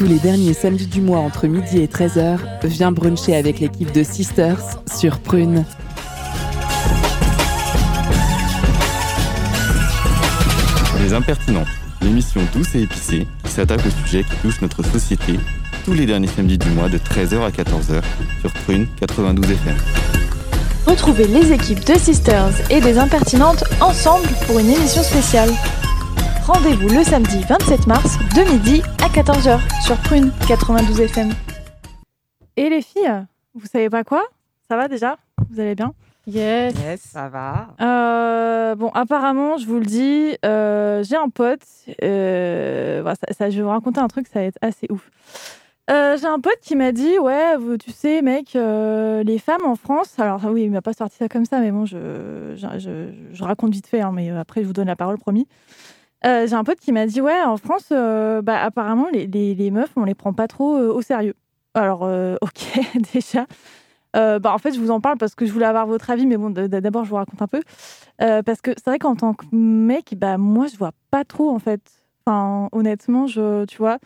Tous les derniers samedis du mois entre midi et 13h, viens bruncher avec l'équipe de Sisters sur Prune. Les Impertinentes, l'émission douce et épicée qui s'attaque aux sujets qui touchent notre société tous les derniers samedis du mois de 13h à 14h sur Prune 92 FM. Retrouvez les équipes de Sisters et des Impertinentes ensemble pour une émission spéciale. Rendez-vous le samedi 27 mars de midi à 14h sur Prune 92 FM. Et les filles, vous savez pas quoi? Ça va déjà? Vous allez bien? Yes. Yes, ça va. Euh, bon, apparemment, je vous le dis, euh, j'ai un pote. euh, voilà, ça, ça- je vais vous raconter un truc, ça va être assez ouf. Euh, j'ai un pote qui m'a dit Ouais, vous- tu sais, mec, euh, les femmes en France. Alors, oui, il m'a pas sorti ça comme ça, mais bon, je, je, je- je raconte vite fait, hein, mais après, je vous donne la parole, promis. Euh, j'ai un pote qui m'a dit Ouais, en France, euh, bah, apparemment, les, les, meufs, on les prend pas trop euh, au sérieux. Alors, ok, déjà. Bah, en fait, je vous en parle parce que je voulais avoir votre avis, mais bon, d'abord, je vous raconte un peu. Parce que c'est vrai qu'en tant que mec, bah, moi, je vois pas trop, en fait. Enfin, honnêtement, je, tu vois.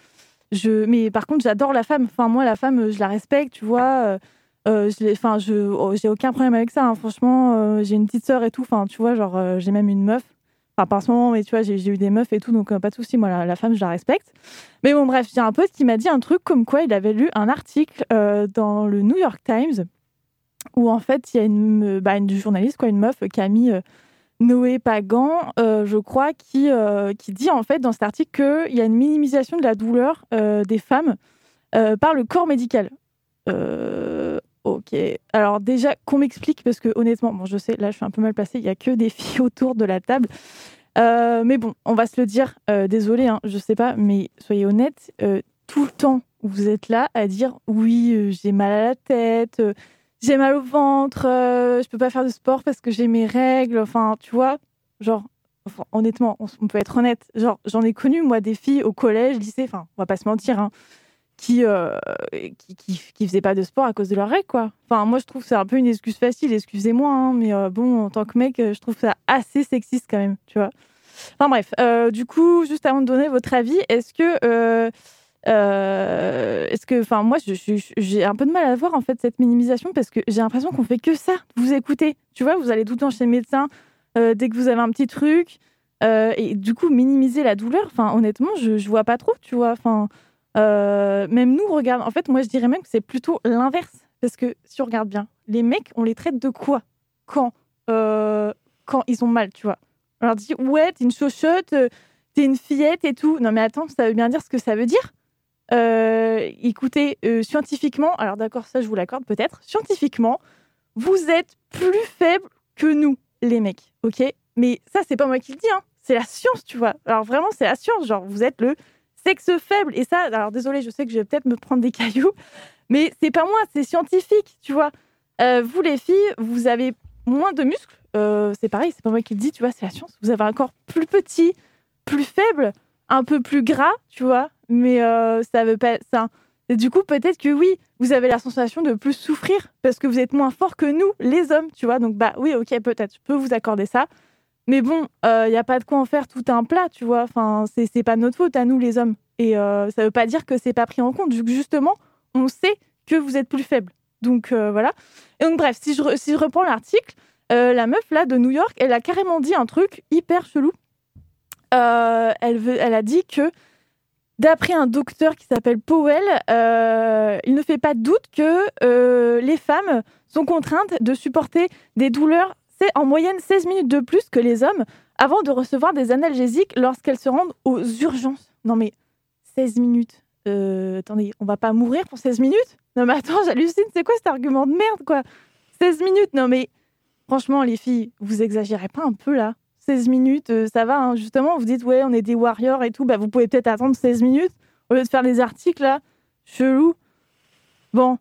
Je, mais par contre, j'adore la femme. Enfin, moi, la femme, je la respecte, tu vois. Enfin, je, oh, j'ai aucun problème avec ça. hein. Franchement, j'ai une petite sœur et tout. Enfin, tu vois, genre, j'ai même une meuf. Enfin, en ce moment, mais tu vois, j'ai, eu des meufs et tout, donc euh, pas de souci. Moi, la, femme, je la respecte. Mais bon, bref, j'ai un pote qui m'a dit un truc comme quoi il avait lu un article euh, dans le New York Times où en fait il y a une, bah, une journaliste, quoi, une meuf qui euh, Noé Pagan, euh, je crois, qui, euh, qui dit en fait dans cet article qu'il y a une minimisation de la douleur euh, des femmes euh, par le corps médical. Euh, Alors déjà qu'on m'explique parce que honnêtement, bon, je sais, là je suis un peu mal placée, il y a que des filles autour de la table. Euh, mais bon, on va se le dire. Euh, désolé, hein, je sais pas, mais soyez honnêtes. euh, tout le temps, vous êtes là à dire oui, euh, j'ai mal à la tête, j'ai mal au ventre, je peux pas faire de sport parce que j'ai mes règles. Enfin, tu vois, genre, honnêtement, on peut être honnête. Genre, j'en ai connu moi des filles au collège, lycée. Enfin, on va pas se mentir, hein, qui, euh, qui, qui qui faisaient pas de sport à cause de leurs règles, quoi. Enfin, moi, je trouve que c'est un peu une excuse facile. Excusez-moi, hein, mais euh, bon, en tant que mec, je trouve ça assez sexiste quand même, tu vois. Enfin bref, euh, du coup, juste avant de donner votre avis, est-ce que, euh, est-ce que, enfin moi, j'ai un peu de mal à voir en fait cette minimisation parce que j'ai l'impression qu'on fait que ça. Vous écoutez, tu vois, vous allez tout le temps chez le médecin dès que vous avez un petit truc et du coup minimiser la douleur. Enfin honnêtement, je, je vois pas trop, tu vois. Enfin euh, même nous, regarde. En fait, moi, je dirais même que c'est plutôt l'inverse parce que si on regarde bien, les mecs, on les traite de quoi quand euh, quand ils ont mal, tu vois? On leur dit ouais, t'es une chochotte, euh, t'es une fillette et tout. Non mais attends, ça veut bien dire ce que ça veut dire? Écoutez, scientifiquement, alors d'accord, ça je vous l'accorde peut-être. Scientifiquement, vous êtes plus faible que nous, les mecs, ok? Mais ça, c'est pas moi qui le dis, hein. c'est la science, tu vois. Alors vraiment, c'est la science. Genre, vous êtes le sexe faible. Et ça, alors désolé, je sais que je vais peut-être me prendre des cailloux, mais c'est pas moi, c'est scientifique, tu vois. Euh, vous, les filles, vous avez moins de muscles. Euh, c'est pareil, c'est pas moi qui le dis, tu vois, c'est la science. Vous avez un corps plus petit, plus faible, un peu plus gras, tu vois, mais euh, ça veut pas. Ça... Et du coup, peut-être que oui, vous avez la sensation de plus souffrir parce que vous êtes moins fort que nous, les hommes, tu vois. Donc, bah oui, ok, peut-être, je peux vous accorder ça. Mais bon, il n'y a pas de quoi en faire tout un plat, tu vois. Enfin, c'est pas notre faute à nous, les hommes. Et euh, ça veut pas dire que c'est pas pris en compte, vu que justement, on sait que vous êtes plus faible. Donc, euh, voilà. Et donc, bref, si je, si je reprends l'article, euh, la meuf là de New York, elle a carrément dit un truc hyper chelou. Euh, elle, veut, elle a dit que d'après un docteur qui s'appelle Powell, euh, il ne fait pas de doute que euh, les femmes sont contraintes de supporter des douleurs, en moyenne 16 minutes de plus que les hommes avant de recevoir des analgésiques lorsqu'elles se rendent aux urgences. Non mais 16 minutes. Euh, attendez, on va pas mourir pour 16 minutes? Non mais attends, j'hallucine, c'est quoi cet argument de merde quoi? 16 minutes, non mais franchement les filles, vous exagérez pas un peu là? 16 minutes, euh, ça va, hein. justement, vous dites ouais, on est des warriors et tout, bah vous pouvez peut-être attendre 16 minutes au lieu de faire des articles là, chelou. Bon,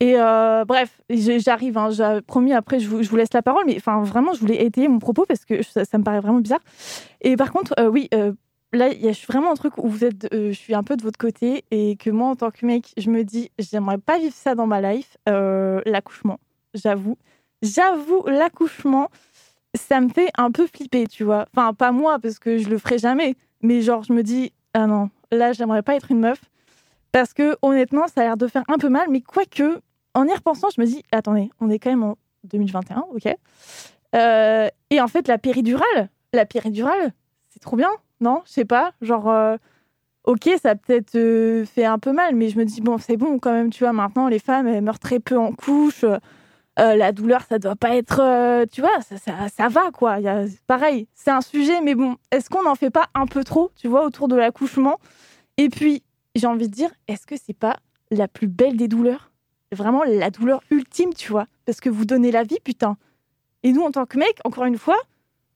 et euh, bref, j'arrive, hein, promis après je vous, laisse la parole, mais enfin vraiment je voulais étayer mon propos parce que ça, me paraît vraiment bizarre. Et par contre, euh, oui, euh, là il y a vraiment un truc où vous êtes, je suis un peu de votre côté et que moi en tant que mec, je me dis, j'aimerais pas vivre ça dans ma life, l'accouchement, j'avoue. J'avoue, l'accouchement, ça me fait un peu flipper, tu vois. Enfin, pas moi, parce que je le ferai jamais. Mais genre, je me dis, ah non, là, j'aimerais pas être une meuf. Parce que honnêtement, ça a l'air de faire un peu mal, mais quoique, en y repensant, je me dis, attendez, on est quand même en 2021, ok euh, Et en fait, la péridurale, la péridurale, c'est trop bien, non Je sais pas, genre, euh, ok, ça peut-être euh, fait un peu mal, mais je me dis, bon, c'est bon quand même, tu vois, maintenant, les femmes, elles meurent très peu en couche. la douleur, ça doit pas être, tu vois, ça, ça, va quoi. Pareil, c'est un sujet, mais bon, est-ce qu'on n'en fait pas un peu trop, tu vois, autour de l'accouchement? Et puis, j'ai envie de dire, est-ce que c'est pas la plus belle des douleurs? Vraiment la douleur ultime, tu vois, parce que vous donnez la vie, putain. Et nous, en tant que mec, encore une fois,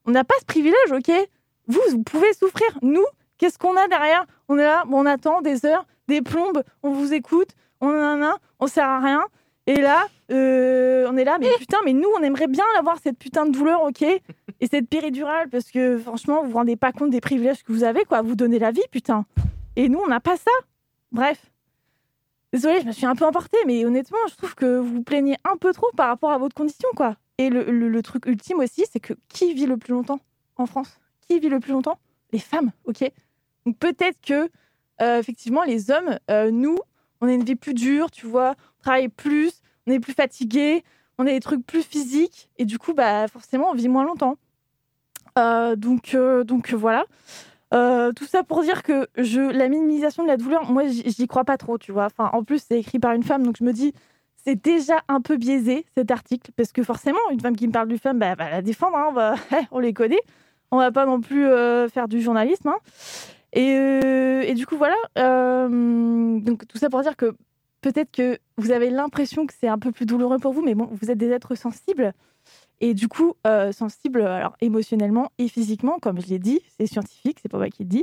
on n'a pas ce privilège, ok? Vous, vous pouvez souffrir. Nous, qu'est-ce qu'on a derrière? On est là, on attend des heures, des plombes, on vous écoute, on en a, on sert à rien. Et là, euh, on est là, mais putain, mais nous, on aimerait bien avoir cette putain de douleur, ok? Et cette péridurale, parce que franchement, vous vous rendez pas compte des privilèges que vous avez, quoi. Vous donnez la vie, putain. Et nous, on n'a pas ça. Bref. Désolée, je me suis un peu emportée, mais honnêtement, je trouve que vous vous plaignez un peu trop par rapport à votre condition, quoi. Et le, truc ultime aussi, c'est que qui vit le plus longtemps en France? Qui vit le plus longtemps? Les femmes, ok? Donc peut-être que, euh, effectivement, les hommes, euh, nous, on a une vie plus dure, tu vois, on travaille plus, on est plus fatigué, on a des trucs plus physiques, et du coup, bah, forcément, on vit moins longtemps. Euh, donc, donc voilà. Euh, tout ça pour dire que je, la minimisation de la douleur, moi, j'y crois pas trop, tu vois. Enfin, en plus, c'est écrit par une femme, donc je me dis, c'est déjà un peu biaisé cet article, parce que forcément, une femme qui me parle du femme, bah, va la défendre, hein, on, va, on les connaît. On va pas non plus euh, faire du journalisme. Hein. Et, euh, et, du coup, voilà. donc, tout ça pour dire que peut-être que vous avez l'impression que c'est un peu plus douloureux pour vous, mais bon, vous êtes des êtres sensibles. Et du coup, euh, sensible alors, émotionnellement et physiquement, comme je l'ai dit, c'est scientifique, c'est pas moi qui le dis.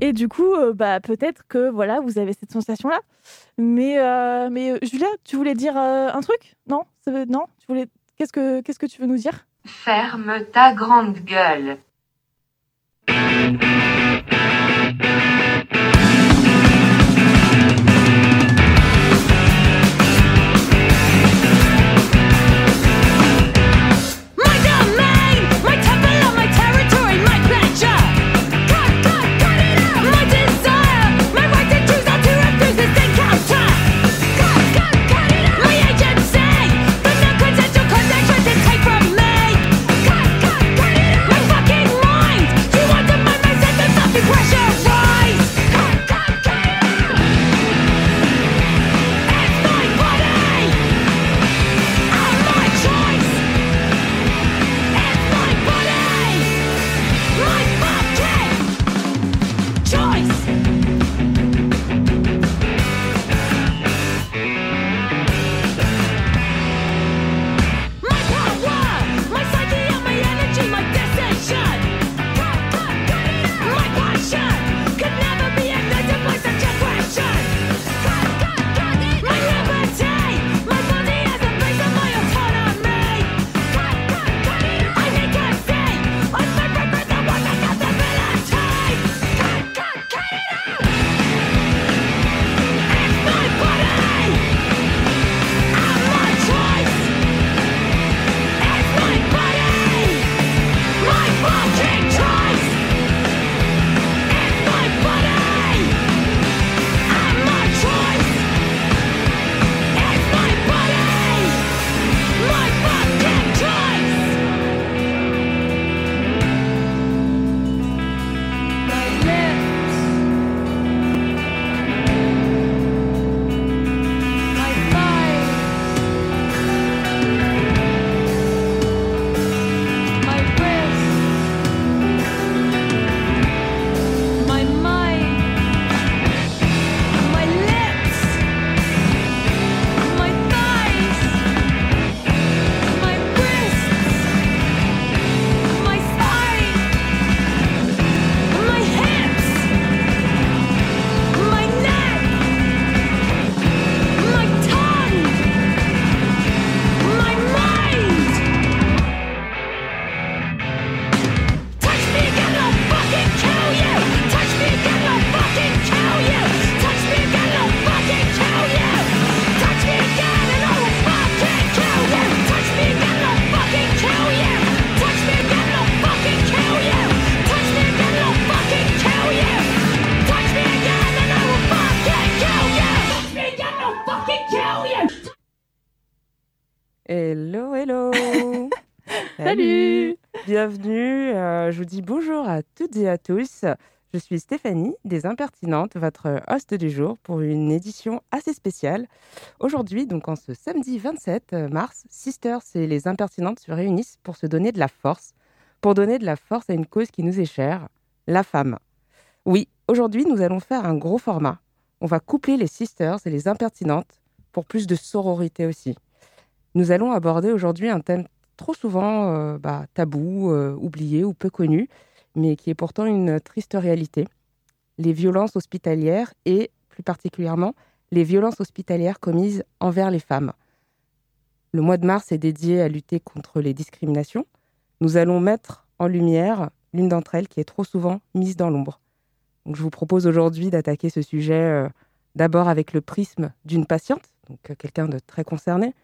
Et du coup, euh, bah, peut-être que voilà, vous avez cette sensation-là. Mais, euh, mais Julia, tu voulais dire un truc? Non? Non? Tu voulais... Qu'est-ce que Qu'est-ce que tu veux nous dire? Ferme ta grande gueule. Bienvenue, euh, je vous dis bonjour à toutes et à tous. Je suis Stéphanie des Impertinentes, votre host du jour pour une édition assez spéciale. Aujourd'hui, donc en ce samedi 27 mars, Sisters et les Impertinentes se réunissent pour se donner de la force, pour donner de la force à une cause qui nous est chère, la femme. Oui, aujourd'hui, nous allons faire un gros format. On va coupler les Sisters et les Impertinentes pour plus de sororité aussi. Nous allons aborder aujourd'hui un thème trop souvent euh, bah, tabou, euh, oublié ou peu connu, mais qui est pourtant une triste réalité. Les violences hospitalières et, plus particulièrement, les violences hospitalières commises envers les femmes. Le mois de mars est dédié à lutter contre les discriminations. Nous allons mettre en lumière l'une d'entre elles qui est trop souvent mise dans l'ombre. Donc, je vous propose aujourd'hui d'attaquer ce sujet euh, d'abord avec le prisme d'une patiente, donc quelqu'un de très concerné,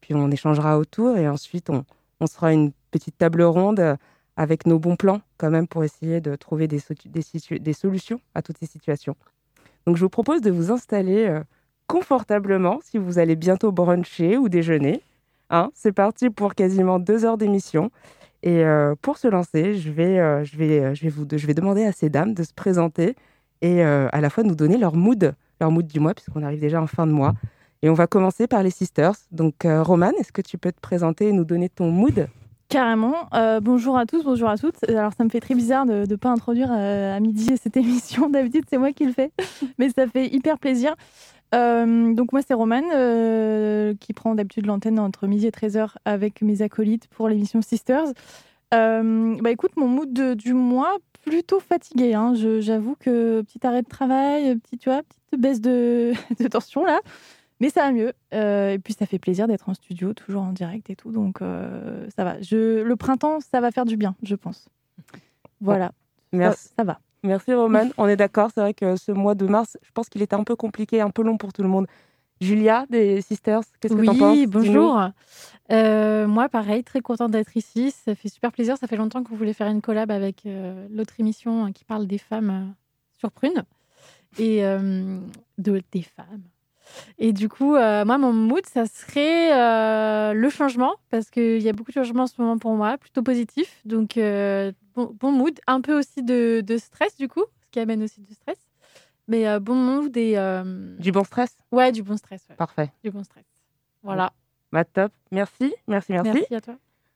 puis on échangera autour et ensuite on, on sera une petite table ronde euh, avec nos bons plans quand même pour essayer de trouver des, des, solutions à toutes ces situations. Donc je vous propose de vous installer euh, confortablement si vous allez bientôt bruncher ou déjeuner. Hein, c'est parti pour quasiment deux heures d'émission. Et euh, pour se lancer, je vais, je, vais, je, vais vous, je vais demander à ces dames de se présenter et à la fois nous donner leur mood, leur mood du mois, puisqu'on arrive déjà en fin de mois. Et on va commencer par les sisters. Donc, Romane, est-ce que tu peux te présenter et nous donner ton mood? Carrément. Euh, bonjour à tous, bonjour à toutes. Alors, ça me fait très bizarre de ne pas introduire euh, à midi cette émission. D'habitude, c'est moi qui le fais, mais ça fait hyper plaisir. Euh, donc, moi, c'est Romane qui prend d'habitude l'antenne entre midi et 13h avec mes acolytes pour l'émission Sisters. bah, écoute, mon mood du mois, plutôt fatigué. Hein. J'avoue que petit arrêt de travail, petit, tu vois, petite baisse de, de tension là. Mais ça va mieux. Euh, et puis ça fait plaisir d'être en studio, toujours en direct et tout. Donc euh, ça va. Je, le printemps, ça va faire du bien, je pense. Voilà. Merci. Ça, va. Merci Roman. On est d'accord. C'est vrai que ce mois de mars, je pense qu'il était un peu compliqué, un peu long pour tout le monde. Julia des Sisters, qu'est-ce que tu en penses Oui, bonjour. Euh, moi, pareil, très contente d'être ici. Ça fait super plaisir. Ça fait longtemps que vous voulez faire une collab avec l'autre émission qui parle des femmes sur Prune et de des femmes et du coup, euh, moi, mon mood, ça serait euh, le changement, parce qu'il y a beaucoup de changements en ce moment pour moi, plutôt positif. Donc, euh, bon, mood, un peu aussi de, stress, du coup, ce qui amène aussi du stress. Mais bon mood et. Du bon stress? Ouais, du bon stress. Parfait. Du bon stress. Voilà. Bah, top. Merci, merci, merci. Merci à toi.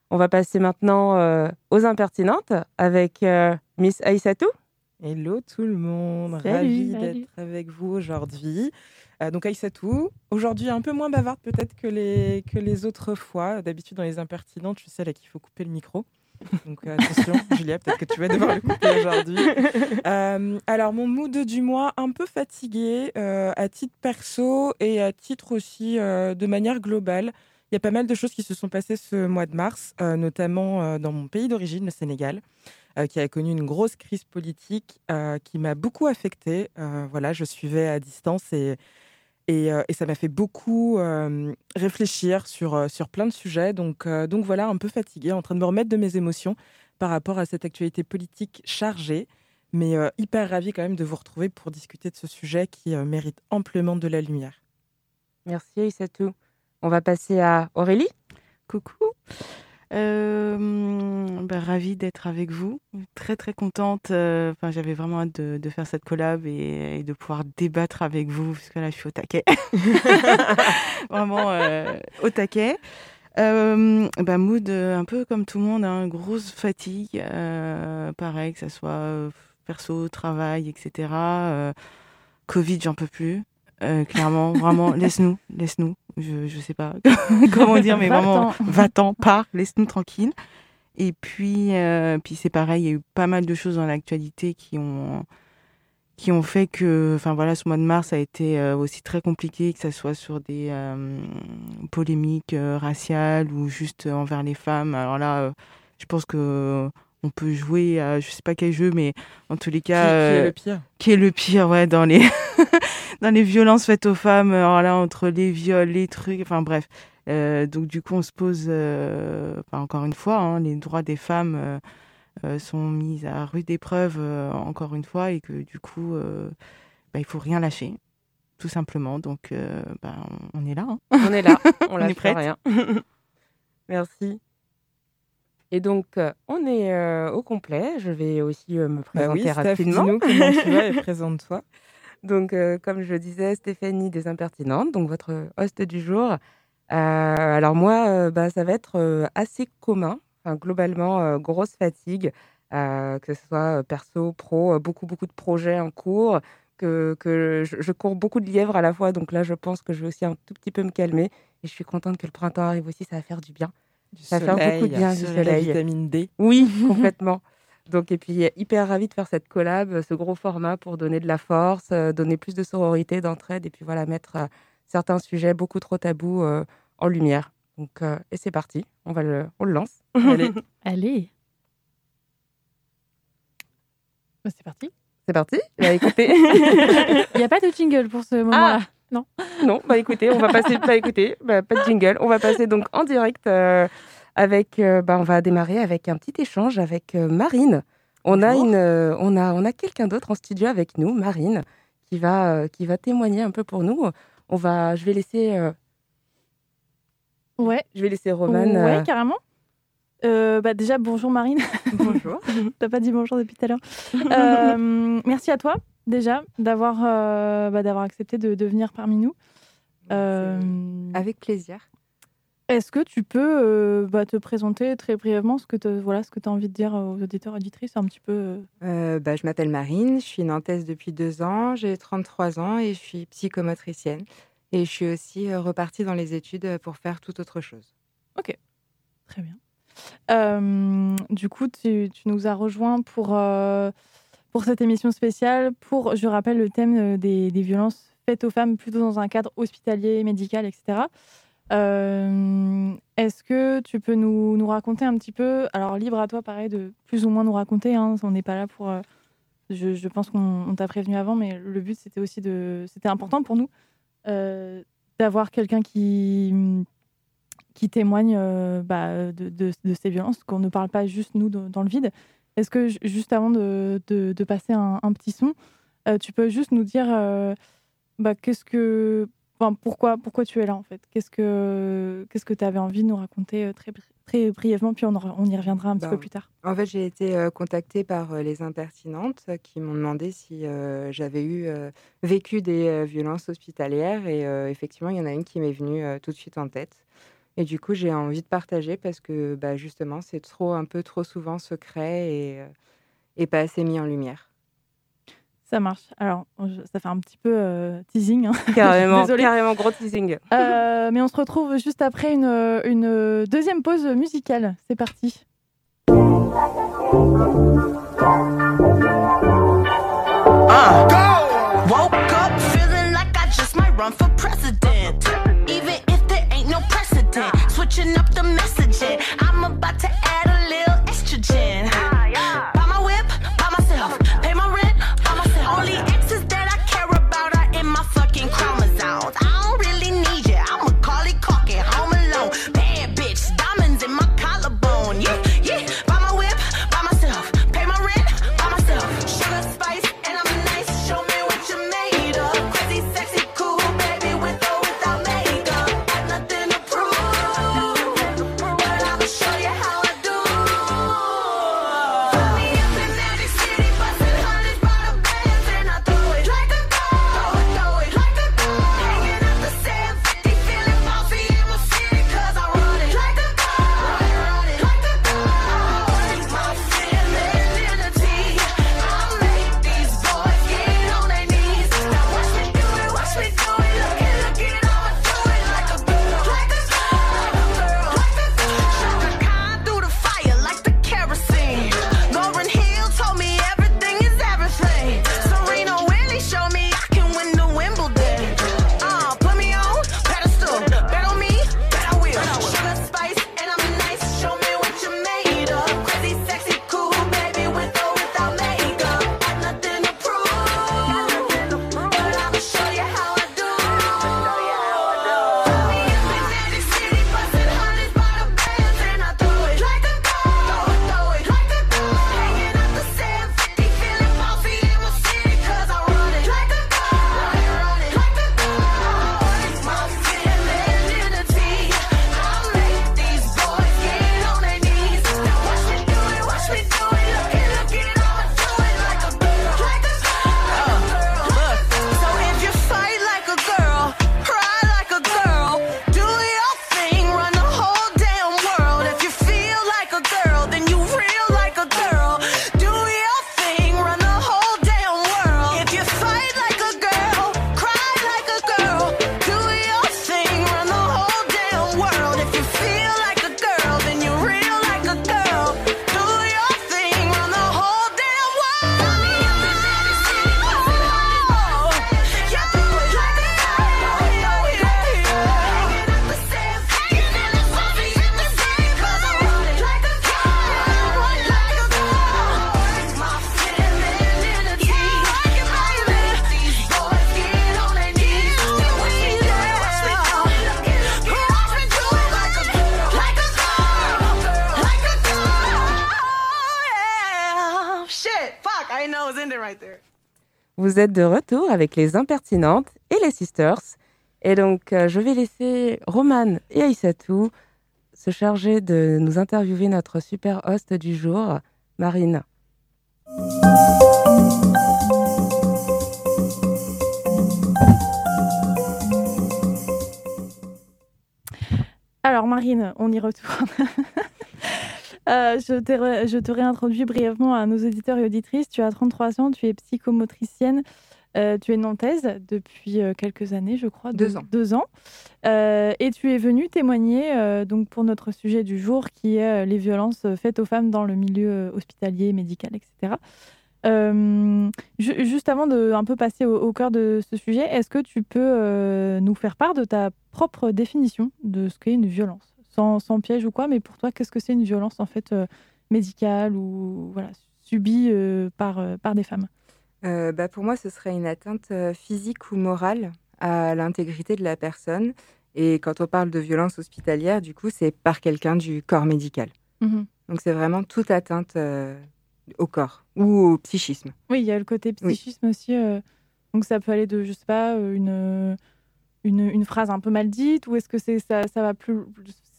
On va passer maintenant aux impertinentes avec Miss Aïssatou. Hello tout le monde, ravie d'être avec vous aujourd'hui. Euh, donc Aïssatou, aujourd'hui un peu moins bavarde peut-être que les, que les autres fois. D'habitude dans les impertinentes, je suis celle à qui il faut couper le micro. Donc euh, attention, Julia, peut-être que tu vas devoir le couper aujourd'hui. Euh, alors mon mood du mois, un peu fatigué à titre perso et à titre aussi de manière globale. Il y a pas mal de choses qui se sont passées ce mois de mars, notamment dans mon pays d'origine, le Sénégal. Qui a connu une grosse crise politique qui m'a beaucoup affectée. voilà, je suivais à distance et, euh, et, ça m'a fait beaucoup réfléchir sur, sur plein de sujets. Donc, donc voilà, un peu fatiguée, en train de me remettre de mes émotions par rapport à cette actualité politique chargée. Mais hyper ravie quand même de vous retrouver pour discuter de ce sujet qui mérite amplement de la lumière. Merci Issatou. On va passer à Aurélie. Coucou. Euh, bah, ravie d'être avec vous, très très contente. Euh, enfin, j'avais vraiment hâte de, faire cette collab et, de pouvoir débattre avec vous, parce que là, je suis au taquet. vraiment euh, au taquet. bah, mood un peu comme tout le monde, hein, grosse fatigue, pareil, que ce soit perso, travail, etc. Covid, j'en peux plus. Clairement, vraiment, laisse-nous, laisse-nous je, je sais pas comment dire, mais vraiment, va-t'en, pars, laisse-nous tranquille. Et puis, euh, puis c'est pareil, il y a eu pas mal de choses dans l'actualité qui ont, qui ont fait que, enfin voilà, ce mois de mars a été euh, aussi très compliqué, que ce soit sur des euh, polémiques raciales ou juste envers les femmes. Alors là, je pense que on peut jouer à je sais pas quel jeu, mais en tous les cas, qui, est le pire Qui est le pire, ouais, dans les dans les violences faites aux femmes, alors là, entre les viols, les trucs, enfin bref. Euh, donc du coup, on se pose, euh, encore une fois, hein, les droits des femmes euh, sont mis à rude épreuve, encore une fois, et que du coup, bah, il faut rien lâcher, tout simplement. Donc, bah, on, est là. Hein. On est là, on, on est prêt. Rien. Merci. Et donc, euh, on est euh, au complet. Je vais aussi euh, me Bah présenter oui, rapidement. comment tu vas et présente-toi. Donc, euh, comme je disais, Stéphanie des Impertinentes, donc votre host du jour. Alors moi, bah, ça va être assez commun. Enfin, globalement, grosse fatigue, que ce soit perso, pro, beaucoup, beaucoup de projets en cours, que, que je, je cours beaucoup de lièvres à la fois. Donc là, je pense que je vais aussi un tout petit peu me calmer. Et je suis contente que le printemps arrive aussi, ça va faire du bien. Du Ça faire beaucoup de bien, du la soleil. vitamine D. Oui, complètement. Donc, et puis, hyper ravie de faire cette collab, ce gros format pour donner de la force, euh, donner plus de sororité, d'entraide, et puis voilà, mettre euh, certains sujets beaucoup trop tabous euh, en lumière. Donc, euh, et c'est parti, on, va le, on le lance. Allez, Allez. Bah, c'est parti. C'est parti Bah écoutez, Il n'y a pas de jingle pour ce moment-là. Non, bah écoutez, on va passer, bah écoutez, bah, pas de jingle, on va passer donc en direct euh, avec, euh, bah on va démarrer avec un petit échange avec euh, Marine. On a une, euh, on a, on a quelqu'un d'autre en studio avec nous, Marine, qui va, euh, qui va témoigner un peu pour nous. On va, je vais laisser, euh, Ouais, je vais laisser Roman. ouais euh, carrément. Euh, bah déjà, bonjour Marine. bonjour. T'as pas dit bonjour depuis tout à l'heure. Euh, merci à toi déjà d'avoir euh, bah, d'avoir accepté de, de venir parmi nous. Euh, Avec plaisir. Est-ce que tu peux euh, bah, te présenter très brièvement ce que tu voilà, ce que as envie de dire aux auditeurs auditrices un petit peu euh, bah, je m'appelle Marine, je suis nantaise depuis deux ans, j'ai 33 ans et je suis psychomotricienne. Et je suis aussi repartie dans les études pour faire tout autre chose. Très bien. Euh, du coup, tu, tu nous as rejoint pour, pour cette émission spéciale, pour, je rappelle, le thème euh, des, violences faites aux femmes, plutôt dans un cadre hospitalier, médical, etc. Euh, Est-ce que tu peux nous, raconter un petit peu, alors libre à toi, pareil, de plus ou moins nous raconter, hein, on n'est pas là pour... euh, je, pense qu'on on t'a prévenu avant, mais le but, c'était aussi de... C'était important pour nous d'avoir quelqu'un qui qui témoignent euh, bah, de, ces violences, qu'on ne parle pas juste nous dans le vide. Est-ce que ju- juste avant de, de- de passer un, un petit son, euh, tu peux juste nous dire euh, bah, qu'est-ce que, enfin, pourquoi, pourquoi tu es là en fait? Qu'est-ce que qu'est-ce que tu avais envie de nous raconter euh, très, très brièvement, puis on, on y reviendra un petit Bah, peu plus tard. En fait, j'ai été contactée par les impertinentes qui m'ont demandé si euh, j'avais eu vécu des violences hospitalières. Et effectivement, il y en a une qui m'est venue tout de suite en tête. Et du coup, j'ai envie de partager parce que bah, justement, c'est trop, un peu trop souvent secret et, euh, et pas assez mis en lumière. Ça marche. Alors, je- ça fait un petit peu euh, teasing. hein. Carrément, Désolée. carrément gros teasing. Euh, mais on se retrouve juste après une, une deuxième pause musicale. C'est parti. Woke up feeling like I just might run for president. Switching up the messaging. Vous êtes de retour avec les impertinentes et les sisters. Et donc, euh, je vais laisser Roman et Aïssatou se charger de nous interviewer notre super host du jour, Marine. Alors Marine, on y retourne. Euh, je, te réintroduis brièvement à nos auditeurs et auditrices. Tu as 33 ans, tu es psychomotricienne, euh, tu es nantaise depuis euh, quelques années, je crois. Deux ans. Deux ans. Euh, et tu es venue témoigner donc pour notre sujet du jour qui est les violences faites aux femmes dans le milieu hospitalier, médical, etc. Euh, ju- juste avant de un peu passer au, au cœur de ce sujet, est-ce que tu peux euh, nous faire part de ta propre définition de ce qu'est une violence? Sans, sans piège ou quoi, mais pour toi, qu'est-ce que c'est une violence en fait euh, médicale ou voilà, subie euh, par, euh, par des femmes? Bah, pour moi, ce serait une atteinte physique ou morale à l'intégrité de la personne. Et quand on parle de violence hospitalière, du coup, c'est par quelqu'un du corps médical. Mhm. Donc c'est vraiment toute atteinte euh, au corps ou au psychisme. Oui, il y a le côté psychisme aussi. euh, donc ça peut aller de, je sais pas, une, une, une phrase un peu mal dite ou est-ce que c'est ça, ça va plus,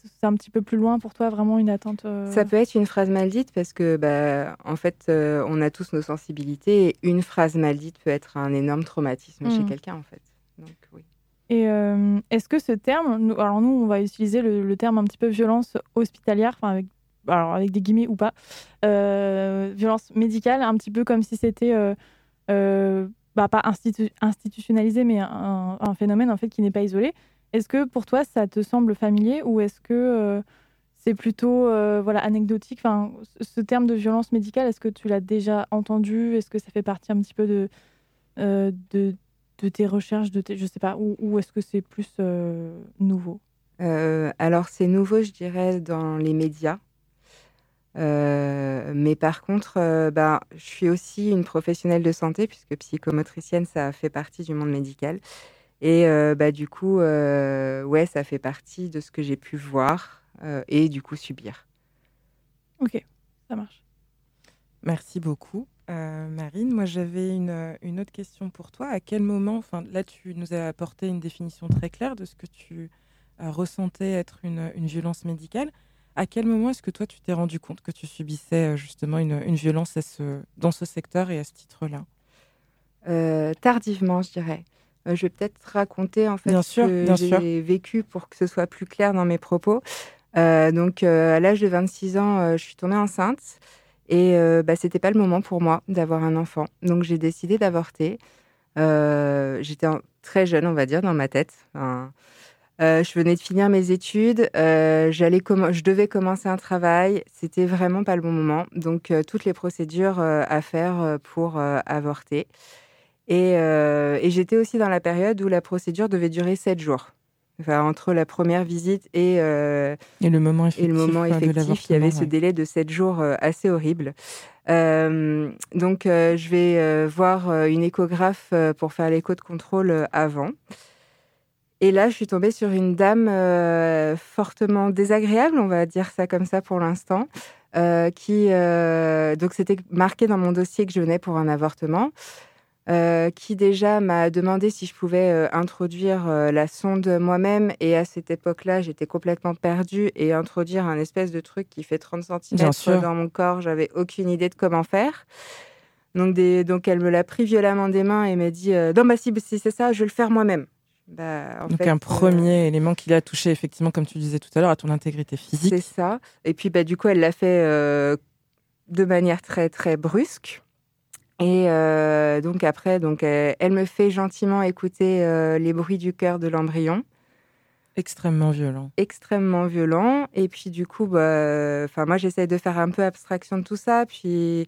c'est un petit peu plus loin pour toi, vraiment une attente euh, Ça peut être une phrase mal dite parce que, bah, en fait, euh, on a tous nos sensibilités et une phrase mal dite peut être un énorme traumatisme chez Mhm. quelqu'un, en fait. Donc, oui. Et euh, est-ce que ce terme, nous- alors nous, on va utiliser le, le terme un petit peu violence hospitalière, enfin avec, alors avec des guillemets ou pas, violence médicale, un petit peu comme si c'était bah, pas institu- institutionnalisé, mais un, un phénomène en fait qui n'est pas isolé. Est-ce que pour toi, ça te semble familier ou est-ce que euh, c'est plutôt euh, voilà anecdotique? Enfin, ce- terme de violence médicale, est-ce que tu l'as déjà entendu? Est-ce que ça fait partie un petit peu de euh, de, tes recherches, de tes, je sais pas, ou, est-ce que c'est plus nouveau? Alors, c'est nouveau, je dirais, dans les médias. Mais par contre, bah, je suis aussi une professionnelle de santé, puisque psychomotricienne, ça fait partie du monde médical. Et euh, bah, du coup, euh, ouais, ça fait partie de ce que j'ai pu voir euh, et du coup subir. Ok, ça marche. Merci beaucoup, euh, Marine. Moi, j'avais une, une autre question pour toi. À quel moment, enfin, là, tu nous as apporté une définition très claire de ce que tu euh, ressentais être une, une violence médicale. À quel moment est-ce que toi, tu t'es rendu compte que tu subissais euh, justement une, une violence à ce, dans ce secteur et à ce titre-là? Euh, tardivement, je dirais. Euh, je vais peut-être raconter en fait Bien ce sûr, que j'ai vécu pour que ce soit plus clair dans mes propos. Euh, donc, euh, à l'âge de 26 ans, je suis tombée enceinte et bah, c'était pas le moment pour moi d'avoir un enfant. Donc, j'ai décidé d'avorter. J'étais très jeune, on va dire, dans ma tête. Enfin, je venais de finir mes études, j'allais je devais commencer un travail, c'était vraiment pas le bon moment. Donc, toutes les procédures à faire pour avorter. Et, euh, et j'étais aussi dans la période où la procédure devait durer sept jours. Enfin, entre la première visite et, euh, Et le moment et effectif, le moment euh, effectif, il y avait ce délai de sept jours assez horrible. Euh, donc, euh, je vais voir une échographe pour faire l'écho de contrôle avant. Et là, je suis tombée sur une dame fortement désagréable, on va dire ça comme ça pour l'instant, qui donc c'était marqué dans mon dossier que je venais pour un avortement, euh, qui déjà m'a demandé si je pouvais euh, introduire euh, la sonde moi-même. Et à cette époque-là, j'étais complètement perdue et introduire un espèce de truc qui fait 30 Bien cm dans mon corps, j'avais aucune idée de comment faire. Donc, des, donc elle me l'a pris violemment des mains et m'a dit non bah si, si c'est ça, je vais le faire moi-même. Bah, en Donc fait, un euh, premier élément qui a touché, effectivement, comme tu disais tout à l'heure, à ton intégrité physique. C'est ça. Et puis, bah, du coup, elle l'a fait euh, de manière très, très brusque. Et euh, donc, après, donc, elle, elle me fait gentiment écouter euh, les bruits du cœur de l'embryon, Extrêmement violent. extrêmement violents. Et puis, du coup, bah, moi, j'essaie de faire un peu abstraction de tout ça. Puis,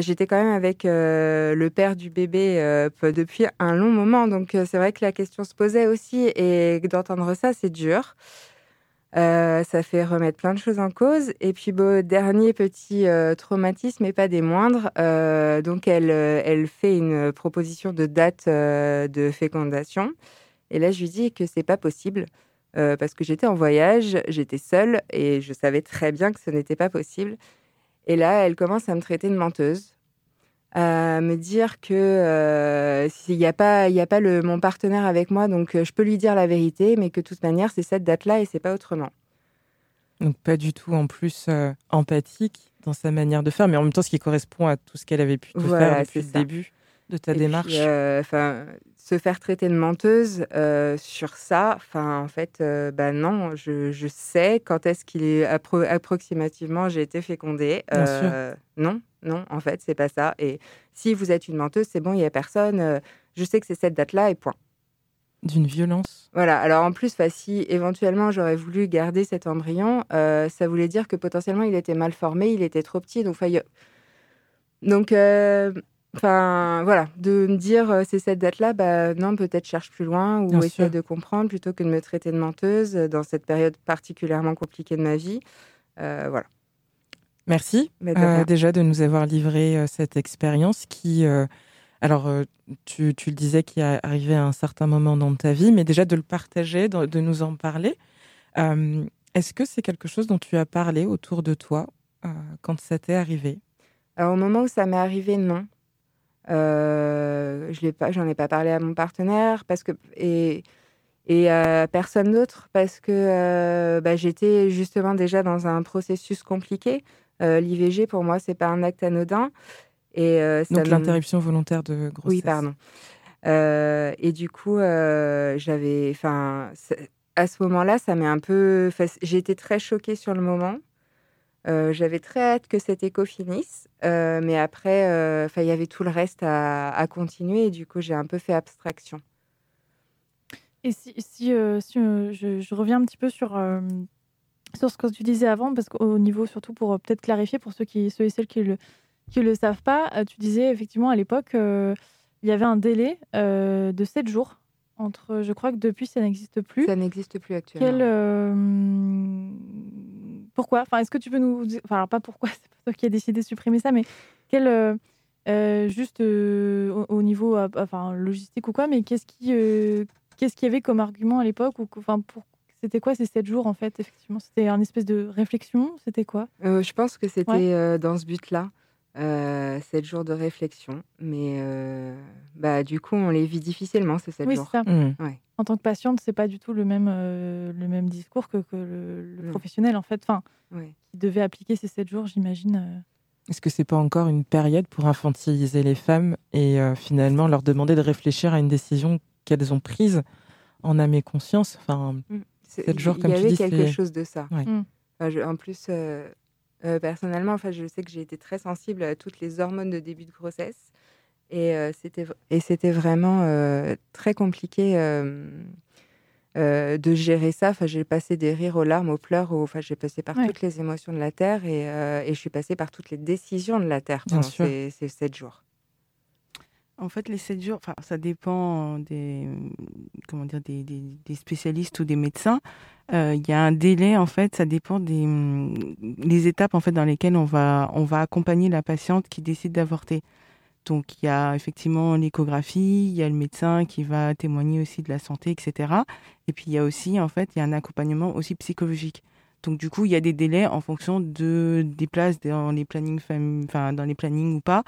j'étais quand même avec euh, le père du bébé euh, depuis un long moment. Donc, euh, c'est vrai que la question se posait aussi. Et d'entendre ça, c'est dur. Euh, ça fait remettre plein de choses en cause. Et puis, bon, dernier petit euh, traumatisme, et pas des moindres. euh, donc, elle, elle fait une proposition de date de fécondation. Et là, je lui dis que c'est pas possible parce que j'étais en voyage, j'étais seule et je savais très bien que ce n'était pas possible. Et là, elle commence à me traiter de menteuse. À me dire que euh, s'il n'y a pas, il y a pas le, mon partenaire avec moi, donc euh, je peux lui dire la vérité, mais que de toute manière, c'est cette date-là et c'est pas autrement. Donc pas du tout en plus euh, empathique dans sa manière de faire, mais en même temps ce qui correspond à tout ce qu'elle avait pu Voilà, faire depuis le ça. début de ta Et démarche? euh, enfin, se faire traiter de menteuse euh, sur ça, enfin, en fait, euh, bah non, je, je sais quand est-ce qu'il est appro- approximativement j'ai été fécondée. Bien Non, non, en fait, c'est pas ça. Et si vous êtes une menteuse, c'est bon, il y a personne. je sais que c'est cette date-là et point. D'une violence. Voilà. Alors en plus, si éventuellement j'aurais voulu garder cet embryon, euh, ça voulait dire que potentiellement il était mal formé, il était trop petit. Donc, a- donc, euh, enfin, voilà, de me dire euh, c'est cette date-là, bah non, peut-être cherche plus loin ou Bien essaie sûr. de comprendre plutôt que de me traiter de menteuse euh, dans cette période particulièrement compliquée de ma vie. Euh, voilà. Merci de euh, déjà de nous avoir livré euh, cette expérience qui, alors tu, tu le disais, qui est arrivé à un certain moment dans ta vie, mais déjà de le partager, de, de nous en parler. Est-ce que c'est quelque chose dont tu as parlé autour de toi quand ça t'est arrivé? Alors, au moment où ça m'est arrivé, non. Euh, je j'en ai pas parlé à mon partenaire parce que et et à personne d'autre parce que euh, bah, j'étais justement déjà dans un processus compliqué. Euh, L'IVG pour moi c'est pas un acte anodin et euh, ça Donc l'interruption volontaire de grossesse. oui, pardon. Et du coup, j'avais, enfin, à ce moment-là, ça m'est un peu, été très choquée sur le moment. Euh, j'avais très hâte que cette écho finisse, euh, mais après, euh, il y avait tout le reste à, à continuer, et du coup, j'ai un peu fait abstraction. Et si, si, euh, si, je, je reviens un petit peu sur, sur ce que tu disais avant, parce qu'au niveau, surtout pour peut-être clarifier pour ceux, qui, ceux et celles qui ne le, qui le savent pas, tu disais effectivement à l'époque, il y avait un délai de 7 jours. Entre, je crois que depuis, ça n'existe plus. Ça n'existe plus actuellement. Quel, pourquoi? Enfin, est-ce que tu peux nous dire, enfin, alors pas pourquoi, c'est pas toi qui as décidé de supprimer ça, mais quel, euh, euh, juste euh, au, au niveau, enfin, logistique ou quoi, mais qu'est-ce qui, qu'est-ce qu'il y avait comme argument à l'époque ou, enfin, pour, c'était quoi ces sept jours en fait Effectivement, c'était un espèce de réflexion? C'était quoi? Je pense que c'était Ouais. dans ce but-là, euh, sept jours de réflexion, mais euh, bah, du coup, on les vit difficilement ces sept Oui, jours. c'est ça. Mmh. Ouais. En tant que patiente, c'est pas du tout le même, euh, le même discours que, que le, le Non. professionnel en fait. Enfin, Ouais. qui devait appliquer ces sept jours, j'imagine. euh. Est-ce que c'est pas encore une période pour infantiliser les femmes et euh, finalement leur demander de réfléchir à une décision qu'elles ont prise en âme et conscience? Enfin, sept jours, il comme y tu avait dis, quelque chose de ça. Ouais. Mm. Enfin, je- en plus, euh, personnellement, enfin, je sais que j'ai été très sensible à toutes les hormones de début de grossesse. Et euh, c'était vraiment euh, très compliqué de gérer ça. Enfin, j'ai passé des rires aux larmes, aux pleurs. aux- Enfin, j'ai passé par Ouais. toutes les émotions de la Terre et, et je suis passée par toutes les décisions de la Terre pendant ces sept jours. En fait, les 7 jours, enfin, ça dépend des, comment dire, des, spécialistes ou des médecins. Euh, Il y a un délai, en fait, ça dépend des hum, les étapes en fait dans lesquelles on va on va accompagner la patiente qui décide d'avorter. Donc il y a effectivement l'échographie, il y a le médecin qui va témoigner aussi de la santé, etc. Et puis il y a aussi en fait il y a un accompagnement aussi psychologique. Donc du coup il y a des délais en fonction de des places dans les plannings enfin dans les plannings ou pas euh,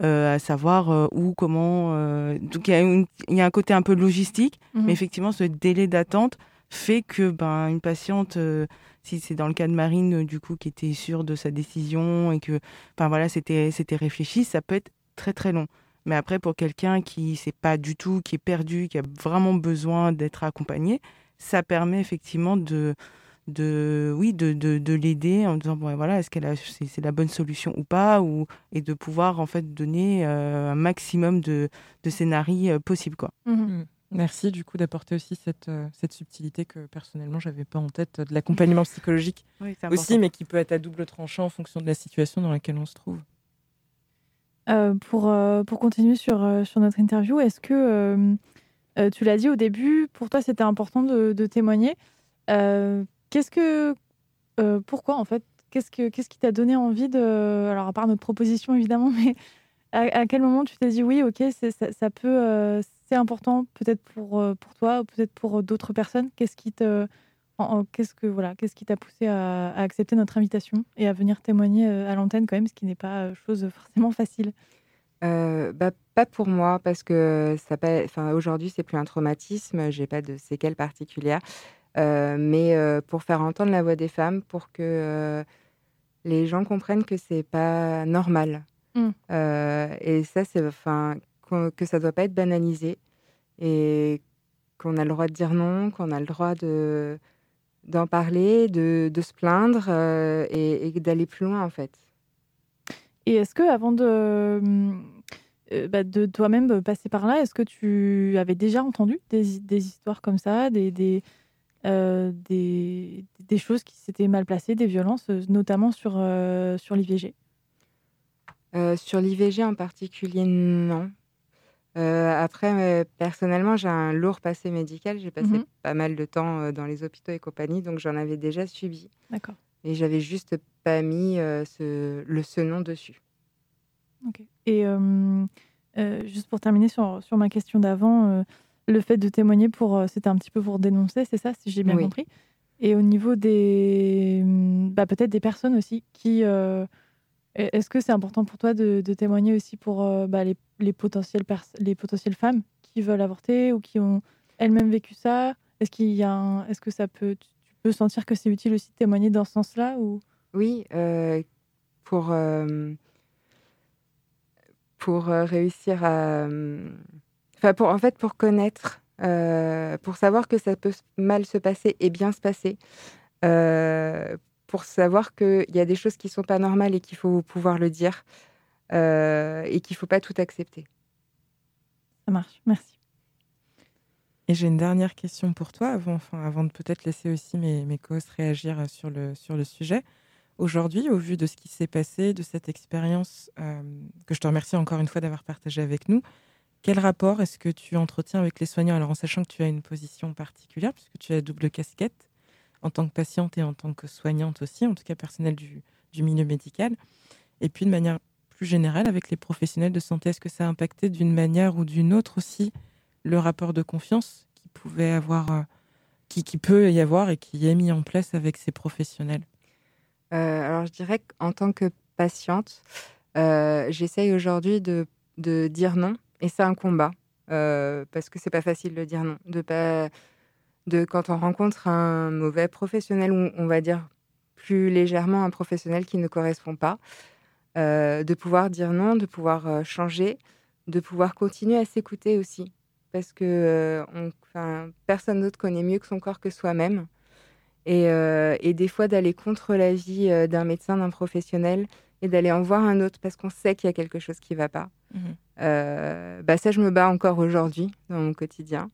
à savoir euh, où, comment. euh, Donc il y, a y un côté un peu logistique, Mhm. mais effectivement, ce délai d'attente fait que ben, une patiente, euh, si c'est dans le cas de Marine, euh, du coup, qui était sûre de sa décision et que enfin, voilà, c'était c'était réfléchi, ça peut être très très long. Mais après, pour quelqu'un qui ne sait pas du tout, qui est perdu, qui a vraiment besoin d'être accompagné, ça permet effectivement de, de oui de, de, de l'aider en disant bon voilà est-ce qu'elle c'est, c'est la bonne solution ou pas ou et de pouvoir en fait donner euh, un maximum de, de scénarios euh, possibles quoi Mhm. Merci du coup d'apporter aussi cette, euh, cette subtilité que personnellement j'avais pas en tête de l'accompagnement psychologique oui, aussi, mais qui peut être à double tranchant en fonction de la situation dans laquelle on se trouve. Euh, pour, euh, pour continuer sur, sur notre interview, est-ce que euh, euh, tu l'as dit au début, pour toi c'était important de, de témoigner. Qu'est-ce que, euh, pourquoi en fait Qu'est-ce que qu'est-ce qui t'a donné envie de, alors à part notre proposition évidemment, mais à, quel moment tu t'es dit oui, ok, c'est, ça, peut, euh, c'est important peut-être pour euh, pour toi ou peut-être pour d'autres personnes. Qu'est-ce qui te, qu'est-ce que voilà, qu'est-ce qui t'a poussé à, accepter notre invitation et à venir témoigner à l'antenne quand même, ce qui n'est pas chose forcément facile? Bah, pas pour moi, parce que ça aujourd'hui, c'est plus un traumatisme, j'ai pas de séquelles particulières. Euh, mais euh, pour faire entendre la voix des femmes, pour que euh, les gens comprennent que c'est pas normal. Mm. Euh, et ça, c'est enfin que ça doit pas être banalisé et qu'on a le droit de dire non, qu'on a le droit de d'en parler, de, de se plaindre euh, et, et d'aller plus loin en fait. Et est-ce que avant de, euh, bah, de toi-même passer par là, est-ce que tu avais déjà entendu des, des histoires comme ça, des, des, des, des choses qui s'étaient mal placées, des violences, euh, notamment sur, euh, sur l'IVG Euh, sur l'IVG en particulier, non. Euh, après, euh, personnellement, j'ai un lourd passé médical. J'ai passé Mhm. pas mal de temps euh, dans les hôpitaux et compagnie, donc j'en avais déjà subi. D'accord. Et j'avais juste pas mis euh, ce, le, ce nom dessus. Ok. Et euh, euh, juste pour terminer sur, sur ma question d'avant, euh, le fait de témoigner, pour, euh, c'était un petit peu pour dénoncer, c'est ça, si j'ai bien Oui. compris. Et au niveau des, hum, bah, peut-être des personnes aussi qui, euh, est-ce que c'est important pour toi de, de témoigner aussi pour euh, bah, les, les potentielles les potentielles femmes qui veulent avorter ou qui ont elles-mêmes vécu ça? Est-ce qu'il y a, un- est-ce que ça peut, tu peux sentir que c'est utile aussi de témoigner dans ce sens-là ou? Oui, euh, pour, pour réussir à. Enfin, pour, en fait, pour connaître, euh, pour savoir que ça peut mal se passer et bien se passer, euh, pour savoir qu'il y a des choses qui sont pas normales et qu'il faut pouvoir le dire euh, et qu'il faut pas tout accepter. Ça marche, merci. Et j'ai une dernière question pour toi, avant, enfin, avant de peut-être laisser aussi mes, mes co-hosts réagir sur le, sur le sujet. Aujourd'hui, au vu de ce qui s'est passé, de cette expérience euh, que je te remercie encore une fois d'avoir partagé avec nous, quel rapport est-ce que tu entretiens avec les soignants? Alors, en sachant que tu as une position particulière, puisque tu as double casquette, en tant que patiente et en tant que soignante aussi, en tout cas personnelle du, milieu médical, et puis de manière plus générale avec les professionnels de santé, est-ce que ça a impacté d'une manière ou d'une autre aussi le rapport de confiance qui pouvait avoir, euh, qui, peut y avoir et qui est mis en place avec ces professionnels? Euh, alors, je dirais qu'en tant que patiente, euh, j'essaye aujourd'hui de dire non, et c'est un combat, euh, parce que c'est pas facile de dire non. De pas, de, quand on rencontre un mauvais professionnel, ou on va dire plus légèrement un professionnel qui ne correspond pas, euh, de pouvoir dire non, de pouvoir euh, changer, de pouvoir continuer à s'écouter aussi. Parce que personne d'autre connaît mieux que son corps que soi-même. Et, des fois d'aller contre l'avis d'un médecin, d'un professionnel, et d'aller en voir un autre parce qu'on sait qu'il y a quelque chose qui ne va pas. Mhm. Euh, bah ça, je me bats encore aujourd'hui dans mon quotidien.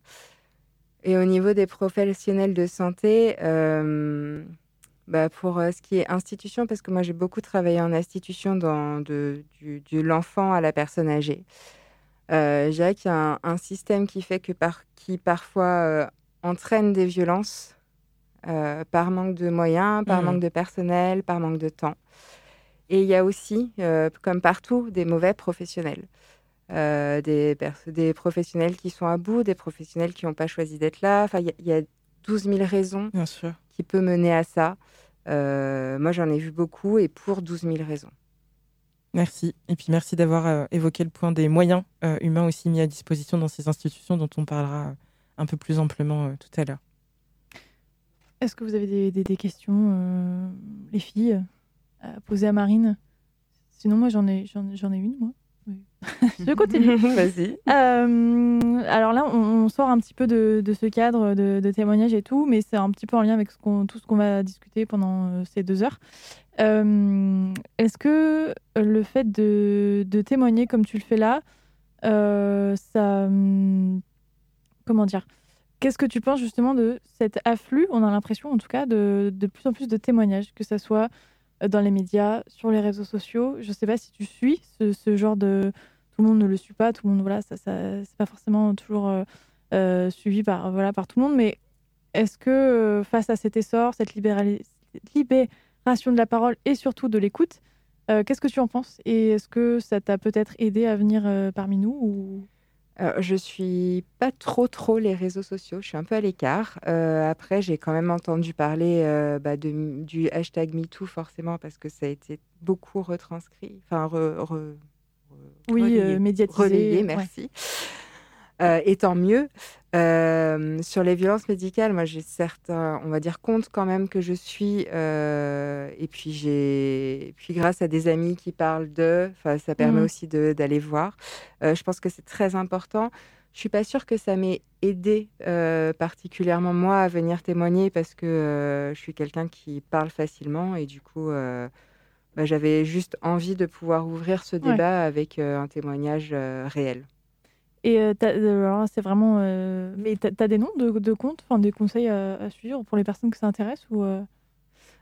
Et au niveau des professionnels de santé, euh, bah pour euh, ce qui est institution, parce que moi j'ai beaucoup travaillé en institution dans de, du, de l'enfant à la personne âgée. Euh, je dirais qu'il y a un, un système qui fait que par, qui parfois entraîne des violences par manque de moyens, par Mhm. manque de personnel, par manque de temps. Et il y a aussi, comme partout, des mauvais professionnels. Euh, des, professionnels qui sont à bout, des professionnels qui n'ont pas choisi d'être là. Enfin, il y a- il y, a 12 000 raisons Bien sûr. qui peuvent mener à ça. Euh, moi, j'en ai vu beaucoup et pour 12 000 raisons. Merci. Et puis merci d'avoir euh, évoqué le point des moyens euh, humains aussi mis à disposition dans ces institutions dont on parlera un peu plus amplement euh, tout à l'heure. Est-ce que vous avez des, des- des questions, euh, les filles, à poser à Marine? Sinon, moi, j'en ai, j'en ai une, moi. Je continue. Vas-y. Euh, alors là, on, on sort un petit peu de, de ce cadre de, de témoignage et tout, mais c'est un petit peu en lien avec ce tout ce qu'on va discuter pendant euh, ces deux heures. Euh, est-ce que le fait de, de témoigner comme tu le fais là, euh, ça... hum, Comment dire Qu'est-ce que tu penses justement de cet afflux On a l'impression en tout cas de, de plus en plus de témoignages, que ce soit dans les médias, sur les réseaux sociaux? Je ne sais pas si tu suis ce, ce genre de... Tout le monde ne le suit pas, tout le monde, voilà, ça, ça c'est pas forcément toujours euh, euh, suivi par, voilà, par tout le monde, mais est-ce que euh, face à cet essor, cette libération de la parole et surtout de l'écoute, euh, qu'est-ce que tu en penses Et est-ce que ça t'a peut-être aidé à venir euh, parmi nous ou... Alors, je suis pas trop trop les réseaux sociaux, je suis un peu à l'écart. Euh, après, j'ai quand même entendu parler euh, bah, de, du hashtag MeToo forcément parce que ça a été beaucoup retranscrit, enfin re- re- Oui, relayer. euh, médiatisé, ouais. merci. Euh, et tant mieux. Euh, sur les violences médicales, moi j'ai certains, on va dire, compte quand même que je suis. euh, et puis j'ai, puis grâce à des amis qui parlent de, enfin ça permet Mhm. aussi d'aller voir. Euh, je pense que c'est très important. Je suis pas sûre que ça m'ait aidé particulièrement moi à venir témoigner parce que je suis quelqu'un qui parle facilement et du coup bah, j'avais juste envie de pouvoir ouvrir ce Ouais. débat avec euh, un témoignage euh, réel. Et euh, c'est vraiment. Mais t'as as des noms de, de comptes, enfin des conseils à, à suivre pour les personnes que ça intéresse ou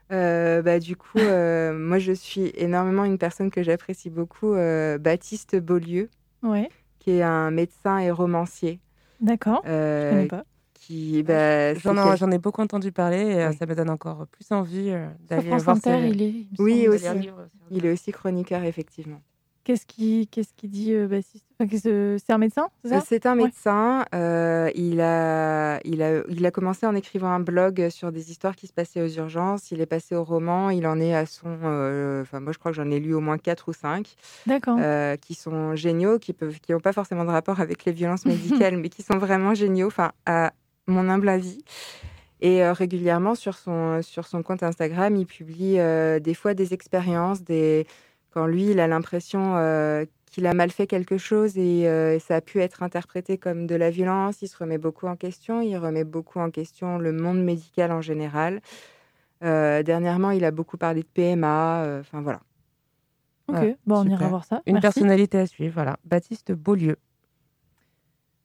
bah, du coup, moi, je suis énormément une personne que j'apprécie beaucoup, Baptiste Beaulieu, Ouais, qui est un médecin et romancier. d'accord. Je connais pas. Qui, bah, J'en ai, quel- j'en ai beaucoup entendu parler et euh, Oui. ça me donne encore plus envie euh, d'aller France voir Inter, il est. il Oui, aussi. euh, Il est aussi chroniqueur, effectivement. Qu'est-ce qui, qu'est-ce qui dit euh, Baptiste Enfin, qu'est-ce- C'est un médecin, c'est ça? C'est un Ouais. médecin. euh, il, a, il, a, il a commencé en écrivant un blog sur des histoires qui se passaient aux urgences. Il est passé au roman. Il en est à son. euh, Enfin, moi, je crois que j'en ai lu au moins quatre ou cinq. D'accord. euh, qui sont géniaux, qui peuvent, qui n'ont pas forcément de rapport avec les violences médicales, mais qui sont vraiment géniaux, enfin, à mon humble avis. Et euh, régulièrement, sur son, sur son compte Instagram, il publie euh, des fois des expériences, des... quand lui, il a l'impression euh, qu'il a mal fait quelque chose et euh, ça a pu être interprété comme de la violence. Il se remet beaucoup en question, il remet beaucoup en question le monde médical en général. Euh, dernièrement, il a beaucoup parlé de PMA, euh, enfin voilà. Ok, Ouais, bon, on ira voir ça. Une Merci. personnalité à suivre, voilà. Baptiste Beaulieu.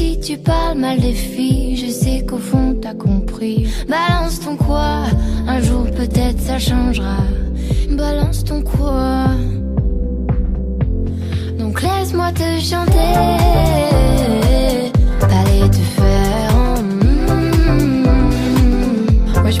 Si tu parles mal des filles, je sais qu'au fond t'as compris. Balance ton quoi Un jour peut-être ça changera. Balance ton quoi Donc laisse-moi te chanter. Allez te faire. Moi je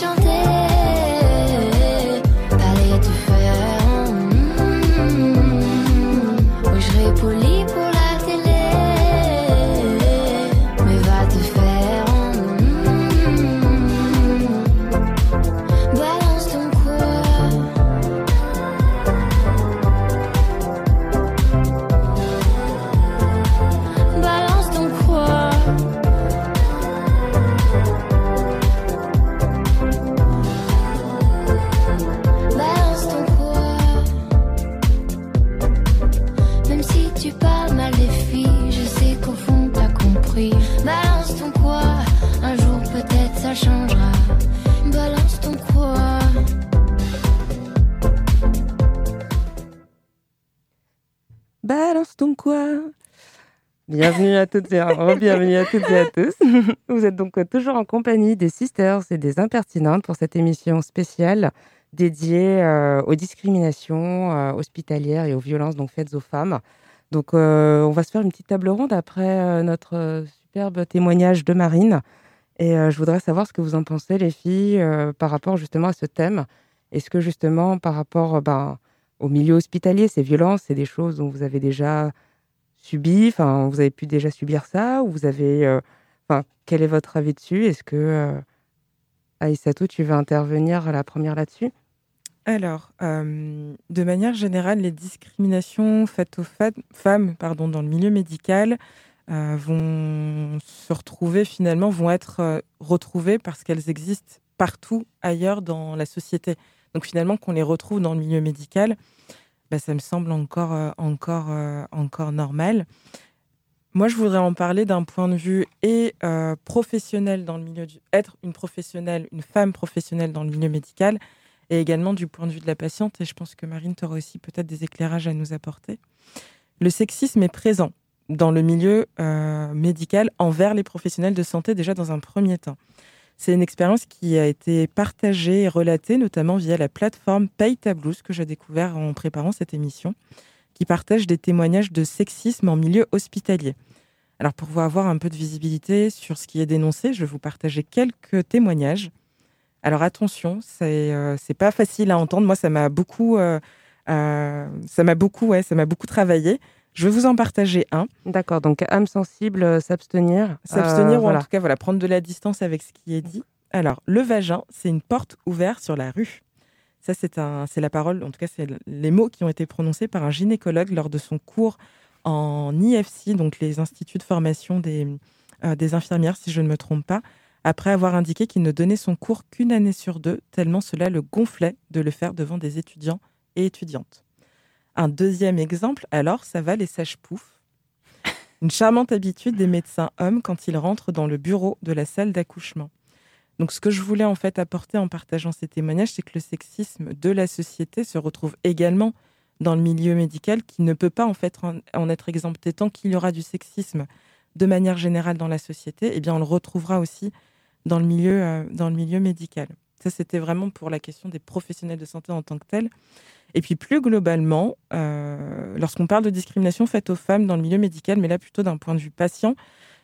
chanter. Balance ton quoi. Bienvenue à toutes et à, bienvenue à toutes et à tous. Vous êtes donc toujours en compagnie des Sisters et des Impertinentes pour cette émission spéciale dédiée euh, aux discriminations euh, hospitalières et aux violences donc faites aux femmes. Donc, euh, on va se faire une petite table ronde après notre superbe témoignage de Marine. Et je voudrais savoir ce que vous en pensez, les filles, par rapport justement à ce thème. Est-ce que justement, par rapport ben, au milieu hospitalier, ces violences, c'est des choses dont vous avez déjà subi, enfin, vous avez pu déjà subir ça, ou vous avez, euh, quel est votre avis dessus? Est-ce que euh, Aïssatou, tu veux intervenir à la première là-dessus? Alors, euh, de manière générale, les discriminations faites aux femmes pardon, dans le milieu médical euh, vont se retrouver finalement, vont être retrouvées parce qu'elles existent partout ailleurs dans la société. Donc finalement, qu'on les retrouve dans le milieu médical, bah, ça me semble encore, euh, encore, euh, encore normal. Moi, je voudrais en parler d'un point de vue et euh, professionnel dans le milieu du être une professionnelle, une femme professionnelle dans le milieu médical, et également du point de vue de la patiente. Et je pense que Marine, tu auras aussi peut-être des éclairages à nous apporter. Le sexisme est présent dans le milieu médical envers les professionnels de santé déjà dans un premier temps. C'est une expérience qui a été partagée et relatée notamment via la plateforme Pay ta blouse que j'ai découvert en préparant cette émission, qui partage des témoignages de sexisme en milieu hospitalier. Alors pour vous avoir un peu de visibilité sur ce qui est dénoncé, je vais vous partager quelques témoignages. Alors attention, c'est euh, pas facile à entendre. Moi, ça m'a beaucoup, euh, euh, ça m'a beaucoup, ouais, ça m'a beaucoup travaillé. Je vais vous en partager un. D'accord, donc âme sensible, euh, s'abstenir. S'abstenir euh, ou voilà. en tout cas voilà, prendre de la distance avec ce qui est dit. Alors, le vagin, c'est une porte ouverte sur la rue. Ça, c'est un, c'est la parole, en tout cas, c'est les mots qui ont été prononcés par un gynécologue lors de son cours en IFC, donc les instituts de formation des, euh, des infirmières, si je ne me trompe pas, après avoir indiqué qu'il ne donnait son cours qu'une année sur deux, tellement cela le gonflait de le faire devant des étudiants et étudiantes. Un deuxième exemple, alors, ça va les sages-poufs. Une charmante habitude des médecins hommes quand ils rentrent dans le bureau de la salle d'accouchement. Donc, ce que je voulais en fait apporter en partageant ces témoignages, c'est que le sexisme de la société se retrouve également dans le milieu médical, qui ne peut pas en être exempté tant qu'il y aura du sexisme de manière générale dans la société. Eh bien, on le retrouvera aussi dans le milieu, euh, dans le milieu médical. Ça, c'était vraiment pour la question des professionnels de santé en tant que tels. Et puis plus globalement, euh, lorsqu'on parle de discrimination faite aux femmes dans le milieu médical, mais là plutôt d'un point de vue patient,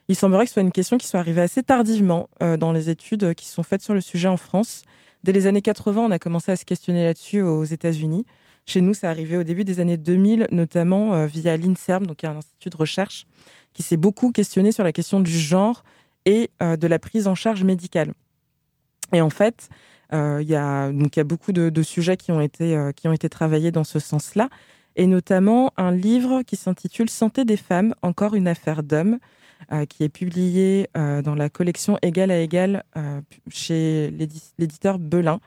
il semblerait que ce soit une question qui soit arrivée assez tardivement euh, dans les études euh, qui sont faites sur le sujet en France. Dès les années 80, on a commencé à se questionner là-dessus aux États-Unis. Chez nous, ça arrivait au début des années 2000, notamment via l'INSERM, donc un institut de recherche qui s'est beaucoup questionné sur la question du genre et de la prise en charge médicale. Et en fait, il y, a, donc, il y a beaucoup de, sujets qui ont, été, euh, qui ont été travaillés dans ce sens-là, et notamment un livre qui s'intitule Santé des femmes, encore une affaire d'hommes, euh, qui est publié euh, dans la collection Égal à Égal euh, chez l'édi- l'éditeur Belin,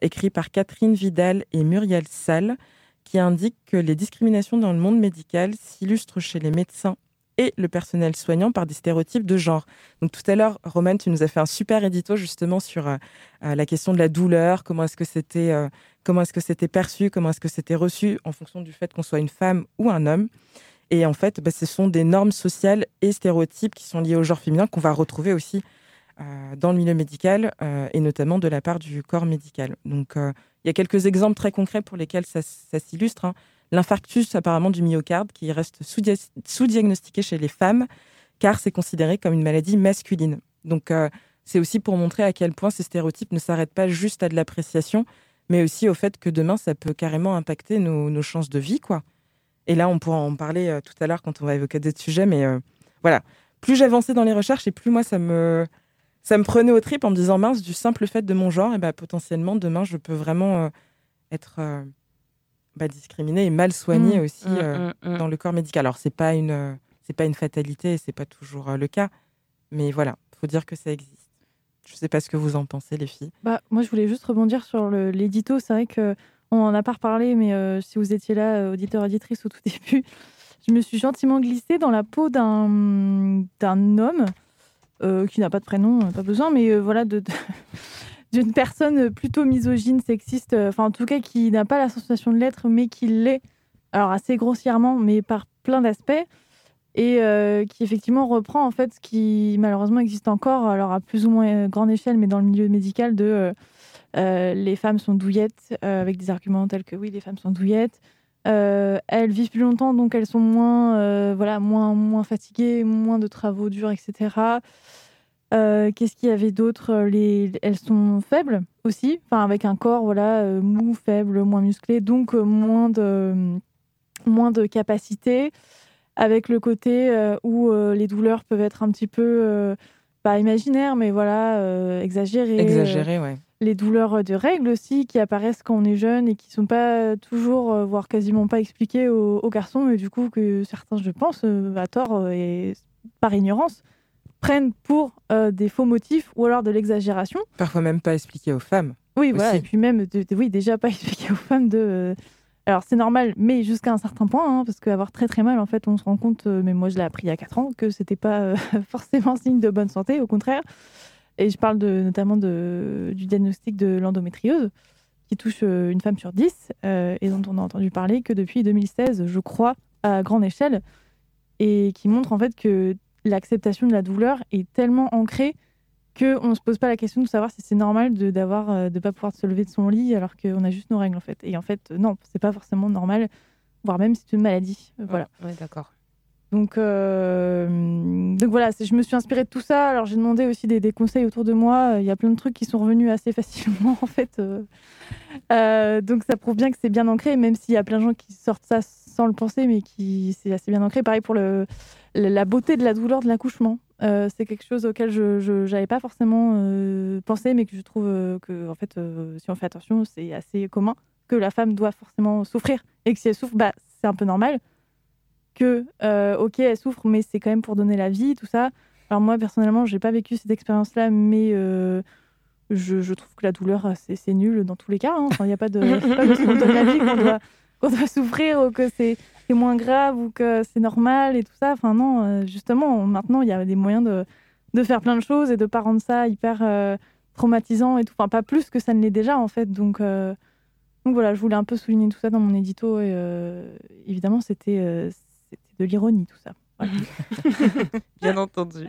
écrit par Catherine Vidal et Muriel Salle, qui indique que les discriminations dans le monde médical s'illustrent chez les médecins et le personnel soignant par des stéréotypes de genre. Donc tout à l'heure, Roman, tu nous as fait un super édito justement sur euh, euh, la question de la douleur, comment est-ce que c'était euh, comment est-ce que c'était perçu, comment est-ce que c'était reçu? En fonction du fait qu'on soit une femme ou un homme. Et en fait, bah, ce sont des normes sociales et stéréotypes qui sont liés au genre féminin qu'on va retrouver aussi dans le milieu médical et notamment de la part du corps médical. Donc il y a quelques exemples très concrets pour lesquels ça, ça s'illustre. hein. L'infarctus apparemment du myocarde qui reste sous-dia- sous-diagnostiqué chez les femmes car c'est considéré comme une maladie masculine. Donc euh, c'est aussi pour montrer à quel point ces stéréotypes ne s'arrêtent pas juste à de l'appréciation, mais aussi au fait que demain ça peut carrément impacter nos, chances de vie, quoi. Et là, on pourra en parler euh, tout à l'heure quand on va évoquer d'autres sujets, mais euh, voilà. Plus j'avançais dans les recherches et plus moi ça me ça me prenait au trip en me disant mince du simple fait de mon genre, et ben potentiellement demain je peux vraiment être bah, discriminée et mal soignée Mmh, aussi mmh, euh, mmh, dans le corps médical. Alors c'est pas une euh, c'est pas une fatalité, et c'est pas toujours euh, le cas, mais voilà, faut dire que ça existe. Je sais pas ce que vous en pensez les filles. Bah, moi, je voulais juste rebondir sur l'édito. C'est vrai que on en a pas reparlé, mais euh, si vous étiez là, auditeur, auditrice, au tout début, je me suis gentiment glissée dans la peau d'un d'un homme euh, qui n'a pas de prénom, pas besoin, mais euh, voilà, de, de- d'une personne plutôt misogyne, sexiste, euh, enfin en tout cas qui n'a pas la sensation de l'être, mais qui l'est. Alors assez grossièrement, mais par plein d'aspects et euh, qui effectivement reprend en fait ce qui malheureusement existe encore, alors à plus ou moins euh, grande échelle, mais dans le milieu médical, de les femmes sont douillettes, avec des arguments tels que oui, les femmes sont douillettes. Elles vivent plus longtemps, donc elles sont moins, voilà, moins, moins fatiguées, moins de travaux durs, etc. Euh, Qu'est-ce qu'il y avait d'autre les... Elles sont faibles aussi, enfin avec un corps voilà euh, mou, faible, moins musclé, donc euh, moins de moins de capacité, avec le côté euh, où euh, les douleurs peuvent être un petit peu euh, pas imaginaires, mais voilà euh, exagérées. Exagéré, euh, ouais. les douleurs de règles aussi qui apparaissent quand on est jeune et qui sont pas toujours, euh, voire quasiment pas expliquées aux, aux garçons, et du coup que certains, je pense, euh, à tort euh, et par ignorance, prennent pour euh, des faux motifs ou alors de l'exagération. Parfois même pas expliqué aux femmes. Oui, voilà, et puis même, de, de- oui, déjà pas expliquer aux femmes de. euh, alors c'est normal, mais jusqu'à un certain point, hein, parce qu'avoir très très mal, en fait, on se rend compte, euh, mais moi je l'ai appris il y a 4 ans, que c'était pas forcément signe de bonne santé, au contraire. Et je parle de, notamment de, du diagnostic de l'endométriose, qui touche une femme sur 10, euh, et dont on a entendu parler que depuis 2016, je crois, à grande échelle, et qui montre en fait que l'acceptation de la douleur est tellement ancrée qu'on ne se pose pas la question de savoir si c'est normal de d'avoir euh, de pas pouvoir se lever de son lit alors qu'on a juste nos règles en fait. Et en fait, euh, non, c'est pas forcément normal, voire même c'est une maladie. Euh, Voilà. Ouais, d'accord. Donc, euh, donc voilà, je me suis inspirée de tout ça. Alors j'ai demandé aussi des, des conseils autour de moi. Il y a plein de trucs qui sont revenus assez facilement en fait. euh. Donc ça prouve bien que c'est bien ancré, même s'il y a plein de gens qui sortent ça sans le penser, mais qui c'est assez bien ancré. Pareil pour le- la beauté de la douleur de l'accouchement. Euh, c'est quelque chose auquel je n'avais pas forcément euh, pensé, mais que je trouve euh, que en fait, si on fait attention, c'est assez commun que la femme doit forcément souffrir et que si elle souffre, bah, c'est un peu normal que, ok, elle souffre, mais c'est quand même pour donner la vie, tout ça. Alors moi, personnellement, j'ai pas vécu cette expérience-là, mais je, je trouve que la douleur, c'est nul dans tous les cas. hein. Enfin, il n'y a pas de... c'est pas parce qu'on donne la vie qu'on doit, qu'on doit souffrir ou que c'est c'est moins grave ou que c'est normal et tout ça. Enfin non, euh, justement, maintenant, il y a des moyens de, de faire plein de choses et de pas rendre ça hyper euh, traumatisant et tout. Enfin, pas plus que ça ne l'est déjà, en fait. Donc... euh, donc voilà, je voulais un peu souligner tout ça dans mon édito et euh, évidemment c'était euh, c'était de l'ironie tout ça. Voilà. Bien entendu.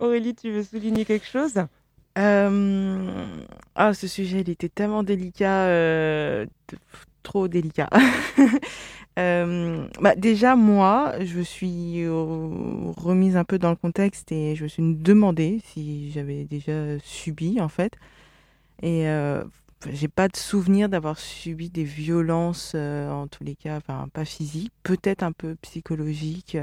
Aurélie, tu veux souligner quelque chose? Euh, Ah, ce sujet, il était tellement délicat, euh, trop délicat. Euh, bah, déjà, moi, je me suis euh, remise un peu dans le contexte et je me suis demandé si j'avais déjà subi, en fait. Et euh, j'ai pas de souvenir d'avoir subi des violences, euh, en tous les cas, enfin, pas physiques, peut-être un peu psychologiques.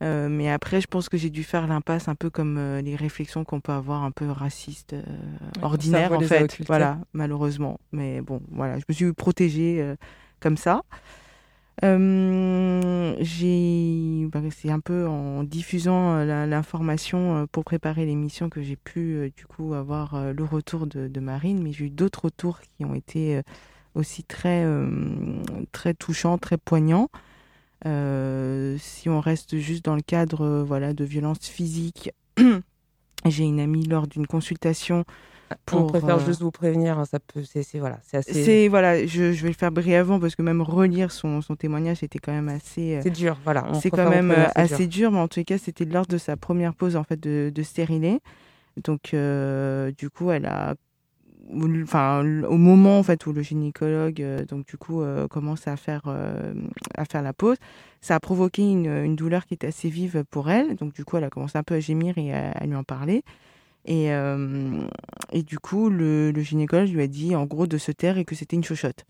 mais après, je pense que j'ai dû faire l'impasse un peu comme les réflexions qu'on peut avoir un peu racistes, ordinaires en fait. Voilà, malheureusement. Mais bon, voilà, je me suis protégée comme ça. Euh, bah, c'est un peu en diffusant euh, l'information euh, pour préparer l'émission que j'ai pu du coup avoir le retour de, de Marine, mais j'ai eu d'autres retours qui ont été aussi très, très touchants, très poignants. Si on reste juste dans le cadre voilà, de violences physiques, j'ai une amie lors d'une consultation On pour, préfère euh, juste vous prévenir, hein, ça peut, c'est, voilà, c'est assez. c'est voilà, je, je vais le faire brièvement parce que même relire son, son témoignage c'était quand même assez. euh, C'est dur, voilà. on C'est quand même prévenir, euh, assez dur. mais en tout cas c'était lors de sa première pause en fait de, de stérilet. Donc du coup elle a, enfin au moment en fait où le gynécologue donc du coup commence à faire à faire la pause, ça a provoqué une, une douleur qui était assez vive pour elle. Donc du coup elle a commencé un peu à gémir et à, à lui en parler. Et, euh, et du coup, le, le gynécologue lui a dit en gros de se taire et que c'était une chochotte.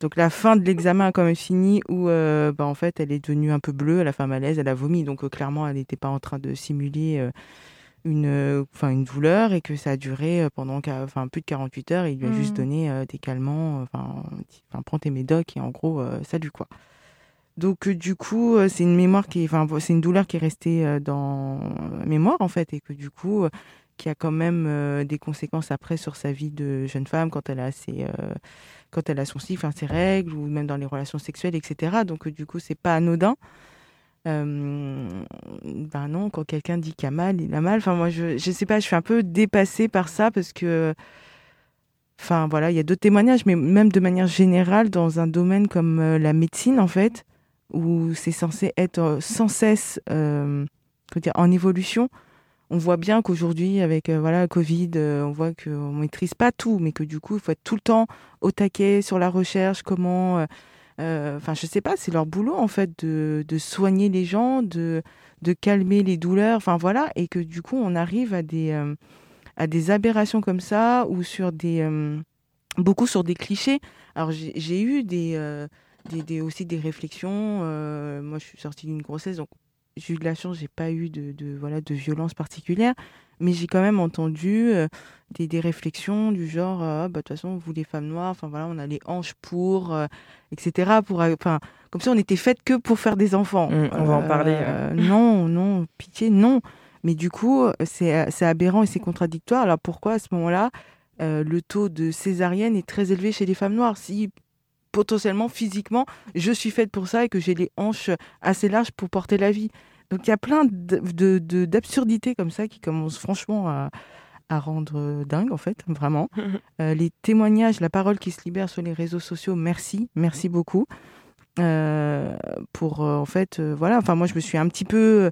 Donc la fin de l'examen a quand même fini où euh, bah, en fait elle est devenue un peu bleue, elle a fait un malaise, elle a vomi. Donc euh, clairement elle n'était pas en train de simuler une, enfin, une douleur et que ça a duré pendant enfin, plus de 48 heures. Et il lui a juste donné euh, des calmants, enfin, prends tes médocs et en gros salut quoi. Donc euh, du coup euh, c'est une mémoire qui, enfin c'est une douleur qui est restée euh, dans mémoire en fait et que du coup qui a quand même euh, des conséquences après sur sa vie de jeune femme quand elle a ses, euh, quand elle a son cycle, ses règles ou même dans les relations sexuelles, etc. Donc euh, du coup c'est pas anodin. Ben non, quand quelqu'un dit qu'il a mal, il a mal. Enfin moi je, je sais pas, je suis un peu dépassée par ça parce que Enfin voilà, il y a d'autres témoignages, mais même de manière générale, dans un domaine comme la médecine, en fait, où c'est censé être sans cesse dire, en évolution. On voit bien qu'aujourd'hui, avec euh, voilà, Covid, euh, on voit qu'on maîtrise pas tout, mais que du coup, il faut être tout le temps au taquet sur la recherche, comment. euh, euh, Enfin, je sais pas, c'est leur boulot en fait de, de soigner les gens, de, de calmer les douleurs, enfin voilà, et que du coup, on arrive à des, à des aberrations comme ça ou sur des. beaucoup sur des clichés. Alors, j'ai eu des, des, aussi des réflexions. moi, je suis sortie d'une grossesse, donc j'ai eu de la chance, j'ai pas eu de, de, voilà, de violence particulière, mais j'ai quand même entendu euh, des, des réflexions du genre, euh, Ah, bah, de toute façon, vous les femmes noires, enfin voilà, on a les hanches pour, euh, etc. Pour, enfin, comme si on était faites que pour faire des enfants. Mm, on va en parler, non, non, pitié, non. Mais du coup, c'est c'est aberrant et c'est contradictoire. Alors pourquoi à ce moment-là, le taux de césarienne est très élevé chez les femmes noires? Si potentiellement, physiquement, je suis faite pour ça et que j'ai les hanches assez larges pour porter la vie. Donc il y a plein de- de- de- d'absurdités comme ça qui commencent franchement à, à rendre dingue, en fait, vraiment. Euh, les témoignages, la parole qui se libère sur les réseaux sociaux, merci, merci beaucoup. Euh, pour, euh, en fait, euh, voilà, enfin, moi, je me suis un petit peu, euh,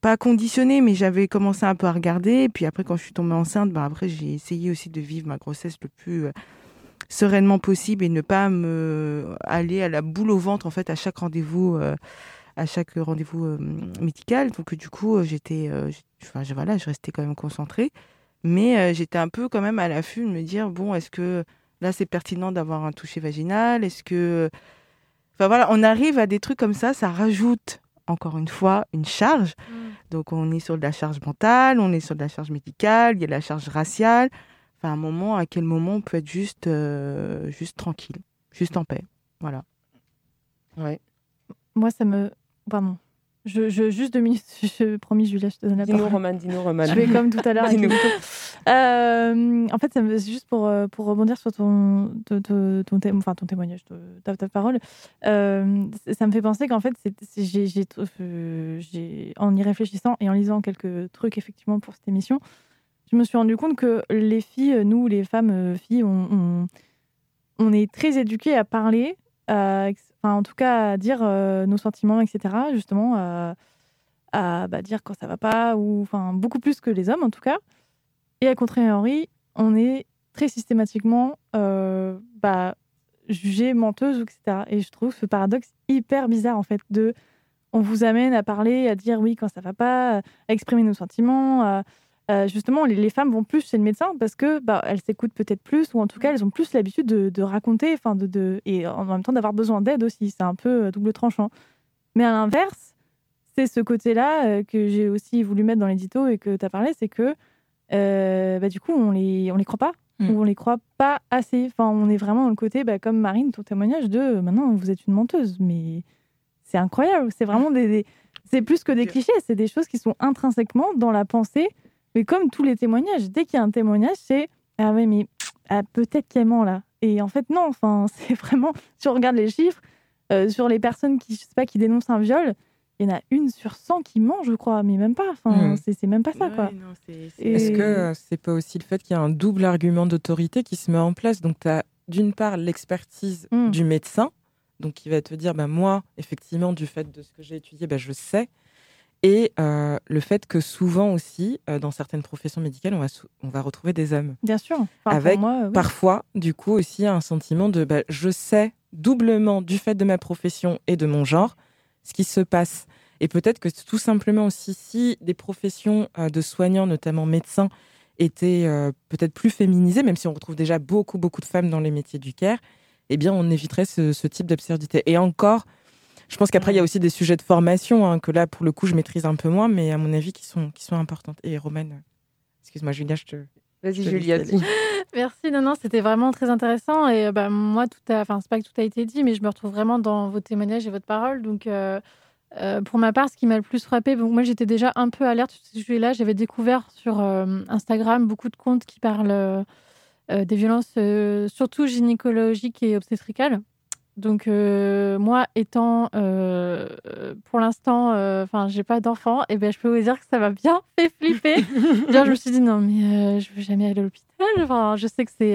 pas conditionnée, mais j'avais commencé un peu à regarder. Et puis après, quand je suis tombée enceinte, ben, après, j'ai essayé aussi de vivre ma grossesse le plus euh, sereinement possible et ne pas me aller à la boule au ventre, en fait, à chaque rendez-vous. euh, à chaque rendez-vous euh, médical. Donc, du coup, euh, j'étais, enfin, je- voilà, je restais quand même concentrée. Mais j'étais un peu quand même à l'affût de me dire, bon, est-ce que là, c'est pertinent d'avoir un toucher vaginal? Est-ce que... Enfin voilà, on arrive à des trucs comme ça, ça rajoute, encore une fois, une charge. Donc on est sur de la charge mentale, on est sur de la charge médicale, il y a de la charge raciale. Enfin, à un moment, à quel moment on peut être juste, euh, juste tranquille, juste en paix. Voilà. Ouais. Moi, ça me. Pardon. Je, je- juste deux minutes. Je promis, Julia, je te donne la Dis-nous, parole. Roman, dis-nous, Roman. Je vais comme tout à l'heure. Dis-nous. Euh, en fait, ça me- c'est juste pour, euh, pour rebondir sur ton, ton, ton, ton témo- enfin, ton témoignage, ta, ta parole. Euh, ça me fait penser qu'en fait, j'ai- en y réfléchissant et en lisant quelques trucs effectivement pour cette émission, je me suis rendu compte que les filles, nous, les femmes euh, filles, on, est très éduquées à parler, enfin, en tout cas à dire euh, nos sentiments, etc. Justement, à, bah, dire quand ça va pas, ou enfin beaucoup plus que les hommes en tout cas. Et à contrario, on est très systématiquement euh, bah, menteuse, etc. Et je trouve ce paradoxe hyper bizarre en fait de on vous amène à parler, à dire oui quand ça va pas, à exprimer nos sentiments. à- à- justement, les, les femmes vont plus chez le médecin parce que bah, elles s'écoutent peut-être plus ou en tout cas elles ont plus l'habitude de, de raconter, enfin de, de et en même temps d'avoir besoin d'aide aussi. C'est un peu euh, double tranchant. Mais à l'inverse, c'est ce côté-là euh, que j'ai aussi voulu mettre dans l'édito et que tu as parlé, c'est que euh, bah, du coup, on les, on les croit pas. Mm. Ou on les croit pas assez. Enfin, on est vraiment dans le côté, bah, comme Marine, ton témoignage de euh, maintenant, vous êtes une menteuse. Mais c'est incroyable. C'est vraiment des. des- C'est plus que des clichés, c'est des choses qui sont intrinsèquement dans la pensée. Mais comme tous les témoignages, dès qu'il y a un témoignage, c'est Ah ouais, mais ah, peut-être qu'elle ment là. Et en fait, non. Enfin, c'est vraiment. Si on regarde les chiffres, euh, sur les personnes qui, je sais pas, qui dénoncent un viol, il y en a une sur 100 qui ment, je crois, mais même pas. Enfin, Mhm. c'est c'est même pas ça, quoi. Et- Est-ce que c'est pas aussi le fait qu'il y a un double argument d'autorité qui se met en place? Donc, tu as d'une part l'expertise Mm. du médecin, donc qui va te dire bah, moi, effectivement, du fait de ce que j'ai étudié, bah, je sais. Et euh, le fait que souvent aussi, euh, dans certaines professions médicales, on va, on va retrouver des hommes. Bien sûr. Enfin, avec moi, oui. parfois, du coup, aussi un sentiment de bah, je sais doublement du fait de ma profession et de mon genre ce qui se passe. Et peut-être que tout simplement aussi, si des professions euh, de soignants, notamment médecins, étaient peut-être plus féminisées, même si on retrouve déjà beaucoup, beaucoup de femmes dans les métiers du care, eh bien, on éviterait ce, ce type d'absurdité. Et encore, je pense qu'après, il y a aussi des sujets de formation, hein, que là, pour le coup, je maîtrise un peu moins, mais à mon avis, qui sont, qui sont importantes. Et Romane, euh, excuse-moi, Julia, je te. Vas-y, je te Julia, laisse dis. aller. Merci, non, non, c'était vraiment très intéressant. Et bah, moi, tout a... enfin, c'est pas que tout a été dit, mais je me retrouve vraiment dans vos témoignages et votre parole. Donc, euh, euh, pour ma part, ce qui m'a le plus frappé, bon, moi, j'étais déjà un peu alerte sur ce sujet-là. J'avais découvert sur euh, Instagram beaucoup de comptes qui parlent des violences, euh, surtout gynécologiques et obstétricales. Donc, euh, moi, étant euh, pour l'instant, euh, enfin, j'ai pas d'enfant, et ben, je peux vous dire que ça m'a bien fait flipper. Genre, je me suis dit, non, mais je veux jamais aller à l'hôpital. Enfin, je sais que c'est,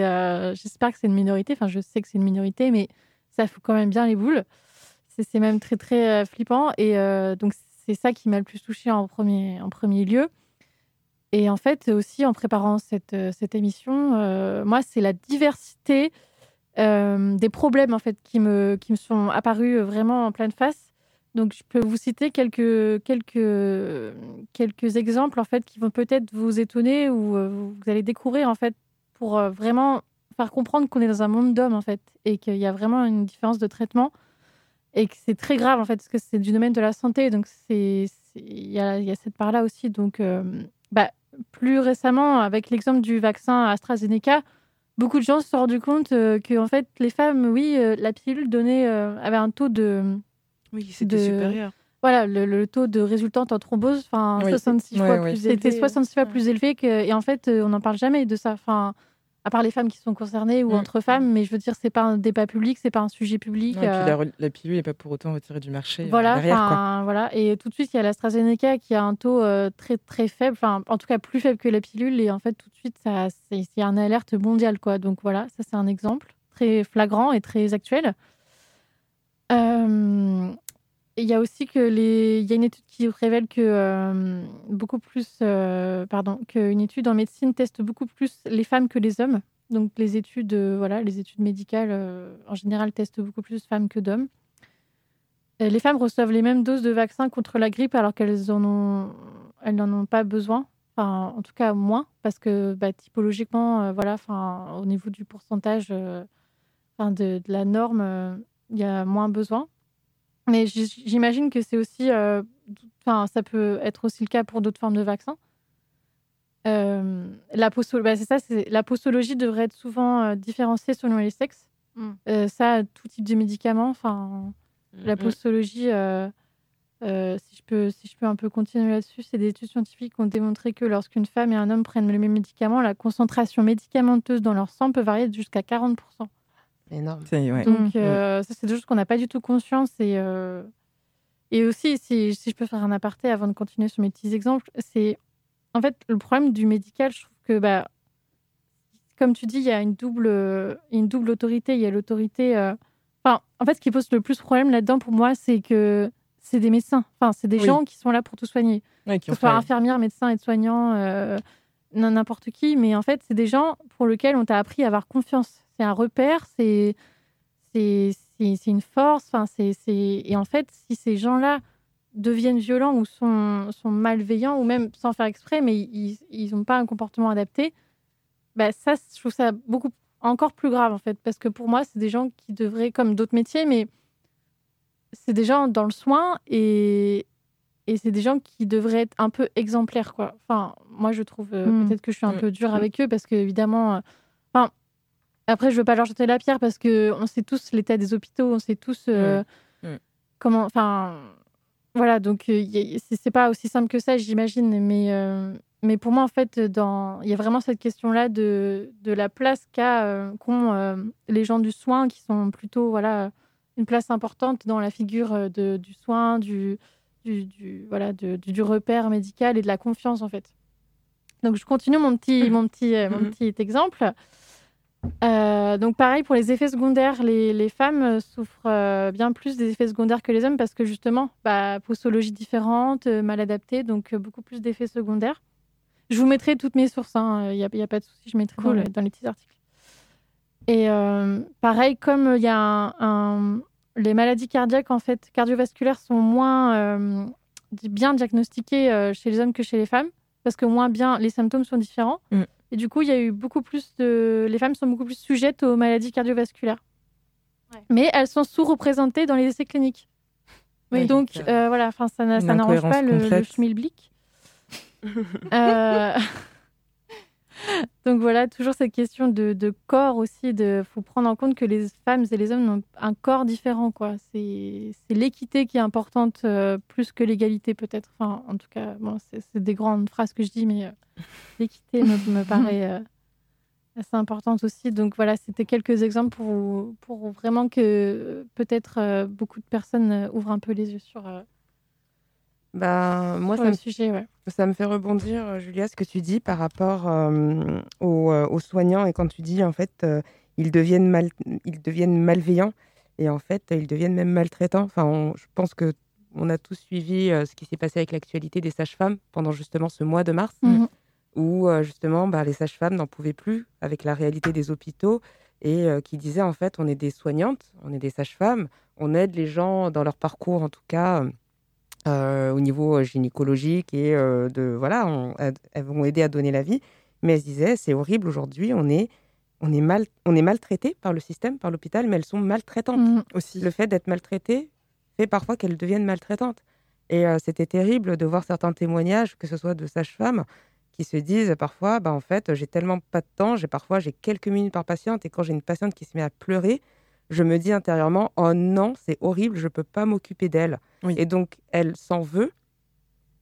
j'espère que c'est une minorité. Enfin, je sais que c'est une minorité, mais ça fout quand même bien les boules. c'est même très très flippant. Et donc c'est ça qui m'a le plus touchée en premier, en premier lieu. Et en fait aussi en préparant cette, cette émission, moi c'est la diversité euh, des problèmes en fait qui me, qui me sont apparus vraiment en pleine face. Donc je peux vous citer quelques, quelques, quelques exemples en fait qui vont peut-être vous étonner ou euh, vous allez découvrir en fait pour euh, vraiment faire comprendre qu'on est dans un monde d'hommes en fait et qu'il y a vraiment une différence de traitement et que c'est très grave en fait parce que c'est du domaine de la santé donc c'est il y y a cette part là aussi donc euh, bah, plus récemment avec l'exemple du vaccin AstraZeneca beaucoup de gens se sont rendus compte euh, que en fait les femmes oui euh, la pilule donnait euh, avait un taux de Oui, c'était de- supérieur. voilà le, le taux de résultante en thrombose enfin Oui. 66 Ouais, fois ouais. plus c'était élevé, 66 fois ouais. plus élevé que et en fait on n'en parle jamais de ça enfin à part les femmes qui sont concernées ou Mm. entre femmes mais je veux dire c'est pas un débat public c'est pas un sujet public Non, et puis euh, la, pilule n'est pas pour autant retirée du marché euh, voilà, derrière. Quoi. voilà. Et tout de suite, il y a l'AstraZeneca qui a un taux euh, très très faible, enfin en tout cas plus faible que la pilule. Et en fait, tout de suite, ça, c'est il y a une alerte mondiale, quoi. Donc voilà, ça c'est un exemple très flagrant et très actuel. Euh, Il y a aussi que les, il y a une étude qui révèle que euh, beaucoup plus, euh, qu'une étude en médecine teste beaucoup plus les femmes que les hommes. Donc les études, euh, voilà, les études médicales en général testent beaucoup plus femmes que d'hommes. Les femmes reçoivent les mêmes doses de vaccins contre la grippe alors qu'elles en ont, elles n'en ont pas besoin. Enfin, en tout cas moins, parce que bah, typologiquement, voilà, enfin, au niveau du pourcentage, enfin, de, la norme, il y a moins besoin. Mais j'imagine que c'est aussi, euh, enfin, ça peut être aussi le cas pour d'autres formes de vaccins. Euh, la, bah, c'est ça, c'est- la postologie devrait être souvent euh, différenciée selon les sexes. Mm. Euh, ça, tout type de médicaments, enfin, la Mhm. postologie, euh, euh, si, je peux, si je peux un peu continuer là-dessus, c'est des études scientifiques qui ont démontré que lorsqu'une femme et un homme prennent le même médicament, la concentration médicamenteuse dans leur sang peut varier de jusqu'à 40%. Énorme. C'est- ouais. Donc, euh, ça, c'est des choses qu'on n'a pas du tout conscience. Et, euh, et aussi, si, si je peux faire un aparté avant de continuer sur mes petits exemples, c'est en fait le problème du médical. Je trouve que, bah, comme tu dis, il y a une double, une double autorité. Il y a l'autorité. euh, Enfin, en fait, ce qui pose le plus problème là-dedans pour moi, c'est que c'est des médecins. Enfin, c'est des Oui. gens qui sont là pour tout soigner Ouais, qui que ce soit infirmière, médecin, aide-soignant, euh, n'importe qui. Mais en fait, c'est des gens pour lesquels on t'a appris à avoir confiance. C'est un repère, c'est une force. Enfin, et en fait, si ces gens-là deviennent violents ou sont, sont malveillants ou même sans faire exprès, mais ils n'ont pas un comportement adapté, bah ça, je trouve ça beaucoup encore plus grave en fait, parce que pour moi, c'est des gens qui devraient, comme d'autres métiers, mais c'est des gens dans le soin et, et c'est des gens qui devraient être un peu exemplaires, quoi. Enfin, moi, je trouve euh, Mm. peut-être que je suis un Mm. peu dure avec eux parce que, évidemment, euh, après, je veux pas leur jeter la pierre parce que on sait tous l'état des hôpitaux, on sait tous euh, Mm. Mm. comment, enfin, voilà. Donc, euh, c'est pas aussi simple que ça, j'imagine, mais euh, mais pour moi, en fait, dans il y a vraiment cette question-là de, de la place qu'a, euh, qu'ont les gens du soin qui sont plutôt, voilà, une place importante dans la figure de, du soin, du, du, du- voilà, de- du, du repère médical et de la confiance, en fait. Donc, je continue mon petit, mon petit, mon Mhm. petit exemple. Euh, donc, pareil, pour les effets secondaires, les, les femmes euh, souffrent euh, bien plus des effets secondaires que les hommes parce que, justement, bah, postologie différente, euh, mal adaptée, donc beaucoup plus d'effets secondaires. Je vous mettrai toutes mes sources, il n'y a, pas de souci, je mettrai dans, Cool. les, dans les petits articles. Et pareil, comme il y a un, un- les maladies cardiaques, en fait, cardiovasculaires sont moins bien diagnostiquées chez les hommes que chez les femmes, parce que moins bien, les symptômes sont différents. Mm. Et du coup, il y a eu beaucoup plus de... Les femmes sont beaucoup plus sujettes aux maladies cardiovasculaires. Mais elles sont sous-représentées dans les essais cliniques. Oui, donc, donc, euh, voilà, ça, n'arrange pas le, le schmilblick. Euh, Donc voilà, toujours cette question de, de corps aussi. Il faut prendre en compte que les femmes et les hommes ont un corps différent. quoi. C'est l'équité qui est importante euh, plus que l'égalité peut-être. Enfin, en tout cas, bon, c'est des grandes phrases que je dis, mais euh, l'équité me, me paraît euh, assez importante aussi. Donc voilà, c'était quelques exemples pour, pour vraiment que peut-être beaucoup de personnes ouvrent un peu les yeux sur, Bah, moi, ça me, sujet. Ouais. ça me fait rebondir, euh, Julia, ce que tu dis par rapport euh, aux, euh, aux soignants et quand tu dis, en fait, euh, ils, deviennent mal, ils deviennent malveillants. Et en fait, ils deviennent même maltraitants. Enfin, on- je pense que on a tous suivi euh, ce qui s'est passé avec l'actualité des sages-femmes pendant justement ce mois de mars, Mhm. où justement bah, les sages-femmes n'en pouvaient plus avec la réalité des hôpitaux et qui disaient en fait on est des soignantes, on est des sages-femmes, on aide les gens dans leur parcours en tout cas euh, au niveau euh, gynécologique et euh, de voilà, on- elles vont aider à donner la vie. Mais elles se disaient c'est horrible aujourd'hui, on est on est mal on est maltraité par le système, par l'hôpital, mais elles sont maltraitantes Mhm. aussi. le fait d'être maltraitée fait parfois qu'elles deviennent maltraitantes. Et euh, c'était terrible de voir certains témoignages, que ce soit de sages-femmes, qui se disent parfois, bah, en fait, j'ai tellement pas de temps, j'ai parfois j'ai quelques minutes par patiente, et quand j'ai une patiente qui se met à pleurer, je me dis intérieurement, oh non, c'est horrible, je peux pas m'occuper d'elle. Oui. Et donc, elle s'en veut.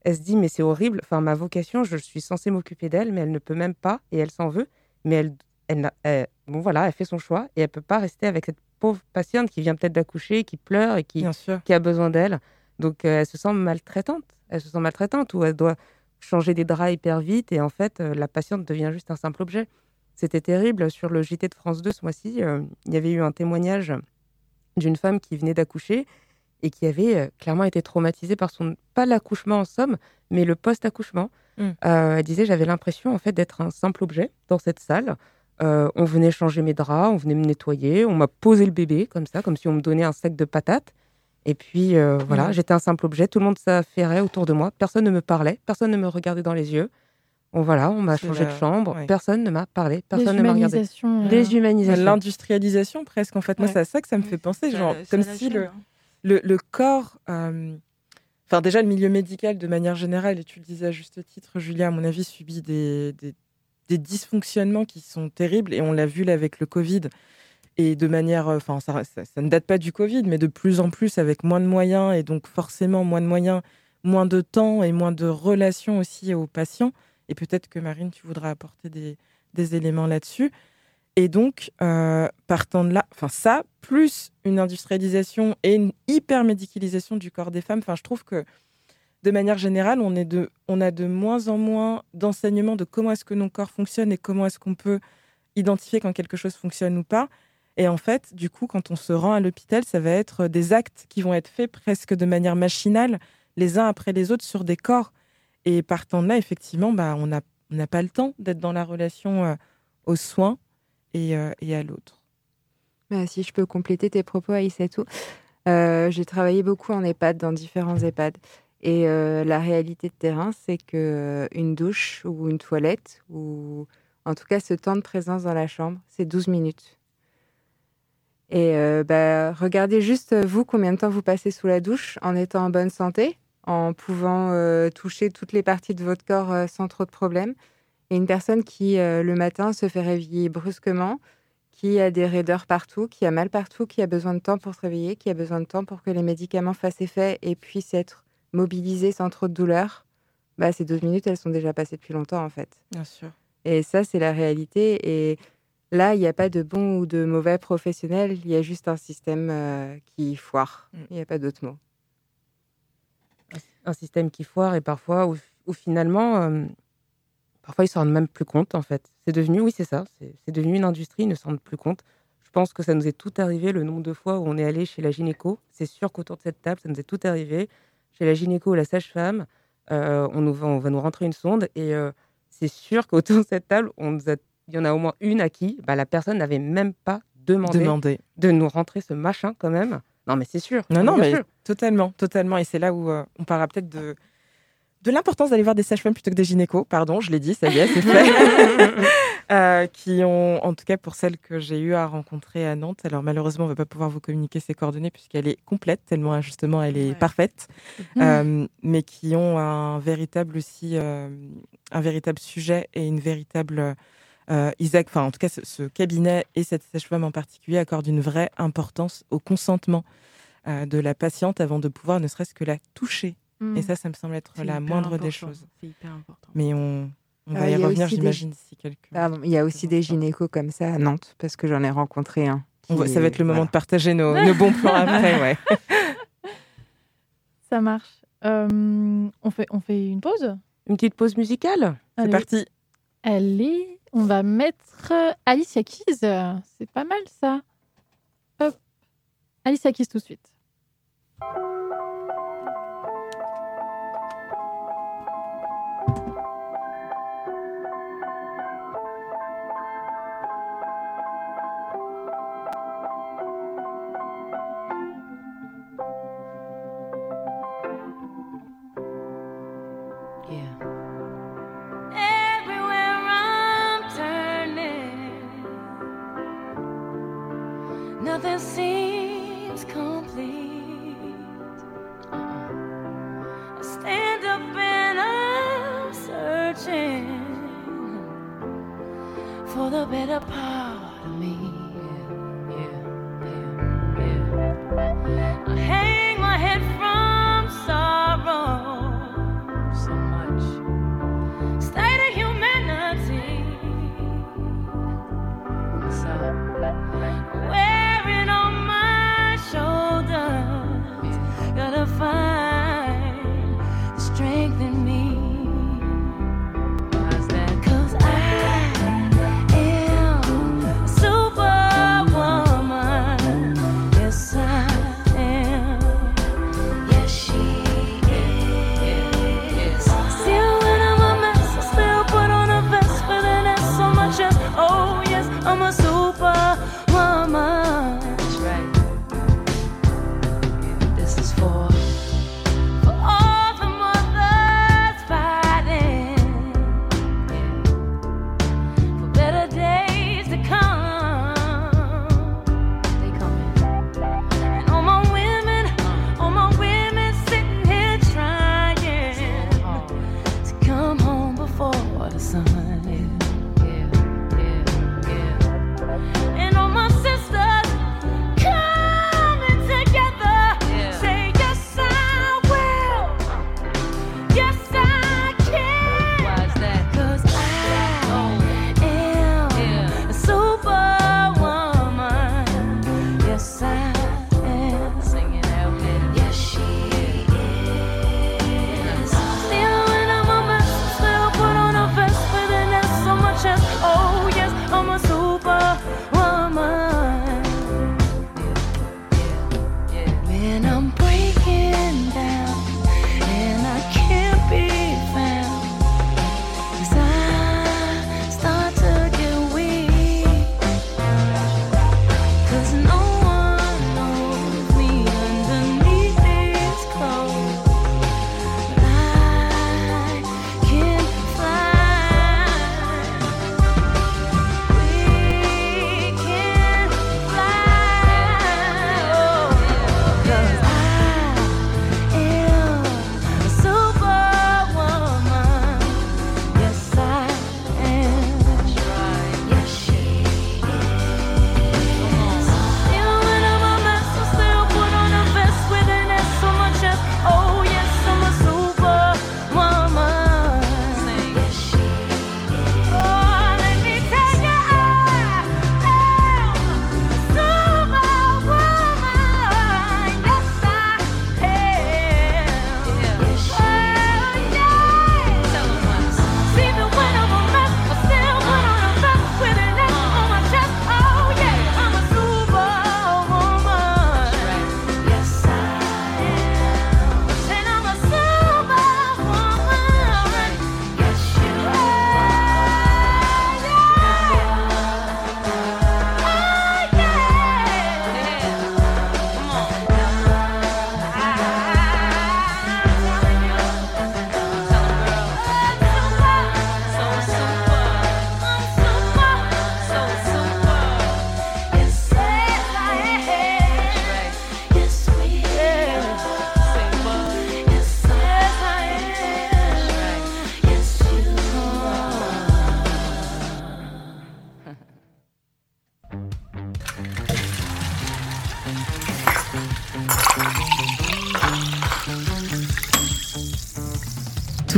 Elle se dit, mais c'est horrible. Enfin, ma vocation, je suis censée m'occuper d'elle, mais elle ne peut même pas, et elle s'en veut. Mais elle, elle, bon voilà, elle fait son choix, et elle peut pas rester avec cette pauvre patiente qui vient peut-être d'accoucher, qui pleure et qui, qui a besoin d'elle. Donc, euh, elle se sent maltraitante. Elle se sent maltraitante ou elle doit changer des draps hyper vite et en fait, euh, la patiente devient juste un simple objet. C'était terrible. Sur le JT de France 2 ce mois-ci, euh, il y avait eu un témoignage d'une femme qui venait d'accoucher et qui avait euh, clairement été traumatisée par son, pas l'accouchement en somme, mais le post-accouchement. Mm. Euh, elle disait, j'avais l'impression en fait d'être un simple objet dans cette salle. On venait changer mes draps, on venait me nettoyer, on m'a posé le bébé comme ça, comme si on me donnait un sac de patates. Et puis euh, voilà, Mhm. j'étais un simple objet, tout le monde s'affairait autour de moi, personne ne me parlait, personne ne me regardait dans les yeux. Bon voilà, on m'a changé la- de chambre, ouais. personne ne m'a parlé, personne ne m'a regardé. Déshumanisation, euh. L'industrialisation presque en fait. Moi Ouais. c'est à ça que ça me fait penser, genre comme si le, hein. le, le corps, euh, enfin déjà le milieu médical de manière générale, et tu le disais à juste titre, Julia, à mon avis, subit des, des, des dysfonctionnements qui sont terribles, et on l'a vu là avec le Covid, et de manière, euh, enfin ça, ça, ça ne date pas du Covid, mais de plus en plus avec moins de moyens, et donc forcément moins de moyens, moins de temps et moins de relations aussi aux patients, et peut-être que Marine, tu voudras apporter des, éléments là-dessus. Et donc, euh, partant de là, enfin ça, plus une industrialisation et une hyper médicalisation du corps des femmes, enfin je trouve que de manière générale, on, on a de moins en moins d'enseignements de comment est-ce que nos corps fonctionnent et comment est-ce qu'on peut identifier quand quelque chose fonctionne ou pas. Et en fait, du coup, quand on se rend à l'hôpital, ça va être des actes qui vont être faits presque de manière machinale, les uns après les autres, sur des corps. Et partant de là, effectivement, bah, on n'a pas le temps d'être dans la relation euh, aux soins et, euh, et à l'autre. Bah, si je peux compléter tes propos, Aïssatou. Euh, j'ai travaillé beaucoup en EHPAD, dans différents EHPAD. Et euh, la réalité de terrain, c'est que une douche ou une toilette, ou en tout cas ce temps de présence dans la chambre, c'est 12 minutes. Et bah, regardez juste, vous, combien de temps vous passez sous la douche en étant en bonne santé, en pouvant euh, toucher toutes les parties de votre corps euh, sans trop de problèmes. Et une personne qui, euh, le matin, se fait réveiller brusquement, qui a des raideurs partout, qui a mal partout, qui a besoin de temps pour se réveiller, qui a besoin de temps pour que les médicaments fassent effet et puissent être mobilisés sans trop de douleur, bah, ces 12 minutes, elles sont déjà passées depuis longtemps, en fait. Bien sûr. Et ça, c'est la réalité. Et là, il n'y a pas de bon ou de mauvais professionnel, il y a juste un système qui foire. Mm. Il n'y a pas d'autre mot. Un système qui foire et parfois où, où finalement, euh, parfois ils s'en rendent même plus compte en fait. C'est devenu, oui c'est ça, c'est devenu une industrie, ils ne s'en rendent plus compte. Je pense que ça nous est tout arrivé le nombre de fois où on est allé chez la gynéco. C'est sûr qu'autour de cette table, ça nous est tout arrivé. Chez la gynéco ou la sage-femme, euh, on, nous va, on va nous rentrer une sonde et euh, c'est sûr qu'autour de cette table, on nous a- il y en a au moins une à qui bah, la personne n'avait même pas demandé de nous rentrer ce machin quand même. Non mais c'est sûr. Non, non, mais sûr. totalement, totalement. Et c'est là où euh, on parlera peut-être de, de l'importance d'aller voir des sages-femmes plutôt que des gynécos. Pardon, je l'ai dit, ça y est, c'est fait. Euh, qui ont, en tout cas pour celle que j'ai eu à rencontrer à Nantes, alors malheureusement, on ne va pas pouvoir vous communiquer ses coordonnées puisqu'elle est complète, tellement justement elle est Ouais. parfaite, Mhm. Euh, mais qui ont un véritable aussi, euh, un véritable sujet et une véritable. Euh, Isaac, enfin en tout cas ce, ce cabinet et cette sage-femme en particulier accordent une vraie importance au consentement euh, de la patiente avant de pouvoir ne serait-ce que la toucher. Mm. Et ça, ça me semble être la moindre des important. choses. C'est hyper important. Mais on, on va Ah, y revenir, des- j'imagine, si quelqu'un. Pardon, il y a aussi des gynécos comme ça à Nantes, parce que j'en ai rencontré un. On va- qui- ça va être le moment voilà. de partager nos, nos bons plans après, ouais. Ça marche. Euh, on, fait, on fait une pause? Une petite pause musicale? C'est parti. Allez, on va mettre euh, Alicia Keys. C'est pas mal ça. Hop. Alicia Keys tout de suite.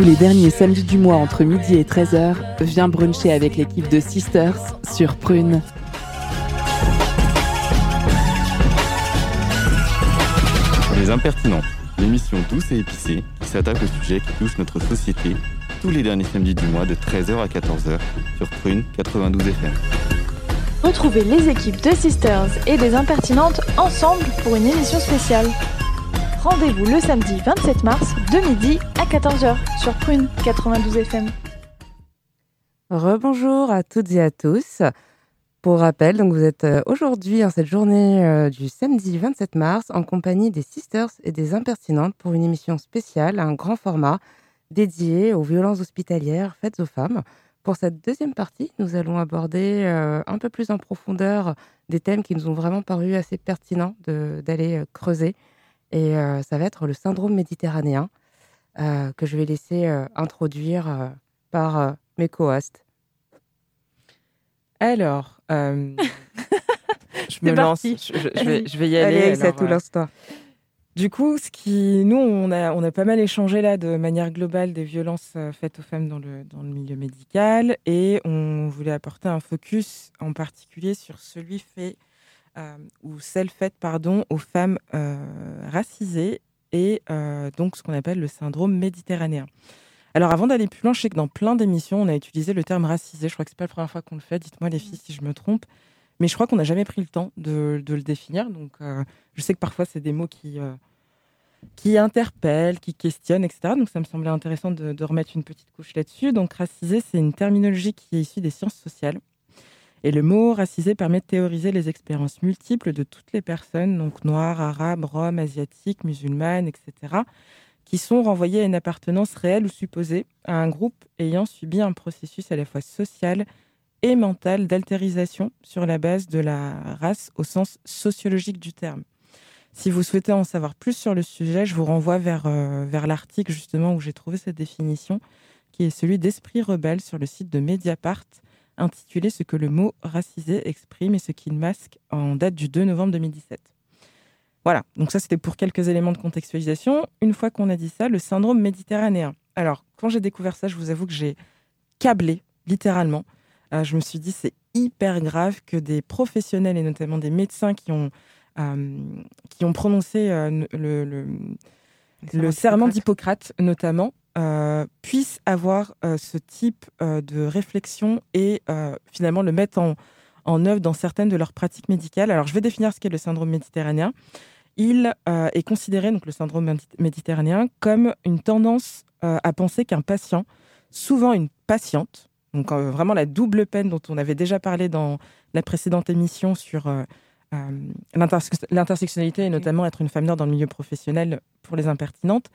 les derniers samedis du mois entre midi et 13h, viens bruncher avec l'équipe de Sisters sur Prune. Les impertinents, l'émission douce et épicée qui s'attaque au sujet qui touche notre société tous les derniers samedis du mois de 13h à 14h sur Prune 92 FM. Retrouvez les équipes de Sisters et des Impertinentes ensemble pour une émission spéciale. Rendez-vous le samedi 27 mars de midi à 14h sur Prune 92 FM. Rebonjour à toutes et à tous. Pour rappel, donc vous êtes euh, aujourd'hui en cette journée euh, du samedi 27 mars en compagnie des Sisters et des Impertinentes pour une émission spéciale, un grand format dédié aux violences hospitalières faites aux femmes. Pour cette deuxième partie, nous allons aborder euh, un peu plus en profondeur des thèmes qui nous ont vraiment paru assez pertinents d'aller creuser. Et euh, ça va être le syndrome méditerranéen euh, que je vais laisser euh, introduire par mes co-hosts. Alors, euh, je me lance, je, vais, je vais y aller. Allez, alors, tout l'instant. Du coup, ce qui, nous, on a, on a pas mal échangé là de manière globale des violences faites aux femmes dans le, dans le milieu médical et on voulait apporter un focus en particulier sur celui fait ou celle faite pardon aux femmes euh, racisées et euh, donc ce qu'on appelle le syndrome méditerranéen. Alors avant d'aller plus loin, je sais que dans plein d'émissions, on a utilisé le terme racisé. Je crois que c'est pas la première fois qu'on le fait. Dites-moi les filles si je me trompe. Mais je crois qu'on n'a jamais pris le temps de, de le définir. Donc euh, je sais que parfois c'est des mots qui, euh, qui interpellent, qui questionnent, etc. Donc ça me semblait intéressant de, de remettre une petite couche là-dessus. Donc racisé, c'est une terminologie qui est issue des sciences sociales. Et le mot racisé permet de théoriser les expériences multiples de toutes les personnes, donc noires, arabes, roms, asiatiques, musulmanes, etc., qui sont renvoyées à une appartenance réelle ou supposée à un groupe ayant subi un processus à la fois social et mental d'altérisation sur la base de la race au sens sociologique du terme. Si vous souhaitez en savoir plus sur le sujet, je vous renvoie vers, euh, vers l'article justement où j'ai trouvé cette définition, qui est celui d'Esprit Rebelle sur le site de Mediapart, intitulé Ce que le mot racisé exprime et ce qu'il masque en date du 2 novembre 2017. Voilà, donc ça c'était pour quelques éléments de contextualisation. Une fois qu'on a dit ça, le syndrome méditerranéen. Alors, quand j'ai découvert ça, je vous avoue que j'ai câblé, littéralement. Euh, je me suis dit, c'est hyper grave que des professionnels, et notamment des médecins qui ont, euh, qui ont prononcé euh, le, le- le serment d'Hippocrate, notamment, euh, puissent avoir euh, ce type euh, de réflexion et finalement le mettre en, en œuvre dans certaines de leurs pratiques médicales. Alors, je vais définir ce qu'est le syndrome méditerranéen. Il est considéré, donc le syndrome médi- méditerranéen, comme une tendance à penser qu'un patient, souvent une patiente, donc vraiment la double peine dont on avait déjà parlé dans la précédente émission sur l'intersectionnalité et notamment être une femme noire dans le milieu professionnel pour les impertinentes,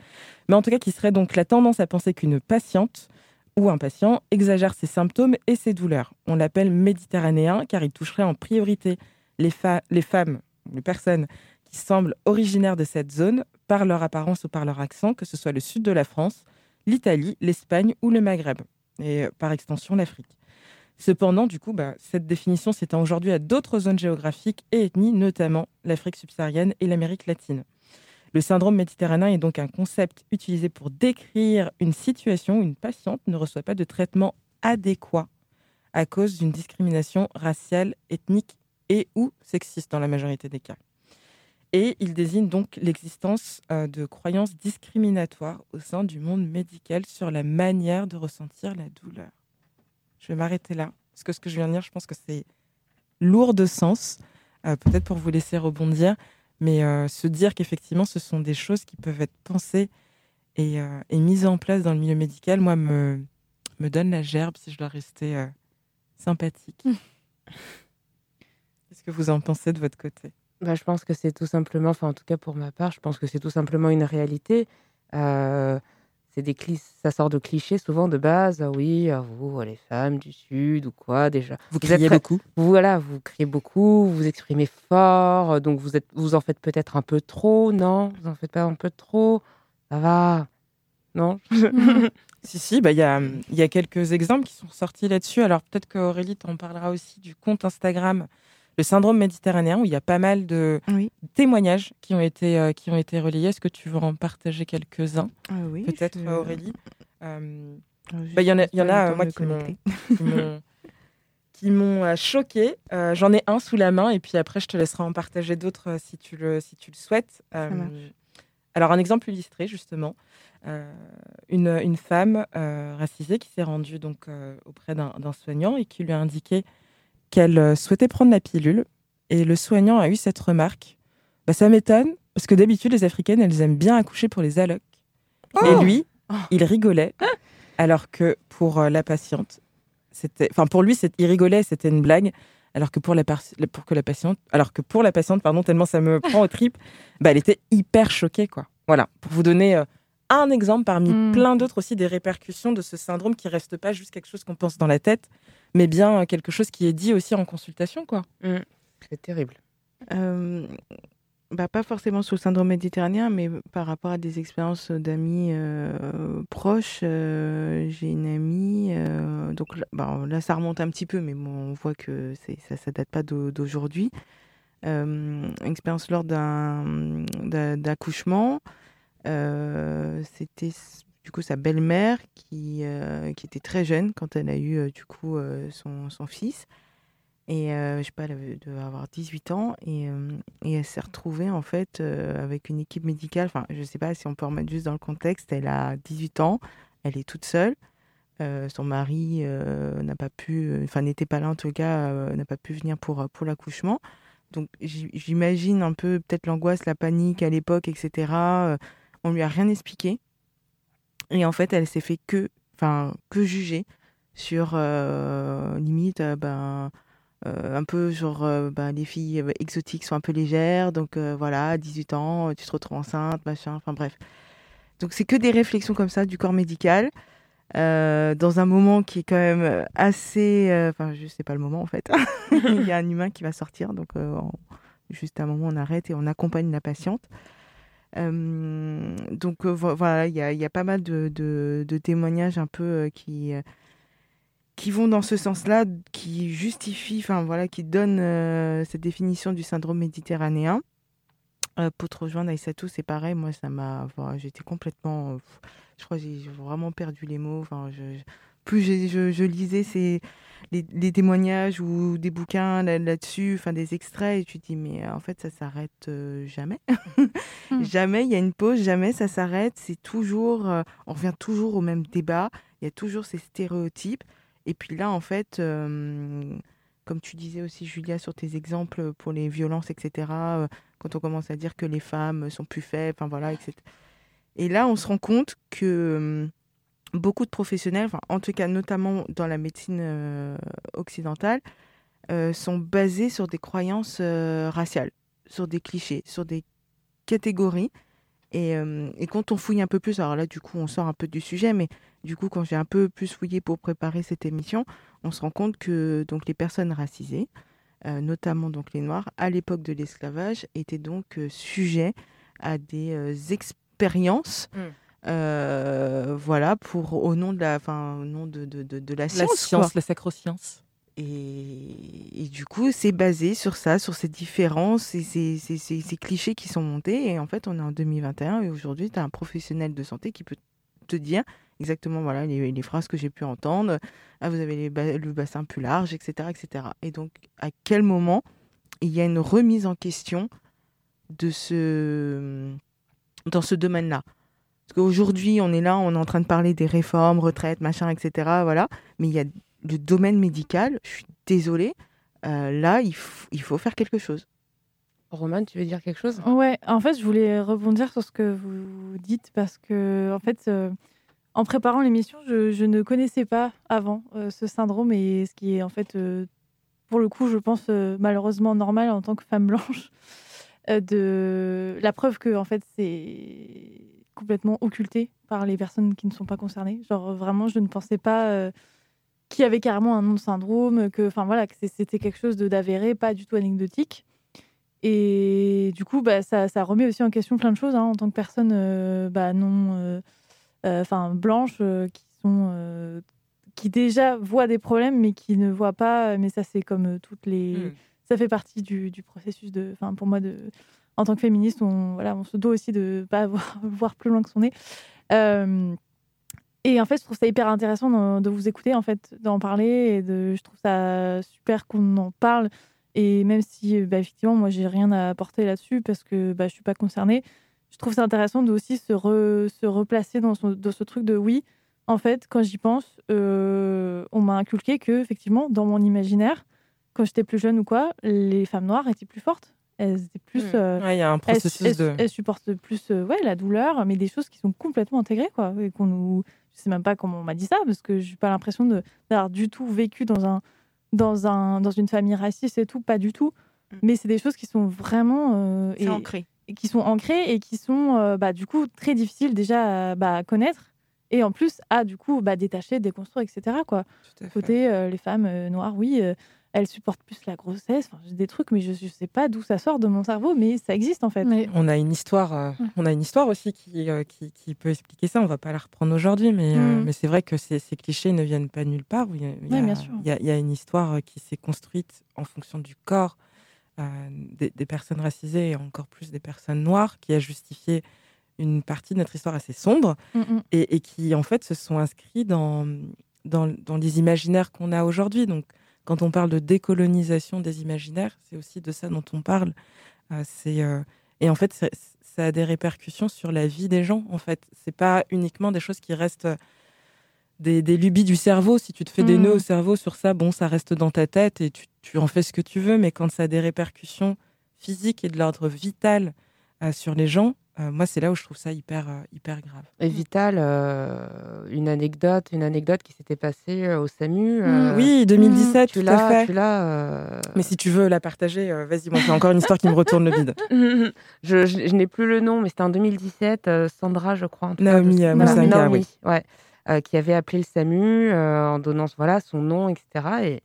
mais en tout cas qui serait donc la tendance à penser qu'une patiente ou un patient exagère ses symptômes et ses douleurs. On l'appelle méditerranéen car il toucherait en priorité les, les femmes, les personnes qui semblent originaires de cette zone par leur apparence ou par leur accent, que ce soit le sud de la France, l'Italie, l'Espagne ou le Maghreb, et euh, par extension l'Afrique. Cependant, du coup, bah, cette définition s'étend aujourd'hui à d'autres zones géographiques et ethnies, notamment l'Afrique subsaharienne et l'Amérique latine. Le syndrome méditerranéen est donc un concept utilisé pour décrire une situation où une patiente ne reçoit pas de traitement adéquat à cause d'une discrimination raciale, ethnique et ou sexiste dans la majorité des cas. Et il désigne donc l'existence euh, de croyances discriminatoires au sein du monde médical sur la manière de ressentir la douleur. Je vais m'arrêter là, parce que ce que je viens de dire, je pense que c'est lourd de sens, euh, peut-être pour vous laisser rebondir, mais euh, se dire qu'effectivement, ce sont des choses qui peuvent être pensées et, euh, et mises en place dans le milieu médical, moi, me, me donne la gerbe si je dois rester sympathique. Qu'est-ce que vous en pensez de votre côté? Bah, je pense que c'est tout simplement, enfin en tout cas pour ma part, je pense que c'est tout simplement une réalité. Euh, des clis- ça sort de clichés souvent de base. Ah oui, ah, vous, les femmes du sud ou quoi déjà. Vous criez très- beaucoup? Vous voilà, vous criez beaucoup, vous vous exprimez fort, euh, donc vous êtes, vous en faites peut-être un peu trop, non? Vous en faites pas un peu trop? Ça va? Non? Si, si, bah, il y, a, il y a quelques exemples qui sont sortis là-dessus. Alors peut-être qu'Aurélie t'en parlera aussi du compte Instagram, le syndrome méditerranéen, où il y a pas mal de témoignages qui ont été, euh, qui ont été relayés. Est-ce que tu veux en partager quelques-uns Ah oui, Peut-être, je- Aurélie Euh, Ah, bah, Il y en a, y en a eu euh, moi, qui m'ont qui m'ont- qui m'ont choqué. Euh, J'en ai un sous la main et puis après, je te laisserai en partager d'autres si, tu le, si tu le souhaites. Alors, un exemple illustré, justement. Euh, une, une femme euh, racisée qui s'est rendue donc, euh, auprès d'un d'un soignant et qui lui a indiqué qu'elle euh, souhaitait prendre la pilule et le soignant a eu cette remarque. Bah, ça m'étonne parce que d'habitude, les Africaines, elles aiment bien accoucher pour les allocs. et lui, il rigolait alors que pour euh, la patiente, c'était, enfin pour lui, c'est- il rigolait, c'était une blague. Alors que pour la, par- pour que la patiente, alors que pour la patiente, pardon, tellement ça me prend au trip, bah, elle était hyper choquée, quoi. Voilà, pour vous donner euh, un exemple parmi Mm. plein d'autres aussi des répercussions de ce syndrome qui reste pas juste quelque chose qu'on pense dans la tête, mais bien quelque chose qui est dit aussi en consultation, quoi. C'est terrible. Euh, bah, pas forcément sur le syndrome méditerranéen, mais par rapport à des expériences d'amis euh, proches. euh, J'ai une amie, euh, donc là, bah, là, ça remonte un petit peu, mais bon, on voit que c'est- ça ne date pas d'au- d'aujourd'hui. Euh, une expérience lors d'un euh, C'était du coup sa belle-mère qui, euh, qui était très jeune quand elle a eu euh, du coup euh, son, son fils. Et je sais pas, elle devait avoir 18 ans et, et elle s'est retrouvée en fait avec une équipe médicale. Enfin, je sais pas si on peut remettre juste dans le contexte. Elle a 18 ans, elle est toute seule. Son mari n'a pas pu, enfin n'était pas là en tout cas, n'a pas pu venir pour, pour l'accouchement. Donc j'imagine un peu peut-être l'angoisse, la panique à l'époque, etc. On lui a rien expliqué. Et en fait, elle s'est fait que, enfin, que juger sur euh, limite, euh, ben, euh, un peu genre, euh, ben, les filles euh, exotiques sont un peu légères, donc euh, voilà, 18 ans, tu te retrouves enceinte, machin, enfin bref. Donc c'est que des réflexions comme ça du corps médical. euh, dans un moment qui est quand même assez, euh, enfin je sais pas le moment en fait. Il y a un humain qui va sortir, donc euh, juste à un moment on arrête et on accompagne la patiente. Donc vo- voilà, il y a, pas mal de, témoignages un peu qui, qui vont dans ce sens-là, qui justifient, enfin voilà, qui donnent cette définition du syndrome méditerranéen. Pour te rejoindre, Aïssatou, c'est pareil, moi ça m'a, enfin, j'étais complètement, je crois que j'ai vraiment perdu les mots. Enfin, plus je, je lisais ces, les, les témoignages ou des bouquins là- là-dessus, enfin des extraits, et tu te dis mais euh, en fait ça s'arrête euh, jamais. Jamais il y a une pause, jamais ça s'arrête. C'est toujours, euh, on revient toujours au même débat. Il y a toujours ces stéréotypes. Et puis là, en fait, euh, comme tu disais aussi, Julia, sur tes exemples pour les violences, etc., euh, quand on commence à dire que les femmes sont plus faibles, enfin voilà, etc. Et là, on se rend compte que beaucoup de professionnels, en tout cas notamment dans la médecine euh, occidentale, euh, sont basés sur des croyances euh, raciales, sur des clichés, sur des catégories. Et, quand on fouille un peu plus, alors là, du coup, on sort un peu du sujet, mais du coup, quand j'ai un peu plus fouillé pour préparer cette émission, on se rend compte que donc, les personnes racisées, notamment donc les Noirs, à l'époque de l'esclavage, étaient donc sujets à des expériences. Mm. Euh, voilà, pour au nom de la, au nom de, de, de, de la La science. science, quoi. la sacroscience. Et, et du coup, c'est basé sur ça, sur ces différences et ces, ces- ces- ces clichés qui sont montés. Et en fait, on est en 2021 et aujourd'hui, tu as un professionnel de santé qui peut te dire exactement voilà, les, les phrases que j'ai pu entendre. Ah, vous avez les ba- le bassin plus large, etc., etc. Et donc, à quel moment il y a une remise en question de ce, dans ce domaine-là? Parce qu'aujourd'hui, on est là, on est en train de parler des réformes, retraites, machin, etc. Voilà. Mais il y a le domaine médical, je suis désolée, euh, là, il, il faut faire quelque chose. Roman, tu veux dire quelque chose? Ouais, en fait, je voulais rebondir sur ce que vous dites parce que, en fait, euh, en préparant l'émission, je, je ne connaissais pas avant euh, ce syndrome et ce qui est, en fait, euh, pour le coup, je pense euh, malheureusement normal en tant que femme blanche, euh, de la preuve que, en fait, c'est complètement occulté par les personnes qui ne sont pas concernées. Genre, vraiment, je ne pensais pas euh, qu'il y avait carrément un nom de syndrome, que, enfin voilà, que c'était quelque chose d'avéré, pas du tout anecdotique. Et du coup, bah, ça, ça remet aussi en question plein de choses hein, en tant que personne euh, bah, non, euh, euh, enfin blanche, euh, qui sont, euh, qui déjà voient des problèmes, mais qui ne voient pas. Mais ça, c'est comme euh, toutes les, Mm. ça fait partie du, du processus de, enfin pour moi de, en tant que féministe, on, voilà, on se doit aussi de pas voir, voir plus loin que son nez. Euh, et en fait, je trouve ça hyper intéressant de vous écouter, en fait, d'en parler. Et de, je trouve ça super qu'on en parle. Et même si, bah, effectivement, moi, j'ai rien à apporter là-dessus parce que bah, je suis pas concernée, je trouve ça intéressant de aussi se, re- se replacer dans ce truc de oui. En fait, quand j'y pense, euh, on m'a inculqué que, effectivement, dans mon imaginaire, quand j'étais plus jeune ou quoi, les femmes noires étaient plus fortes. Elles étaient plus. Mm. euh, Ouais, il y a un processus elles, de- elles supportent plus euh, ouais, la douleur, mais des choses qui sont complètement intégrées, quoi. Et qu'on nous. Je sais même pas comment on m'a dit ça, parce que j'ai pas l'impression d'avoir du tout vécu dans, un, dans, un, dans une famille raciste et tout, pas du tout. Mais c'est des choses qui sont vraiment. euh, C'est et- ancré. et qui sont ancrées et qui sont euh, bah, du coup très difficiles déjà à, bah, connaître et en plus à du coup bah, détacher, déconstruire, etc. Quoi. Côté euh, les femmes euh, noires, oui, euh, elles supportent plus la grossesse. Enfin, j'ai des trucs, mais je ne sais pas d'où ça sort de mon cerveau, mais ça existe en fait. Mais On a une histoire, euh, on a une histoire aussi qui, euh, qui, qui peut expliquer ça. On va pas la reprendre aujourd'hui, mais, euh, Mm. mais c'est vrai que ces, ces clichés ne viennent pas nulle part. Il y a, il y a- bien sûr. il y a- il y a une histoire qui s'est construite en fonction du corps euh, des, des personnes racisées et encore plus des personnes noires, qui a justifié une partie de notre histoire assez sombre et, et qui en fait se sont inscrits dans, dans, dans les imaginaires qu'on a aujourd'hui. Donc quand on parle de décolonisation des imaginaires, c'est aussi de ça dont on parle. Euh, c'est euh, et en fait ça, ça a des répercussions sur la vie des gens. En fait, c'est pas uniquement des choses qui restent euh, des, des lubies du cerveau. Si tu te fais des Mm. nœuds au cerveau sur ça, bon, ça reste dans ta tête et tu, tu en fais ce que tu veux. Mais quand ça a des répercussions physiques et de l'ordre vital euh, sur les gens, euh, moi, c'est là où je trouve ça hyper, euh, hyper grave. Et Vital, euh, une anecdote, une anecdote qui s'était passée euh, au SAMU. euh, oui, 2017, tu tout l'as, à fait. Tu l'as. euh, Mais si tu veux la partager, euh, vas-y, moi, c'est encore une histoire qui me retourne le bide. je, je- je n'ai plus le nom, mais c'était en 2017, euh, Sandra, je crois. en tout cas, Naomi, euh, Naomi, oui. ouais, euh, qui avait appelé le SAMU euh, en donnant voilà, son nom, etc. Et,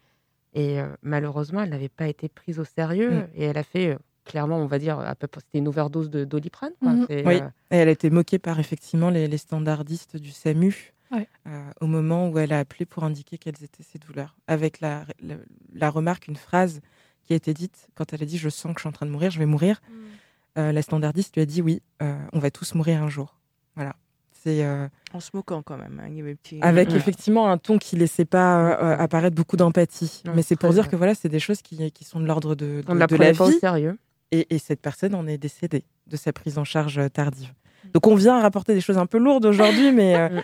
et euh, malheureusement, elle n'avait pas été prise au sérieux Mm. et elle a fait, euh, clairement, on va dire, à peu près, c'était une overdose de doliprane. quoi. Mhm. C'est, Oui, euh, et elle a été moquée par effectivement les, les standardistes du SAMU Ouais. euh, au moment où elle a appelé pour indiquer quelles étaient ses douleurs. Avec la, la, la remarque, une phrase qui a été dite quand elle a dit Je sens que je suis en train de mourir, je vais mourir. Euh, la standardiste lui a dit Oui, euh, on va tous mourir un jour. Voilà. C'est. euh, En se moquant quand même. hein, il y avait petit... avec Ouais. effectivement un ton qui laissait pas euh, euh, apparaître beaucoup d'empathie. Mais c'est pour dire vrai. que voilà, c'est des choses qui, qui sont de l'ordre de, de, on ne la de la pas au vie. sérieux. Et, et cette personne en est décédée de sa prise en charge euh, tardive. Donc on vient rapporter des choses un peu lourdes aujourd'hui, mais, euh, Mm.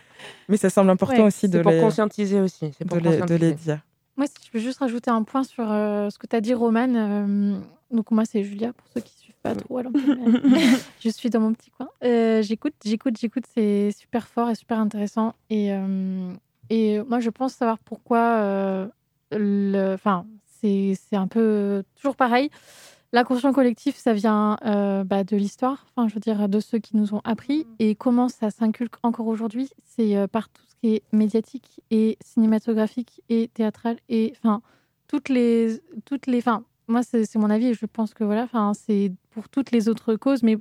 mais ça semble important Ouais, aussi de C'est pour les, conscientiser aussi. C'est pour de, les, de conscientiser. les dire. Moi, si je peux juste rajouter un point sur euh, ce que tu as dit, Romane. euh, donc, moi, c'est Julia, pour ceux qui ne suivent pas trop à l'antenne. mais je suis dans mon petit coin. Euh, j'écoute, j'écoute, j'écoute. C'est super fort et super intéressant. Et, euh, et moi, je pense savoir pourquoi. euh, Enfin, c'est c'est un peu toujours pareil. L'inconscient collectif, ça vient euh, bah, de l'histoire, enfin, je veux dire, de ceux qui nous ont appris. Et comment ça s'inculque encore aujourd'hui, c'est euh, par tout ce qui est médiatique et cinématographique et théâtral. Et enfin, toutes les. Toutes les enfin, moi, c'est mon avis et je pense que voilà, enfin, c'est pour toutes les autres causes. Mais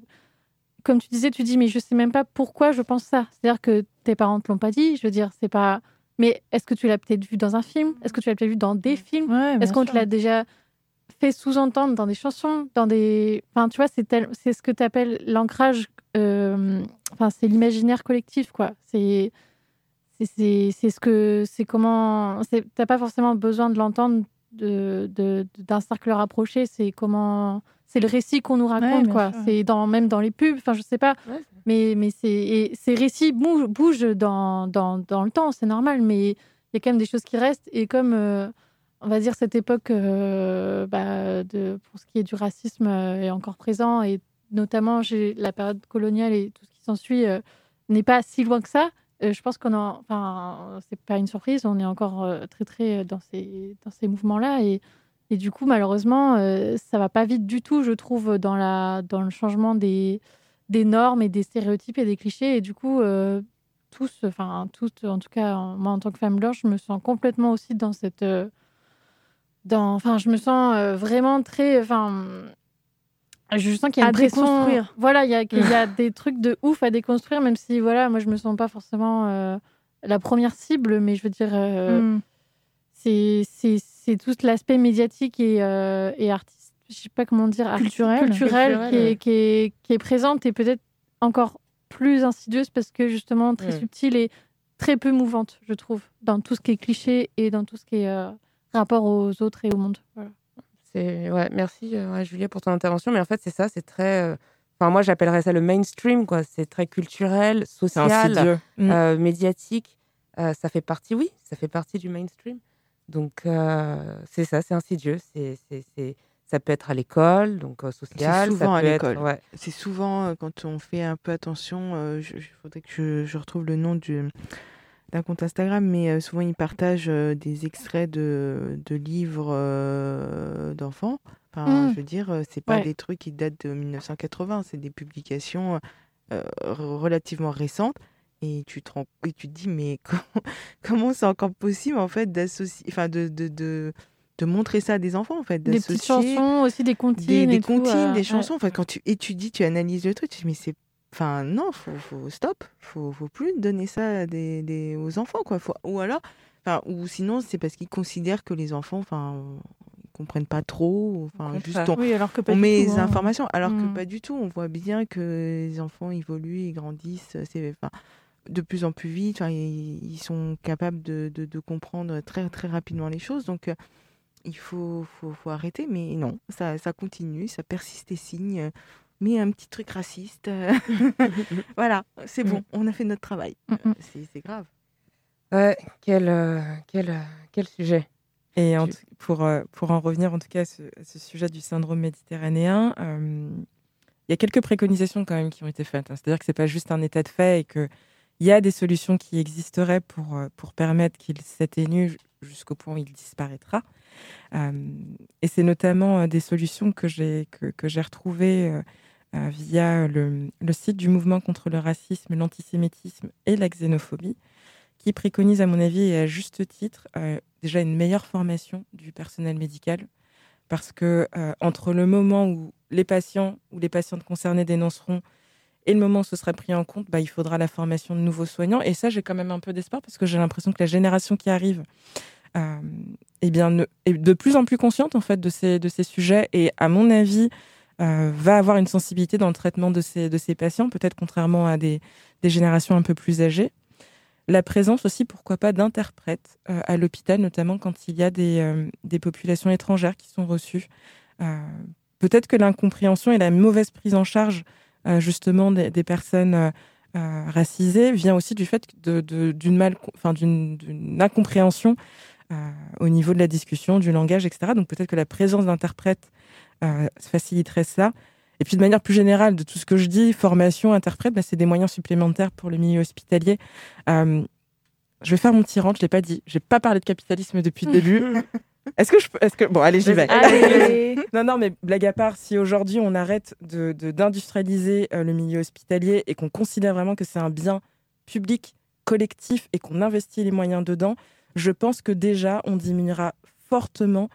comme tu disais, tu dis, mais je sais même pas pourquoi je pense ça. C'est-à-dire que tes parents te l'ont pas dit. Je veux dire, c'est pas. Mais est-ce que tu l'as peut-être vu dans un film? Est-ce que tu l'as peut-être vu dans des films? Ouais, bien est-ce qu'on te l'a déjà fait sous-entendre dans des chansons, dans des... Enfin, tu vois, c'est tel... c'est ce que tu appelles l'ancrage... euh, Enfin, c'est l'imaginaire collectif, quoi. C'est... c'est- C'est ce que... C'est comment... c'est- T'as pas forcément besoin de l'entendre de, de- d'un cercle rapproché. C'est comment... C'est le récit qu'on nous raconte, quoi. sûr. C'est dans, même dans les pubs, enfin, je sais pas. Ouais, Mais, mais c'est, et ces récits bougent, bougent dans, dans, dans le temps, c'est normal, mais il y a quand même des choses qui restent. Et comme, euh, on va dire, cette époque euh, bah, pour ce qui est du racisme euh, est encore présent, et notamment la période coloniale et tout ce qui s'ensuit euh, n'est pas si loin que ça, je pense qu'on en, enfin, c'est pas une surprise, on est encore très, très dans ces, dans ces mouvements-là. Et, et du coup, malheureusement, ça va pas vite du tout, je trouve, dans, la, dans le changement des, des normes et des stéréotypes et des clichés. Et du coup, tous, enfin, toutes, en tout cas, moi, en tant que femme blanche, je me sens complètement aussi dans cette. Dans, enfin, je me sens euh, vraiment très. Enfin, je sens qu'il y a À une pression. déconstruire. Voilà, il y a, il y a des trucs de ouf à déconstruire, même si, voilà, moi, je me sens pas forcément euh, la première cible, mais je veux dire. euh, Mm. c'est c'est c'est tout l'aspect médiatique et, et artiste je sais pas comment dire Culturel. culturel, Culturel, qui, est, ouais. qui, est, qui est présente et peut-être encore plus insidieuse parce que justement très Mm. subtile et très peu mouvante je trouve dans tout ce qui est cliché et dans tout ce qui est rapport aux autres et au monde Voilà. C'est ouais, merci euh, ouais, Julia pour ton intervention. Mais en fait, c'est ça, c'est très. euh, Enfin, moi, j'appellerais ça le mainstream, quoi. C'est très culturel, social, insidieux. Mm. euh, médiatique. Euh, ça fait partie, oui, ça fait partie du mainstream. Donc, euh, c'est ça, c'est insidieux. C'est, ça peut être à l'école, donc euh, social. C'est souvent ça à peut l'école. ouais. C'est souvent euh, quand on fait un peu attention. Il faudrait que je, je retrouve le nom du, d'un compte Instagram, mais euh, souvent ils partagent euh, des extraits de, de livres euh, d'enfants. Enfin, Mm. je veux dire, c'est pas Ouais. des trucs qui datent de 1980, c'est des publications re- relativement récentes. Et tu te, rends- et tu te dis, mais comment, comment c'est encore possible en fait d'associer, enfin de, de, de, de montrer ça à des enfants en fait, Des petites chansons aussi, des comptines. des, des tout, des ouais. chansons. En fait, quand tu étudies, tu analyses le truc, tu te dis, mais c'est. Enfin, non, faut, faut stop. Faut, faut plus donner ça à des, des- aux enfants, quoi. Faut- ou alors. Enfin, ou sinon, c'est parce qu'ils considèrent que les enfants, enfin, ils comprennent pas trop. Enfin, juste on, Oui, alors que pas on met tout, les hein. informations, alors que pas du tout. On voit bien que les enfants évoluent, ils grandissent. C'est, enfin, de plus en plus vite. Enfin, ils, ils sont capables de, de, de comprendre très, très rapidement les choses. Donc, euh, il faut, faut, faut arrêter. Mais non, ça, ça continue, ça persiste et signe. Un petit truc raciste. euh, voilà, c'est bon, on a fait notre travail. Mm, C'est, c'est grave. Ouais, quel, euh, quel, euh, quel sujet. Et en Tu- tout- pour, euh, pour en revenir en tout cas à ce, à ce sujet du syndrome méditerranéen, euh, il y a quelques préconisations quand même qui ont été faites. hein. C'est-à-dire que c'est pas juste un état de fait et qu'il y a des solutions qui existeraient pour, euh, pour permettre qu'il s'atténue ju- jusqu'au point où il disparaîtra. Euh, et c'est notamment euh, des solutions que j'ai que, que j'ai retrouvées euh, euh, via le, site du mouvement contre le racisme, l'antisémitisme et la xénophobie, qui préconise, à mon avis, et à juste titre, euh, déjà une meilleure formation du personnel médical. Parce que euh, entre le moment où les patients ou les patientes concernées dénonceront et le moment où ce sera pris en compte, bah, il faudra la formation de nouveaux soignants. Et ça, j'ai quand même un peu d'espoir parce que j'ai l'impression que la génération qui arrive euh, eh bien, est de plus en plus consciente en fait de ces, de ces sujets et, à mon avis, euh, va avoir une sensibilité dans le traitement de ces, de patients, peut-être contrairement à des, des générations un peu plus âgées. La présence aussi, pourquoi pas, d'interprètes euh, à l'hôpital, notamment quand il y a des, euh, des populations étrangères qui sont reçues. Peut-être que l'incompréhension et la mauvaise prise en charge justement des, des personnes racisées vient aussi du fait de- d'une mal, enfin d'une d'une incompréhension au niveau de la discussion, du langage, etc. Donc peut-être que la présence d'interprètes faciliterait ça. Et puis de manière plus générale, de tout ce que je dis, formation, interprète, bah, c'est des moyens supplémentaires pour le milieu hospitalier. Euh, je vais faire mon petit rant, je l'ai pas dit. J'ai pas parlé de capitalisme depuis le début. Est-ce que je peux... Est-ce que... Bon, allez, j'y vais. Allez. non, non, mais blague à part, si aujourd'hui on arrête de, de- d'industrialiser euh, le milieu hospitalier et qu'on considère vraiment que c'est un bien public, collectif et qu'on investit les moyens dedans, je pense que déjà on diminuera fortement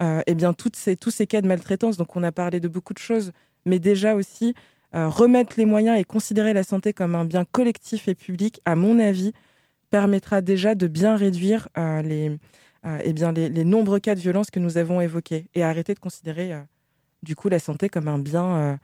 euh, eh bien, ces, tous ces cas de maltraitance. Donc on a parlé de beaucoup de choses, mais déjà aussi euh, remettre les moyens et considérer la santé comme un bien collectif et public, à mon avis, permettra déjà de bien réduire euh, les, eh bien, les, nombreux cas de violence que nous avons évoqués et arrêter de considérer du coup la santé comme un bien,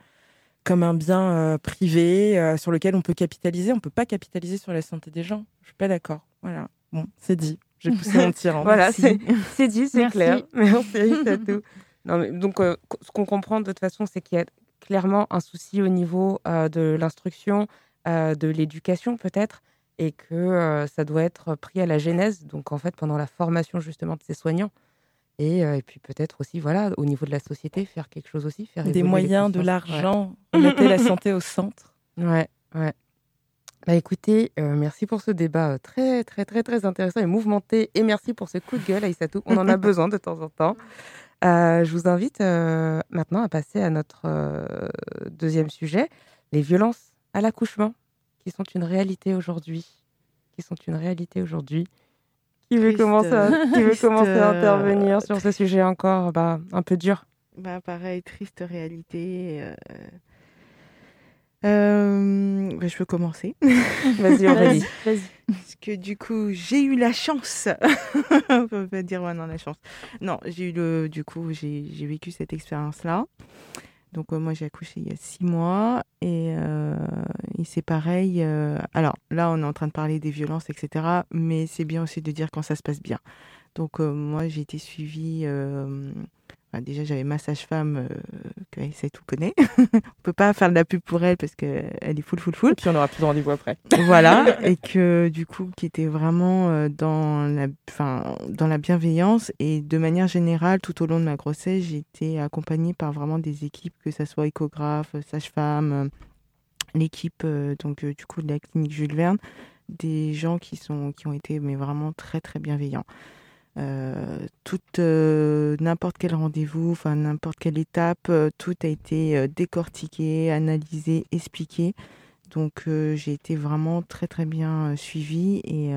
comme un bien privé sur lequel on peut capitaliser. On ne peut pas capitaliser sur la santé des gens. Je suis pas d'accord. Voilà. Bon, c'est dit. J'ai poussé mon tyran. Voilà, Merci. c'est dit, c'est clair. Merci, c'est tout. Non, mais donc, euh, ce qu'on comprend de toute façon, c'est qu'il y a clairement un souci au niveau euh, de l'instruction, euh, de l'éducation peut-être, et que ça doit être pris à la genèse, donc en fait pendant la formation justement de ces soignants. Et, euh, et puis peut-être aussi, voilà, au niveau de la société, faire quelque chose aussi, faire Des moyens, de l'argent, remettez la santé au centre. Ouais, ouais. Bah écoutez, euh, merci pour ce débat euh, très, très, très, très intéressant et mouvementé. Et merci pour ce coup de gueule, Aïssatou. On en a besoin de temps en temps. Euh, je vous invite euh, maintenant à passer à notre deuxième sujet, les violences à l'accouchement, qui sont une réalité aujourd'hui. Qui sont une réalité aujourd'hui. Qui veut Triste, commencer à, qui veut triste, commencer à intervenir sur ce sujet encore bah, un peu dur Bah, pareil, triste réalité. euh. Euh, bah, je peux commencer. Vas-y, Aurélie. Vas-y. Parce que du coup, j'ai eu la chance. On peut pas dire ouais, non, la chance. Non, j'ai eu le. Du coup, j'ai vécu cette expérience-là. Donc, euh, moi, j'ai accouché il y a six mois. Et, euh, et c'est pareil. alors, là, on est en train de parler des violences, etc. Mais c'est bien aussi de dire quand ça se passe bien. Donc, moi, j'ai été suivie enfin, déjà j'avais ma sage-femme euh, que sait tout connaît. on peut pas faire de la pub pour elle parce qu'elle est full, full, full. Et puis on aura plus de rendez-vous après. voilà, et que du coup, qui était vraiment euh, dans, la, enfin, dans la bienveillance. Et de manière générale, tout au long de ma grossesse, j'ai été accompagnée par vraiment des équipes, que ce soit échographe, sage-femme, l'équipe euh, donc du coup de la clinique Jules Verne, des gens qui, sont, qui ont été mais vraiment très très bienveillants. Euh, toute euh, n'importe quel rendez-vous, enfin n'importe quelle étape, euh, tout a été décortiqué, analysé, expliqué. Donc j'ai été vraiment très très bien suivie et,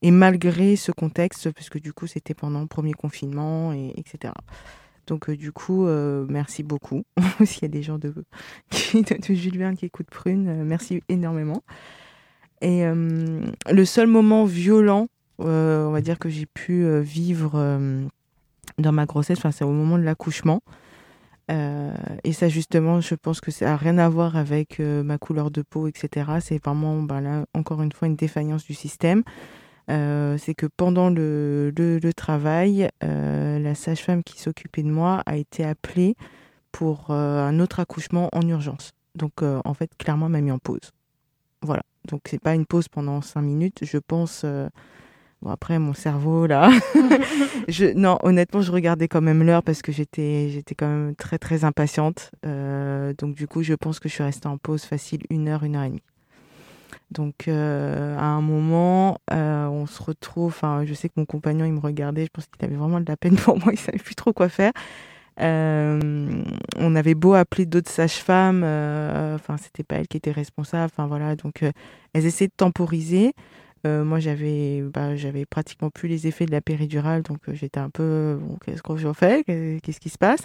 et malgré ce contexte, parce que du coup c'était pendant le premier confinement et etc. Donc du coup merci beaucoup. S'il y a des gens de, de, Jules qui écoutent Prune, merci énormément. Et le seul moment violent, euh, on va dire que j'ai pu euh, vivre euh, dans ma grossesse, enfin, c'est au moment de l'accouchement. Et ça, justement, je pense que ça n'a rien à voir avec ma couleur de peau, etc. C'est vraiment, ben là, encore une fois, une défaillance du système. C'est que pendant le, travail, la sage-femme qui s'occupait de moi a été appelée pour un autre accouchement en urgence. Donc, en fait, clairement, m'a mis en pause. Voilà. Donc, c'est pas une pause pendant cinq minutes. Je pense. Bon, après, mon cerveau, là. je, non, honnêtement, je regardais quand même l'heure parce que j'étais, j'étais quand même très, très impatiente. Euh, donc, du coup, je pense que je suis restée en pause facile une heure, une heure et demie. Donc, euh, à un moment, euh, on se retrouve. Enfin, je sais que mon compagnon, il me regardait. Je pense qu'il avait vraiment de la peine pour moi. Il savait plus trop quoi faire. On avait beau appeler d'autres sages-femmes. Enfin, c'était pas elle qui était responsable. Enfin, voilà. Donc, elles essaient de temporiser. Euh, moi, j'avais bah, j'avais pratiquement plus les effets de la péridurale, donc euh, j'étais un peu bon, qu'est-ce qu'on fait Qu'est-ce qui se passe?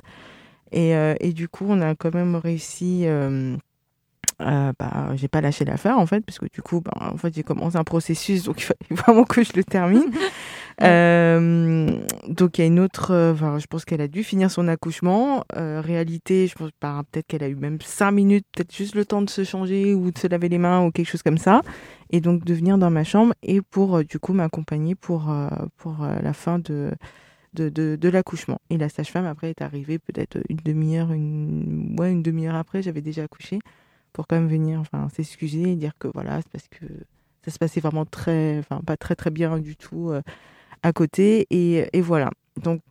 Et, euh, et du coup, on a quand même réussi. Bah, j'ai pas lâché l'affaire en fait, parce que du coup, bah, en fait, j'ai commencé un processus, donc il fallait vraiment que je le termine. Euh, donc il y a une autre, euh, enfin, je pense qu'elle a dû finir son accouchement. Euh, réalité, je pense bah, peut-être qu'elle a eu même cinq minutes, peut-être juste le temps de se changer ou de se laver les mains ou quelque chose comme ça, et donc de venir dans ma chambre et pour du coup m'accompagner pour pour la fin de de, de, l'accouchement. Et la sage-femme après est arrivée peut-être une demi-heure, une ouais une demi-heure après, j'avais déjà accouché pour quand même venir, enfin s'excuser et dire que voilà, c'est parce que ça se passait vraiment très, enfin pas très très bien du tout à côté et, voilà. Donc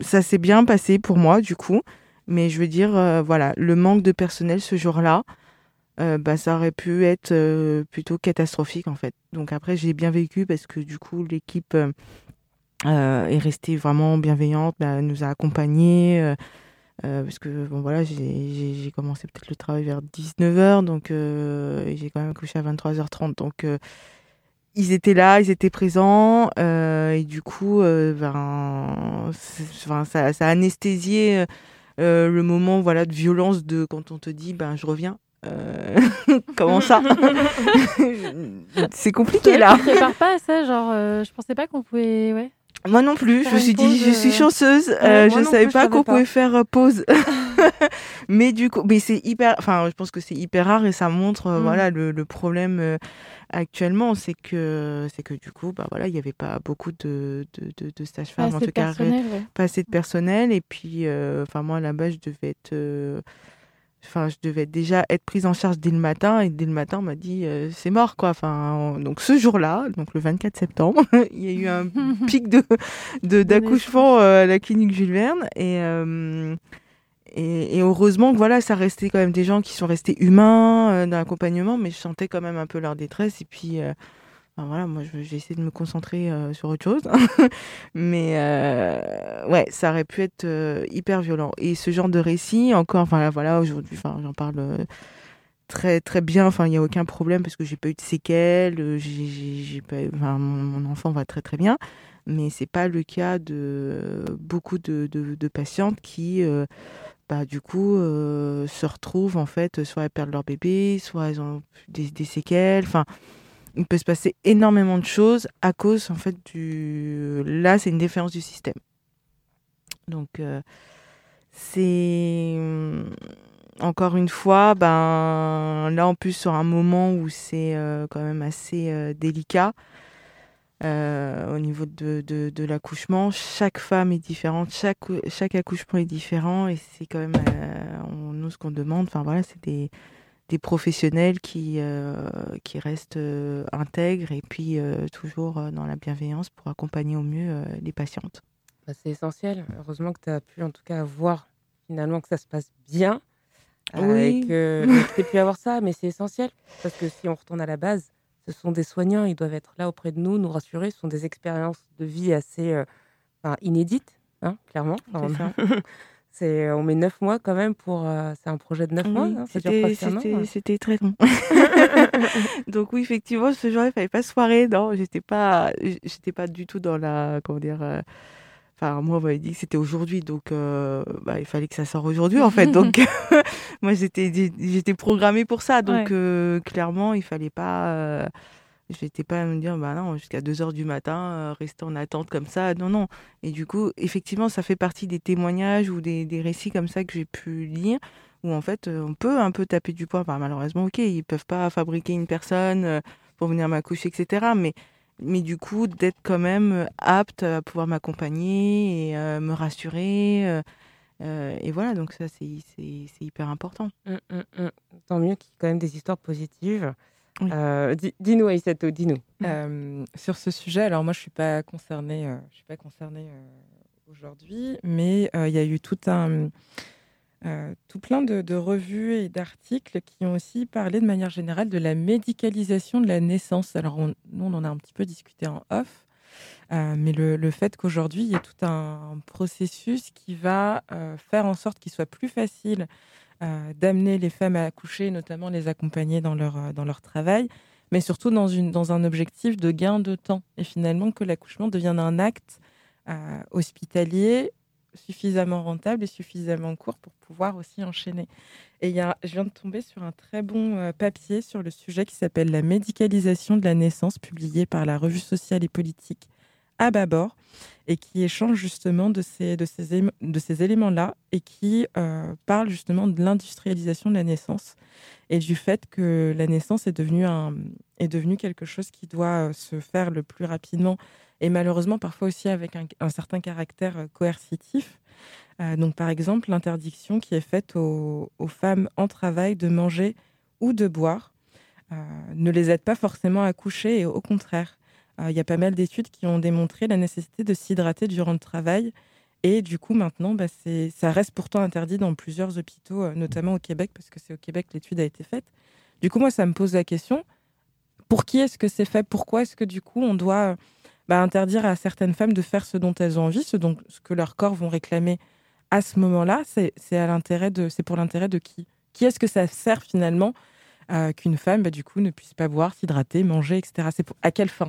ça s'est bien passé pour moi du coup, mais je veux dire euh, voilà, le manque de personnel ce jour-là, euh, bah ça aurait pu être euh, plutôt catastrophique en fait. Donc après j'ai bien vécu parce que du coup l'équipe est restée vraiment bienveillante, bah, nous a accompagnés. parce que bon voilà j'ai- commencé peut-être le travail vers 19h donc j'ai quand même couché à 23h30 donc ils étaient là ils étaient présents euh, et du coup euh, ben enfin, ça, ça a anesthésié euh, le moment voilà de violence de quand on te dit ben je reviens Euh, comment ça c'est compliqué là Je prépare pas à ça, genre, euh, je pensais pas qu'on pouvait. Ouais. Moi non plus, je me suis dit, je suis euh, chanceuse. ouais, euh, je non savais plus, pas qu'on pouvait faire euh, pause. mais du coup, mais c'est hyper, enfin, je pense que c'est hyper rare et ça montre, euh, Mm. voilà, le, le problème euh, actuellement, c'est que, c'est que du coup, bah voilà, il y avait pas beaucoup de, de, de, de sages-femmes, Pas en assez tout de cas, ouais. pas assez de personnel. Et puis, euh, enfin, moi, là-bas, je devais être, euh, Enfin, je devais déjà être prise en charge dès le matin et dès le matin, on m'a dit euh, c'est mort quoi. Enfin, on- donc ce jour-là, donc le 24 septembre, il y a eu un pic de de- d'accouchement euh, à la clinique Jules Verne. Et, euh, et et heureusement que voilà, ça restait quand même des gens qui sont restés humains euh, dans l'accompagnement, mais je sentais quand même un peu leur détresse. Et puis euh, enfin, voilà, moi j'ai essayé de me concentrer euh, sur autre chose, mais euh, ouais, ça aurait pu être euh, hyper violent. Et ce genre de récit, encore, enfin là, voilà, aujourd'hui, j'en parle très très bien. Enfin, il n'y a aucun problème parce que j'ai pas eu de séquelles. J'ai, pas, enfin, mon, enfant va très très bien, mais c'est pas le cas de beaucoup de, de, de patientes qui, bah, du coup, se retrouvent en fait, soit elles perdent leur bébé, soit elles ont des, des séquelles. Enfin, il peut se passer énormément de choses à cause en fait du. Là, c'est une défaillance du système. Donc, euh, c'est encore une fois, ben là en plus sur un moment où c'est euh, quand même assez euh, délicat. au niveau de, de, l'accouchement. Chaque femme est différente, chaque, chaque accouchement est différent et c'est quand même on, nous ce qu'on demande. Enfin voilà, c'est des, des professionnels qui, euh, qui restent euh, intègres et puis euh, toujours dans la bienveillance pour accompagner au mieux les patientes. Bah, c'est essentiel. Heureusement que tu as pu en tout cas voir finalement que ça se passe bien. Oui. Et que tu aies pu avoir ça, mais c'est essentiel. Parce que si on retourne à la base, ce sont des soignants, ils doivent être là auprès de nous, nous rassurer. Ce sont des expériences de vie assez inédites, hein, clairement. Enfin, C'est on, c'est- on met neuf mois quand même pour. euh, c'est un projet de neuf mois. Oui, hein, ça dure c'était an, c'était- très long. Donc oui, effectivement, ce jour-là, il fallait pas se foirer. Non, j'étais pas, j'étais pas du tout dans la, comment dire. euh, Enfin, moi, on m'avait dit que c'était aujourd'hui, donc euh, bah, il fallait que ça sorte aujourd'hui, en fait. Donc, moi, j'étais, j'étais programmée pour ça. Donc, Ouais. euh, clairement, il fallait pas. Euh, j'étais pas à me dire, bah non, jusqu'à 2 heures du matin, euh, rester en attente comme ça. Non, non. Et du coup, effectivement, ça fait partie des témoignages ou des, des récits comme ça que j'ai pu lire où en fait euh, on peut un peu taper du poing. Enfin, malheureusement, ok, ils peuvent pas fabriquer une personne euh, pour venir m'accoucher, etc. Mais, mais du coup, d'être quand même euh, apte à pouvoir m'accompagner et me rassurer. et voilà, donc ça, c'est hyper important. Hum, hum, hum. Tant mieux qu'il y ait quand même des histoires positives. Euh, di- dis-nous, Aïssato, dis-nous. Euh, sur ce sujet, alors moi je suis pas concernée, euh, je suis pas concernée euh, aujourd'hui, mais euh, il y a eu tout un, euh, tout plein de, de revues et d'articles qui ont aussi parlé de manière générale de la médicalisation de la naissance. Alors on- nous on en a un petit peu discuté en off, euh, mais le, le fait qu'aujourd'hui il y ait tout un processus qui va euh, faire en sorte qu'il soit plus facile euh, d'amener les femmes à accoucher, notamment les accompagner dans leur, euh, dans leur travail, mais surtout dans, une, dans un objectif de gain de temps. Et finalement, que l'accouchement devienne un acte euh, hospitalier suffisamment rentable et suffisamment court pour pouvoir aussi enchaîner. Et y a, je viens de tomber sur un très bon euh, papier sur le sujet qui s'appelle La médicalisation de la naissance, publié par la revue sociale et politique à Babord, et qui échange justement de ces, éléments-là et qui euh, parle justement de l'industrialisation de la naissance et du fait que la naissance est devenue, quelque chose qui doit euh, se faire le plus rapidement et malheureusement parfois aussi avec un, certain caractère euh, coercitif. Donc par exemple l'interdiction qui est faite aux, femmes en travail de manger ou de boire ne les aide pas forcément à coucher et au contraire. Euh, Il y a pas mal d'études qui ont démontré la nécessité de s'hydrater durant le travail. Et du coup, maintenant, bah, ça reste pourtant interdit dans plusieurs hôpitaux, euh, notamment au Québec, parce que c'est au Québec que l'étude a été faite. Du coup, moi, ça me pose la question, pour qui est-ce que c'est fait? Pourquoi est-ce que du coup, on doit bah, interdire à certaines femmes de faire ce dont elles ont envie, ce, dont, ce que leurs corps vont réclamer à ce moment-là? C'est pour l'intérêt de qui? Qui est-ce que ça sert finalement euh, qu'une femme, bah, du coup, ne puisse pas boire, s'hydrater, manger, etc. À quelle fin?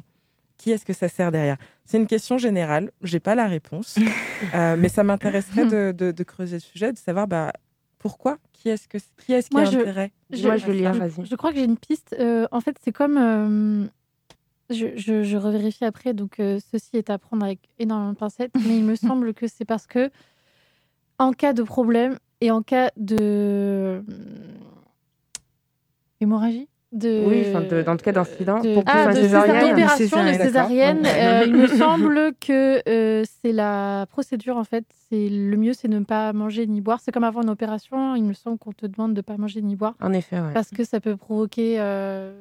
Qui est-ce que ça sert derrière? C'est une question générale. J'ai pas la réponse, Euh, mais ça m'intéresserait de, de- de creuser le sujet, de savoir bah, pourquoi, qui est-ce que qui est-ce qui a je- intérêt? Je, Moi, je vais lire, je- vas-y. Je crois que j'ai une piste. Euh, en fait, c'est comme. euh, je, je, je revérifie après, donc euh, ceci est à prendre avec énormément de pincettes, mais il me semble que c'est parce que, en cas de problème et en cas de. hémorragie de... Oui, enfin, de- dans le cas d'incident, de- pour ah, de un césarienne. d'opération de Césarienne, euh, il me semble que euh, c'est la procédure en fait. C'est le mieux, c'est de ne pas manger ni boire. C'est comme avant une opération. Il me semble qu'on te demande de ne pas manger ni boire En effet, ouais. parce que ça peut provoquer euh,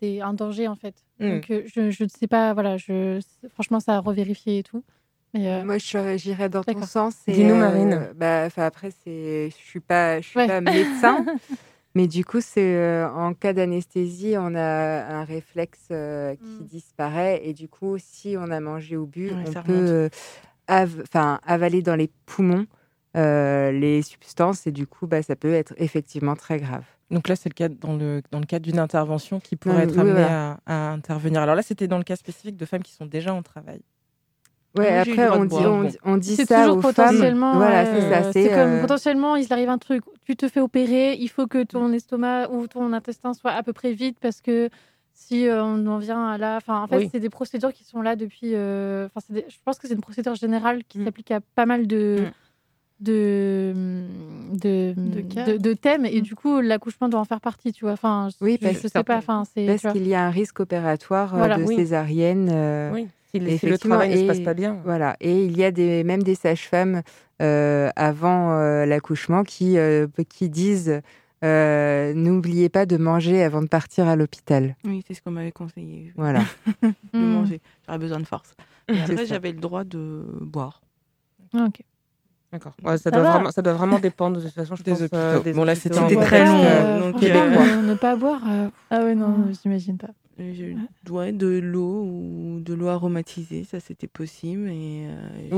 des, un danger en fait. Mm. Donc euh, je, je ne sais pas. Voilà, je, franchement, ça a revérifié et tout. Euh, Moi, je- j'irais dans ton sens. et, Dis-nous, euh, Marine. bah, après, c'est, je suis pas, je suis Ouais. pas médecin, mais du coup, c'est euh, en cas d'anesthésie, on a un réflexe euh, qui Mm. disparaît, et du coup, si on a mangé ou bu, Ouais, on peut euh, av- avaler dans les poumons les substances, et du coup, bah, ça peut être effectivement très grave. Donc là, c'est le cas dans le, dans le cadre d'une intervention qui pourrait mais être oui, amenée voilà. à, à intervenir. Alors là, c'était dans le cas spécifique de femmes qui sont déjà en travail. Ouais, Moi, après, on dit, on, dit- on dit c'est ça toujours aux femmes. potentiellement. Voilà, ouais, c'est ça. euh, C'est comme euh, potentiellement, il arrive un truc. Tu te fais opérer, il faut que ton estomac ou ton intestin soit à peu près vide parce que si euh, on en vient à là, enfin, en fait, Oui. c'est des procédures qui sont là depuis. euh, Enfin, c'est des- je pense que c'est une procédure générale qui Mm. s'applique à pas mal de. de, de, De de, de thèmes et du coup l'accouchement doit en faire partie, tu vois. Enfin, Oui, parce- je sais pas. Enfin, c'est. Parce qu'il y a un risque opératoire Voilà, de oui. césarienne. euh, Oui, si le, si le effectivement, travail ne se et- passe pas bien. Voilà, et il y a des, même des sages-femmes euh, avant euh, l'accouchement qui, euh, qui disent euh, n'oubliez pas de manger avant de partir à l'hôpital. Oui, c'est ce qu'on m'avait conseillé. Voilà. de Mm. manger. J'aurais besoin de force. Et après, j'avais le droit de boire. Ah, ok. D'accord. Ouais, ça, Ça doit vraiment, ça doit vraiment dépendre de toute façon. Je Des pense, hôpitaux. euh, des Bon, là, c'était très long. Euh, donc, euh, ne, pas boire. euh, Ah ouais, non, Ah. j'imagine pas. J'ai eu ouais, de l'eau ou de l'eau aromatisée, ça c'était possible. Et, euh,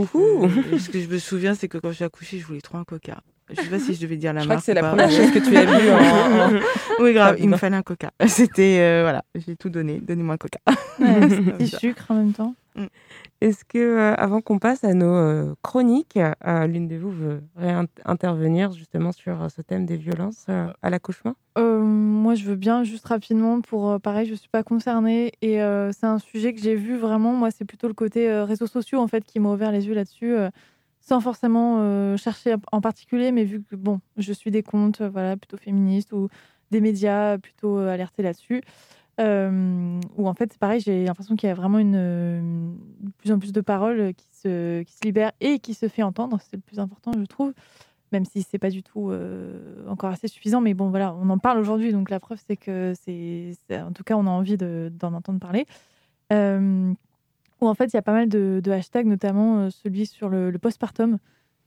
je- ce que je me souviens, c'est que quand j'ai accouché, je voulais trop un coca. Je sais pas si je devais dire la Je crois que marque. c'est la première chose que tu as vue en- Oui, grave, il me fallait un coca. C'était, euh, voilà, j'ai tout donné. Donnez-moi un coca. Ouais, ça. sucre en même temps. Est-ce que, euh, avant qu'on passe à nos euh, chroniques, l'une de vous veut intervenir justement sur ce thème des violences à l'accouchement? Moi, je veux bien, juste rapidement, pour pareil, je suis pas concernée et c'est un sujet que j'ai vu vraiment. Moi, c'est plutôt le côté réseaux sociaux en fait qui m'a ouvert les yeux là-dessus, sans forcément euh, chercher en particulier, mais vu que bon, je suis des comptes, euh, voilà, plutôt féministes ou des médias plutôt euh, alertés là-dessus. Euh, où en fait, c'est pareil, j'ai l'impression qu'il y a vraiment une, plus en plus de paroles qui se, qui se libèrent et qui se fait entendre. C'est le plus important, je trouve même si c'est pas du tout encore assez suffisant. Mais bon, voilà, on en parle aujourd'hui, donc la preuve, c'est que c'est, en tout cas, on a envie de- d'en entendre parler. Où en fait, il y a pas mal de, hashtags, notamment euh, celui sur le, postpartum.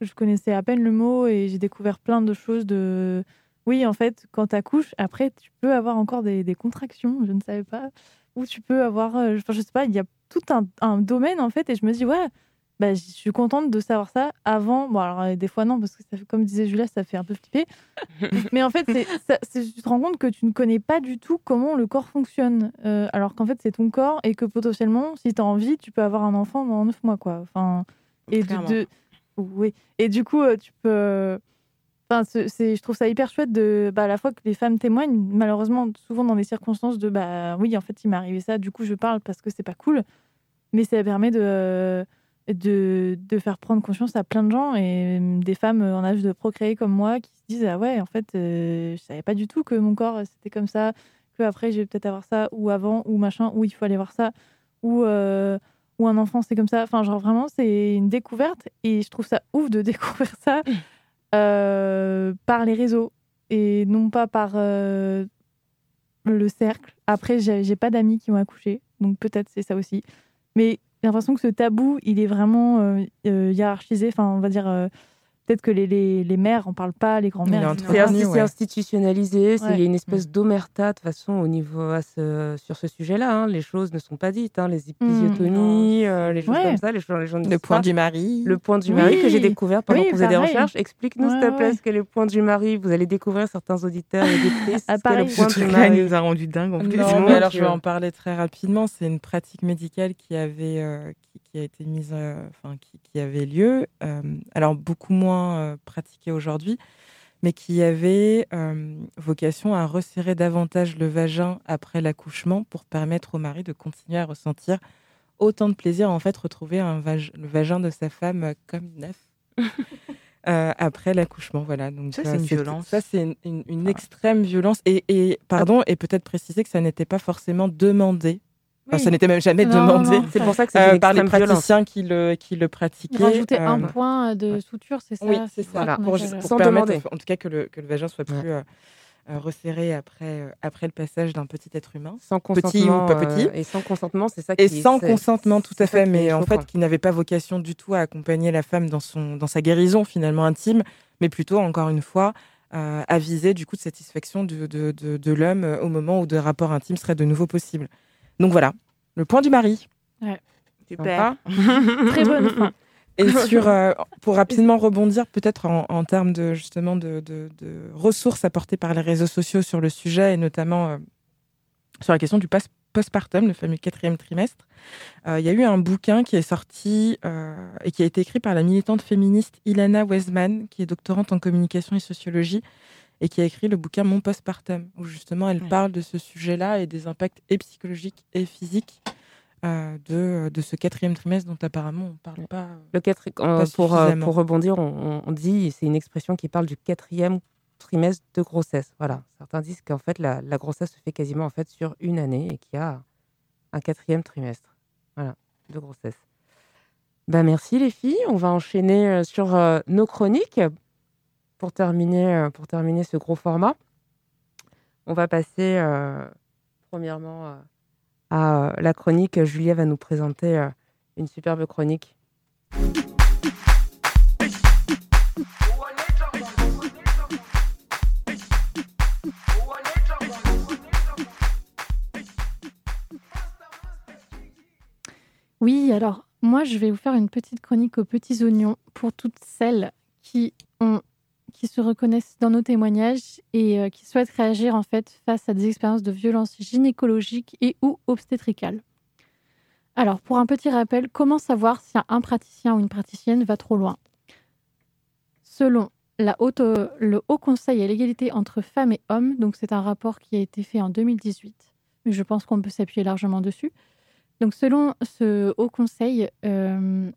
Je connaissais à peine le mot et j'ai découvert plein de choses de. Oui, en fait, quand tu accouches, après, tu peux avoir encore des, des contractions, je ne savais pas. Ou tu peux avoir, euh, enfin, je sais pas, il y a tout un, un domaine, en fait, et je me dis, ouais, bah, je suis contente de savoir ça avant. Bon, alors euh, des fois non, parce que ça fait, comme disait Julia, ça fait un peu flipper. Mais en fait, ça- tu te rends compte que tu ne connais pas du tout comment le corps fonctionne. Euh, alors qu'en fait, c'est ton corps et que potentiellement, si tu as envie, tu peux avoir un enfant dans 9 mois. Quoi. Enfin, et, de, oui. et du coup, euh, tu peux. Enfin, c'est- je trouve ça hyper chouette de, bah, à la fois que les femmes témoignent, malheureusement, souvent dans des circonstances de bah oui, en fait, il m'est arrivé ça, du coup, je parle parce que c'est pas cool. Mais ça permet de, de, de faire prendre conscience à plein de gens et euh, des femmes en âge de procréer comme moi qui se disent Ah ouais, en fait, euh, je savais pas du tout que mon corps c'était comme ça, que après je vais peut-être avoir ça, ou avant, ou machin, ou il faut aller voir ça, ou, euh, ou un enfant c'est comme ça. Enfin, genre vraiment, c'est une découverte et je trouve ça ouf de découvrir ça euh, par les réseaux et non pas par euh, le cercle. Après, j'ai pas d'amis qui ont accouché, donc peut-être c'est ça aussi. Mais l'impression que ce tabou, il est vraiment euh, euh, hiérarchisé. Enfin, on va dire euh, peut-être que les, les, les mères en parlent pas, les grands-mères. C'est ouais. c'est institutionnalisé, c'est- il y a une Ouais. espèce d'omerta de toute façon au niveau à ce- sur ce sujet-là. hein. Les choses ne sont pas dites, hein. les épisiotonies, euh, les choses Ouais. comme ça, les choses, les gens Le point pas. du mari. Le point du mari que j'ai découvert pendant Oui, que vous faisiez des recherches. Explique-nous, s'il te Ouais, plaît, ouais. ce qu'est le point du mari. Vous allez découvrir certains auditeurs et auditrices. Ah, ce le point du truc-là, mari. nous a rendu dingue en plus. Non, mais alors je vais en parler très rapidement. C'est une pratique médicale qui avait, euh, qui, qui a été mise, euh, enfin qui, qui avait lieu. euh, alors beaucoup moins euh, pratiquée aujourd'hui, mais qui avait vocation à resserrer davantage le vagin après l'accouchement pour permettre au mari de continuer à ressentir autant de plaisir, en fait, retrouver un vag- le vagin de sa femme comme neuf. euh, après l'accouchement, voilà. Donc Ça, euh, c'est une violence. Ça, c'est une, une- une extrême violence. Et, et pardon, et peut-être préciser que ça n'était pas forcément demandé. Enfin, ça n'était même jamais Non, demandé C'est pour ça que c'est euh, par les violence. praticiens qui le, qui le pratiquaient. Rajouter un euh, point de suture, c'est ça oui, c'est ça. Pour, pour Sans permettre, demander. en tout cas, que le, que le vagin soit plus euh, euh, resserré après, euh, après le passage d'un petit être humain. Sans Petit ou pas petit. euh, et sans consentement, c'est ça Et qui sans c'est- consentement, tout à fait, mais en fait, qui n'avait pas vocation du tout à accompagner la femme dans, son, dans sa guérison finalement intime, mais plutôt, encore une fois, euh, à viser du coup de satisfaction de, de, de, de l'homme au moment où de rapports intimes seraient de nouveau possibles. Donc voilà, le point du mari. Super. Très bonne fin. Et sur, euh, pour rapidement rebondir, peut-être en, en termes de justement de, de- de ressources apportées par les réseaux sociaux sur le sujet, et notamment euh, sur la question du post- postpartum, le fameux quatrième trimestre, euh, il y a eu un bouquin qui est sorti euh, et qui a été écrit par la militante féministe Ilana Wesman, qui est doctorante en communication et sociologie, et qui a écrit le bouquin Mon postpartum, où justement elle Ouais. parle de ce sujet-là et des impacts et psychologiques et physiques euh, de, de ce quatrième trimestre dont apparemment on ne parle pas. Le quatri- pas euh, pour, euh, rebondir, on, dit, c'est une expression qui parle du quatrième trimestre de grossesse. Voilà. Certains disent qu'en fait, la, la grossesse se fait quasiment en fait sur une année et qu'il y a un quatrième trimestre voilà, de grossesse. Ben, merci les filles. On va enchaîner euh, sur euh, nos chroniques pour terminer, euh, pour terminer ce gros format. On va passer euh, premièrement euh, à la chronique. Julia va nous présenter une superbe chronique Oui, alors moi je vais vous faire une petite chronique aux petits oignons pour toutes celles qui ont qui se reconnaissent dans nos témoignages et euh, qui souhaitent réagir en fait face à des expériences de violence gynécologique et ou obstétricale. Alors pour un petit rappel, comment savoir si un praticien ou une praticienne va trop loin? Selon le Haut Conseil à l'égalité entre femmes et hommes, donc c'est un rapport qui a été fait en 2018, mais je pense qu'on peut s'appuyer largement dessus. Donc, selon ce haut conseil, euh,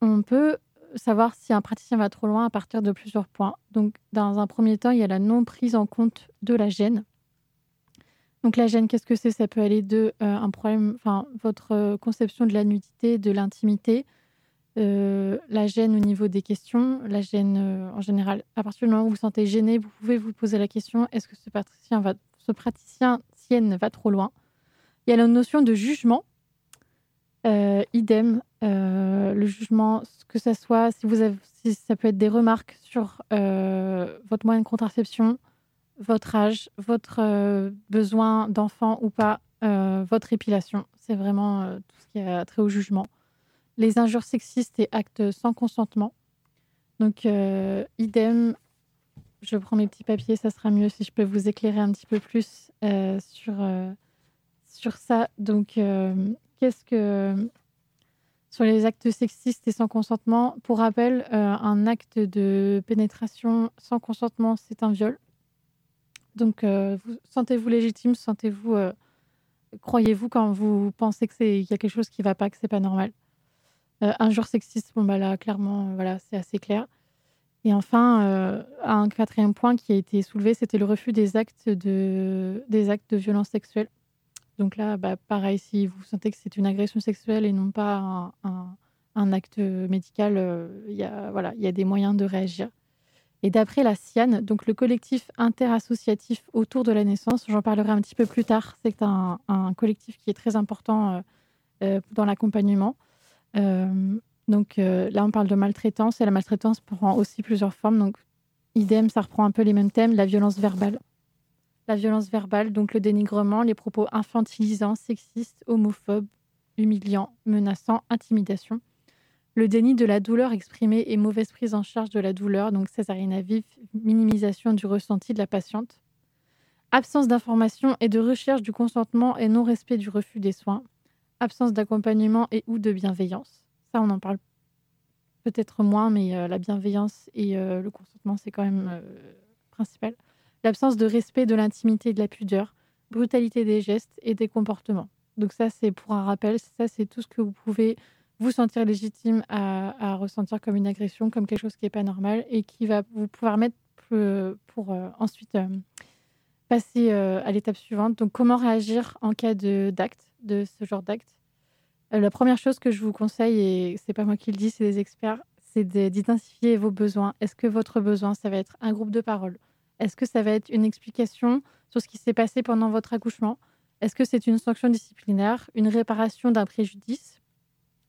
on peut savoir si un praticien va trop loin à partir de plusieurs points. Donc, dans un premier temps, il y a la non prise en compte de la gêne. Donc, la gêne, qu'est-ce que c'est? Ça peut aller de euh, un problème, enfin, votre euh, conception de la nudité, de l'intimité, euh, la gêne au niveau des questions, la gêne en général. À partir du moment où vous vous sentez gêné, vous pouvez vous poser la question est-ce que ce praticien va, ce praticien va trop loin? Il y a la notion de jugement. Euh, idem, euh, le jugement, que ça soit, si vous avez, si ça peut être des remarques sur euh, votre moyen de contraception, votre âge, votre besoin d'enfant ou pas, votre épilation. C'est vraiment tout ce qui a trait au jugement. Les injures sexistes et actes sans consentement. Donc, idem, je prends mes petits papiers, ça sera mieux si je peux vous éclairer un petit peu plus sur, sur ça. Donc, qu'est-ce que. Sur les actes sexistes et sans consentement, pour rappel, euh, un acte de pénétration sans consentement, c'est un viol. Donc, euh, vous, sentez-vous légitime, sentez-vous. euh, croyez-vous quand vous pensez que c'est qu'il y a quelque chose qui ne va pas, que c'est pas normal. Euh, injure sexiste, bon bah là clairement, voilà, c'est assez clair. Et enfin, un quatrième point qui a été soulevé, c'était le refus des actes de, des actes de violence sexuelle. Donc là, bah, pareil, si vous sentez que c'est une agression sexuelle et non pas un, acte médical, euh, il voilà, il y a des moyens de réagir. Et d'après la CIAN, donc le collectif interassociatif autour de la naissance, j'en parlerai un petit peu plus tard, c'est un, collectif qui est très important euh, euh, dans l'accompagnement. Donc là, on parle de maltraitance et la maltraitance prend aussi plusieurs formes. Donc, idem, ça reprend un peu les mêmes thèmes, la violence verbale. La violence verbale, donc le dénigrement, les propos infantilisants, sexistes, homophobes, humiliants, menaçants, intimidation. Le déni de la douleur exprimée et mauvaise prise en charge de la douleur, donc césarienne à vif, minimisation du ressenti de la patiente. Absence d'information et de recherche du consentement et non-respect du refus des soins. Absence d'accompagnement et ou de bienveillance. Ça, on en parle peut-être moins, mais euh, la bienveillance et euh, le consentement, c'est quand même euh, principal. L'absence de respect de l'intimité et de la pudeur. Brutalité des gestes et des comportements. Donc ça, c'est pour un rappel, ça, c'est tout ce que vous pouvez vous sentir légitime à, ressentir comme une agression, comme quelque chose qui n'est pas normal et qui va vous pouvoir mettre pour, pour, euh, ensuite euh, passer euh, à l'étape suivante. Donc, comment réagir en cas d'acte, de ce genre d'acte? Euh, La première chose que je vous conseille, et c'est pas moi qui le dis, c'est des experts, c'est de- d'identifier vos besoins. Est-ce que votre besoin, ça va être un groupe de parole? Est-ce que ça va être une explication sur ce qui s'est passé pendant votre accouchement? Est-ce que c'est une sanction disciplinaire, une réparation d'un préjudice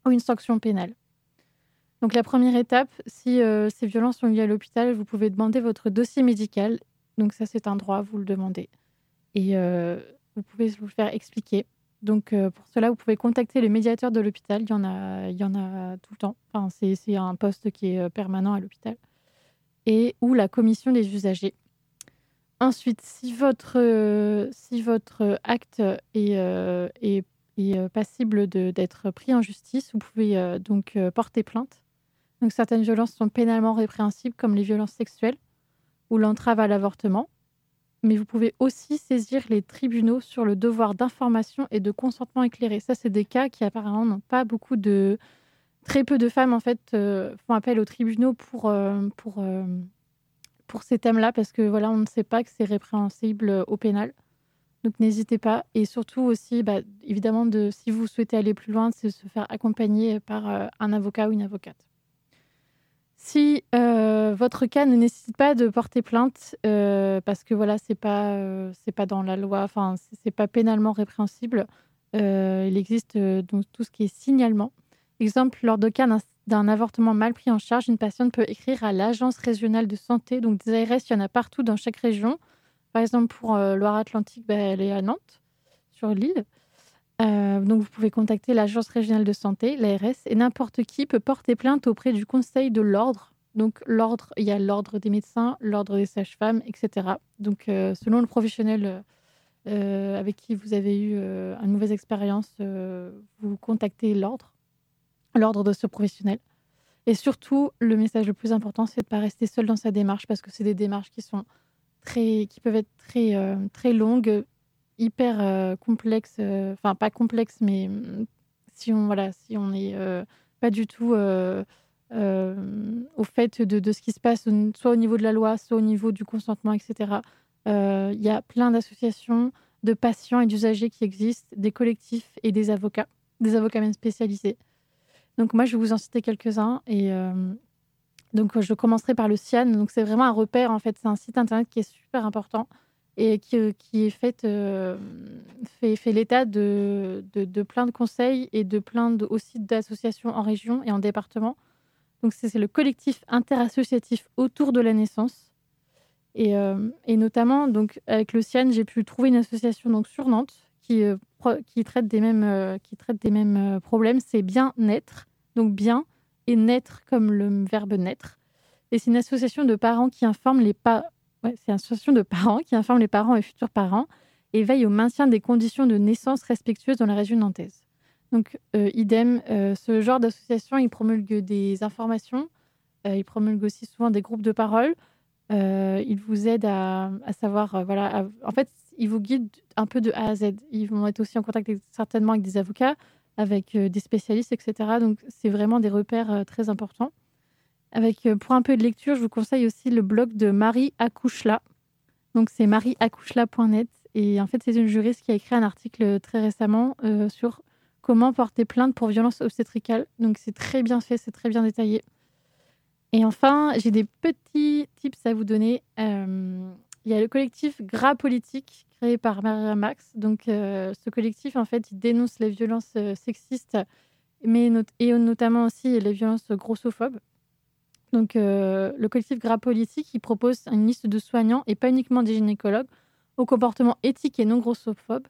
ou une sanction pénale? Donc la première étape, si euh, ces violences sont liées à l'hôpital, vous pouvez demander votre dossier médical. Donc ça, c'est un droit, vous le demandez. Et euh, vous pouvez vous faire expliquer. Donc euh, pour cela, vous pouvez contacter le médiateur de l'hôpital. Il y en a, tout le temps. C'est un poste qui est permanent à l'hôpital. Et ou la commission des usagers. Ensuite, si votre, euh, si votre acte est, euh, est est euh, passible d'être pris en justice. Vous pouvez donc porter plainte. Donc certaines violences sont pénalement répréhensibles, comme les violences sexuelles ou l'entrave à l'avortement. mais vous pouvez aussi saisir les tribunaux sur le devoir d'information et de consentement éclairé. Ça, c'est des cas qui apparemment n'ont pas beaucoup de... Très peu de femmes, en fait, font appel aux tribunaux pour, pour, pour ces thèmes-là, parce que, voilà, on ne sait pas que c'est répréhensible au pénal. Donc, n'hésitez pas. Et surtout aussi, bah, évidemment, de, si vous souhaitez aller plus loin, c'est se faire accompagner par euh, un avocat ou une avocate. Si euh, votre cas ne nécessite pas de porter plainte, euh, parce que voilà, c'est pas, euh, c'est pas dans la loi, enfin, c'est- pas pénalement répréhensible, euh, il existe euh, donc tout ce qui est signalement. Exemple, lors de cas d'un- avortement mal pris en charge, une patiente peut écrire à l'agence régionale de santé. Donc, des ARS, il y en a partout dans chaque région. Par exemple, pour euh, Loire-Atlantique, bah, elle est à Nantes, sur l'île. Euh, donc, vous pouvez contacter l'agence régionale de santé, l'ARS, et n'importe qui peut porter plainte auprès du conseil de l'ordre. Donc, l'ordre, il y a l'ordre des médecins, l'ordre des sages-femmes, etc. Donc, euh, selon le professionnel avec qui vous avez eu une mauvaise expérience, vous contactez l'ordre, l'ordre de ce professionnel. Et surtout, le message le plus important, c'est de ne pas rester seul dans sa démarche, parce que c'est des démarches qui sont très, qui peuvent être très, euh, très longues, hyper euh, complexes, euh, enfin pas complexes, mais mm, si on voilà, si on n'est pas du tout au fait de, de ce qui se passe, soit au niveau de la loi, soit au niveau du consentement, etc. Il y a plein d'associations de patients et d'usagers qui existent, des collectifs et des avocats, des avocats même spécialisés. Donc moi, je vais vous en citer quelques-uns et euh, donc je commencerai par le CIAN. Donc c'est vraiment un repère en fait, c'est un site internet qui est super important et qui, euh, qui euh, fait, l'état de, de, plein de conseils et de plein de, aussi d'associations en région et en département. Donc c'est le collectif interassociatif autour de la naissance. Et, et notamment, donc, avec le CIAN, j'ai pu trouver une association donc, sur Nantes qui, qui traite des mêmes, qui traite des mêmes problèmes. C'est bien naître, donc bien et naître comme le verbe naître. Et c'est une association de parents qui informe les pas. Ouais, c'est une association de parents qui informe les parents et futurs parents et veille au maintien des conditions de naissance respectueuses dans la région nantaise. Donc, euh, idem, euh, ce genre d'association, il promulgue des informations, euh, il promulgue aussi souvent des groupes de parole. Ils vous aident à, savoir, voilà, en fait, ils vous guident un peu de A à Z. Ils vont être aussi en contact certainement avec des avocats, avec euh, des spécialistes, etc. Donc, c'est vraiment des repères euh, très importants. Avec, euh, pour un peu de lecture, je vous conseille aussi le blog de Marie Accouchela. Donc, c'est marieaccouchela.net. Et en fait, c'est une juriste qui a écrit un article très récemment sur comment porter plainte pour violence obstétricale. Donc, c'est très bien fait, c'est très bien détaillé. Et enfin, j'ai des petits tips à vous donner. Il y a le collectif Gras Politique créé par Maria Max. Donc, euh, ce collectif, en fait, il dénonce les violences euh, sexistes, mais et notamment aussi les violences grossophobes. Donc, euh, le collectif Gras Politique, il propose une liste de soignants et pas uniquement des gynécologues au comportement éthique et non grossophobe.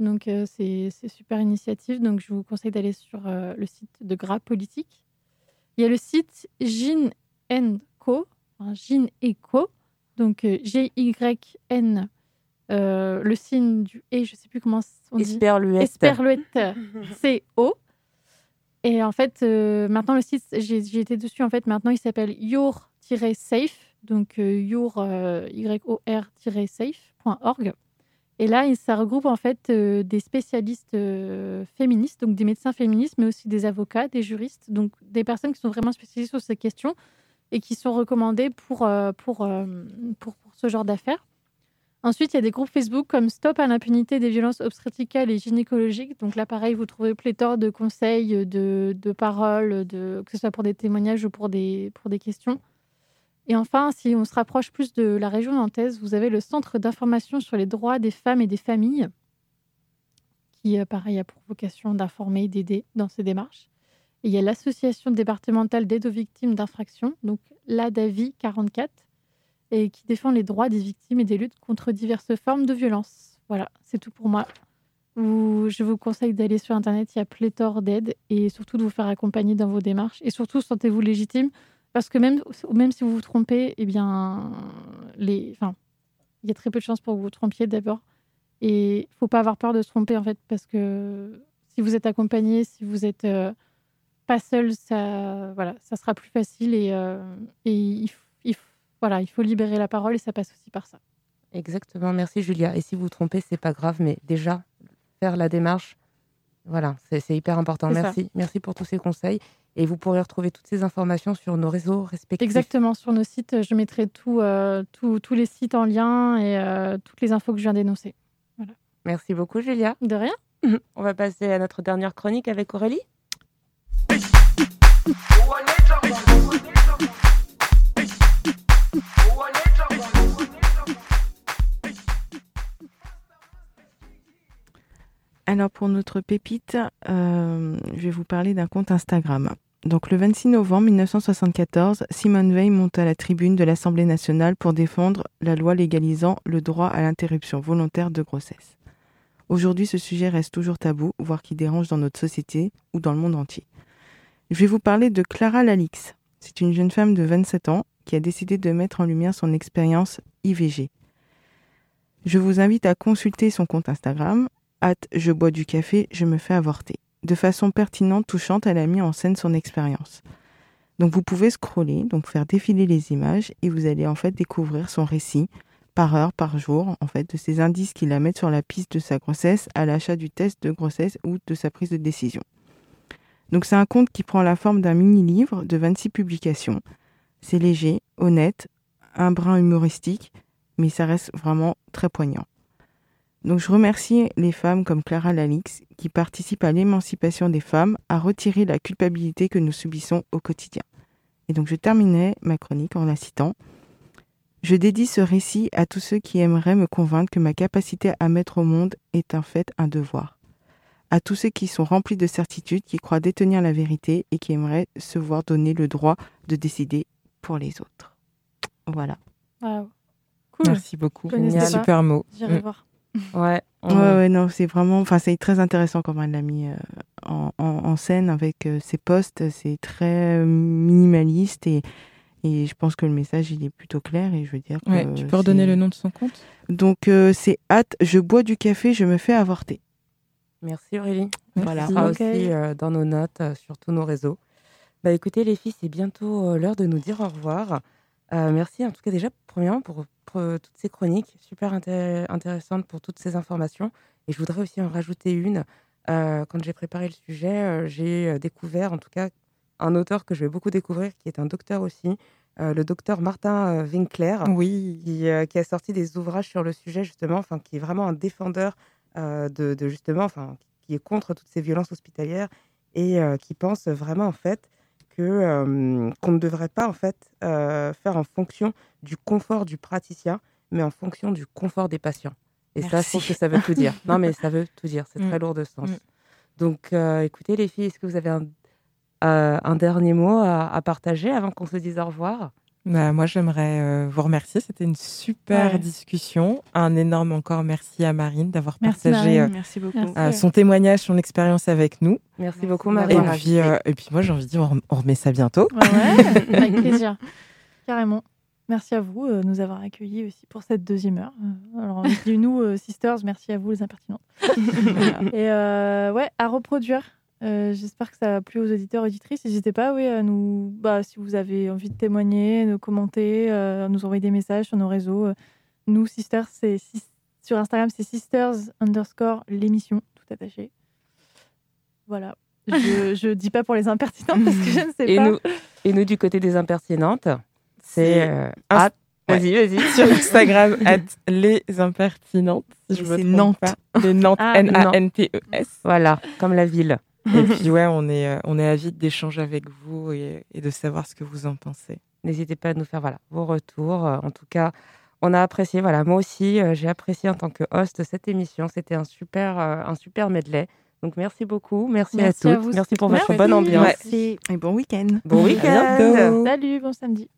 Donc, euh, c'est super initiative. Donc, je vous conseille d'aller sur le site de Gras Politique. Il y a le site Gyn Co, enfin, Gyn Co, donc euh, G-Y-N, euh, le signe du et, je sais plus comment on dit. Esperluette. Esperluette, C-O. Et en fait, euh, maintenant le site, j'ai été dessus, en fait, maintenant il s'appelle your-safe, donc euh, your, euh, Y-O-R-safe.org. Et là, il- ça regroupe en fait euh, des spécialistes euh, féministes, donc des médecins féministes, mais aussi des avocats, des juristes, donc des personnes qui sont vraiment spécialisées sur ces questions et qui sont recommandées pour, euh, euh, pour, pour ce genre d'affaires. Ensuite, il y a des groupes Facebook comme Stop à l'impunité des violences obstétricales et gynécologiques. Donc là, pareil, vous trouvez pléthore de conseils, de, de paroles, de, que ce soit pour des témoignages ou pour des, pour des questions. Et enfin, si on se rapproche plus de la région nantaise, vous avez le Centre d'information sur les droits des femmes et des familles, qui, euh, pareil, a pour vocation d'informer et d'aider dans ces démarches. Il y a l'Association départementale d'aide aux victimes d'infractions, donc l'ADAVI 44, et qui défend les droits des victimes et des luttes contre diverses formes de violence. Voilà, c'est tout pour moi. Je vous conseille d'aller sur Internet, il y a pléthore d'aides et surtout de vous faire accompagner dans vos démarches. Et surtout, sentez-vous légitime parce que même, même si vous vous trompez, eh bien, il y a très peu de chances pour que vous vous trompiez d'abord. Et il faut pas avoir peur de se tromper en fait parce que si vous êtes accompagné, si vous êtes euh, pas seul, ça, voilà, ça sera plus facile et, euh, et il, il voilà, il faut libérer la parole et ça passe aussi par ça. Exactement, merci Julia. Et si vous vous trompez, c'est pas grave, mais déjà, faire la démarche, voilà, c'est hyper important. Ça. Merci, merci pour tous ces conseils. Et vous pourrez retrouver toutes ces informations sur nos réseaux respectifs. Exactement, sur nos sites, je mettrai tout, euh, tout- tous les sites en lien et euh, toutes les infos que je viens d'énoncer. Voilà. Merci beaucoup Julia. De rien. On va passer à notre dernière chronique avec Aurélie. Alors pour notre pépite, euh, je vais vous parler d'un compte Instagram. Donc le 26 novembre 1974, Simone Veil monte à la tribune de l'Assemblée nationale pour défendre la loi légalisant le droit à l'interruption volontaire de grossesse. Aujourd'hui, ce sujet reste toujours tabou, voire qui dérange dans notre société ou dans le monde entier. Je vais vous parler de Clara Lalix. C'est une jeune femme de 27 ans qui a décidé de mettre en lumière son expérience IVG. Je vous invite à consulter son compte Instagram, hâte je bois du café, je me fais avorter. De façon pertinente, touchante, elle a mis en scène son expérience. Donc vous pouvez scroller, donc faire défiler les images et vous allez en fait découvrir son récit par heure, par jour, en fait, de ces indices qui la mettent sur la piste de sa grossesse à l'achat du test de grossesse ou de sa prise de décision. Donc c'est un compte qui prend la forme d'un mini-livre de 26 publications. C'est léger, honnête, un brin humoristique, mais ça reste vraiment très poignant. Donc je remercie les femmes comme Clara Lalix qui participent à l'émancipation des femmes, à retirer la culpabilité que nous subissons au quotidien. Et donc je terminais ma chronique en la citant. Je dédie ce récit à tous ceux qui aimeraient me convaincre que ma capacité à mettre au monde est en fait un devoir. À tous ceux qui sont remplis de certitude, qui croient détenir la vérité et qui aimeraient se voir donner le droit de décider pour les autres. Voilà. Cool. Merci beaucoup. Pas. Super mot. J'irai Mm. voir. Ouais. Ouais, ouais, non, c'est vraiment, enfin, c'est très intéressant comment elle l'a mis euh, en, en- en scène avec euh, ses posts. C'est très minimaliste et, et je pense que le message il est plutôt clair et je veux dire. que Ouais, tu peux redonner le nom de son compte? Donc euh, c'est hâte, je bois du café, je me fais avorter. Merci Aurélie. Voilà. Aussi euh, dans nos notes euh, sur tous nos réseaux. Bah écoutez les filles, c'est bientôt euh, l'heure de nous dire au revoir. Merci en tout cas déjà premièrement pour, pour, toutes ces chroniques super inté- intéressantes pour toutes ces informations. Et je voudrais aussi en rajouter une. Quand j'ai préparé le sujet, j'ai découvert en tout cas un auteur que je vais beaucoup découvrir, qui est un docteur aussi, euh, le docteur Martin Winkler, Oui. qui, euh, qui a sorti des ouvrages sur le sujet justement, enfin qui est vraiment un défendeur de, de justement, enfin qui est contre toutes ces violences hospitalières et euh, qui pense vraiment en fait que euh, qu'on ne devrait pas en fait euh, faire en fonction du confort du praticien, mais en fonction du confort des patients. Et ça, je trouve que ça veut tout dire. Non, mais ça veut tout dire. C'est Mm. très lourd de sens. Mm. Donc, euh, écoutez les filles, est-ce que vous avez un, euh, un dernier mot à, à partager avant qu'on se dise au revoir? Bah, moi, j'aimerais euh, vous remercier. C'était une super Ouais. discussion. Un énorme encore merci à Marine d'avoir Merci, partagé Marine. Merci beaucoup. Merci. euh, son témoignage, son expérience avec nous. Merci, beaucoup, de Marie. Et puis, euh, et puis moi, j'ai envie de dire, on rem- on remet ça bientôt. Ouais, ouais. Avec plaisir. Carrément. Merci à vous euh, de nous avoir accueillis aussi pour cette deuxième heure. Euh, alors, dit nous, euh, sisters, merci à vous, les impertinentes. Et euh, ouais, à reproduire. Euh, J'espère que ça a plu aux auditeurs et auditrices. N'hésitez pas oui, à nous, bah, si vous avez envie de témoigner, de commenter, euh, nous envoyer des messages sur nos réseaux. Euh, Nous, sisters, c'est sur Instagram, c'est sisters underscore l'émission, tout attaché. Voilà. Je, je dis pas pour les impertinentes parce que je ne sais Et pas. nous, et nous, du côté des impertinentes, c'est. Euh, at- Vas-y, vas-y. Sur Instagram, at les impertinentes. Si je me trompe Nantes. pas. Les Nantes, Ah, N-A-N-T-E-S. Voilà, comme la ville. Et puis, ouais, on est, euh, on est avide d'échanger avec vous et, et de savoir ce que vous en pensez. N'hésitez pas à nous faire voilà, vos retours. Euh, En tout cas, on a apprécié. Voilà, moi aussi, euh, j'ai apprécié en tant que host cette émission. C'était un super, un super medley. Donc, merci beaucoup. Merci, Merci à à toutes. vous. merci pour votre Merci. bonne ambiance. Merci et bon week-end. Bon À week-end. Salut, bon samedi.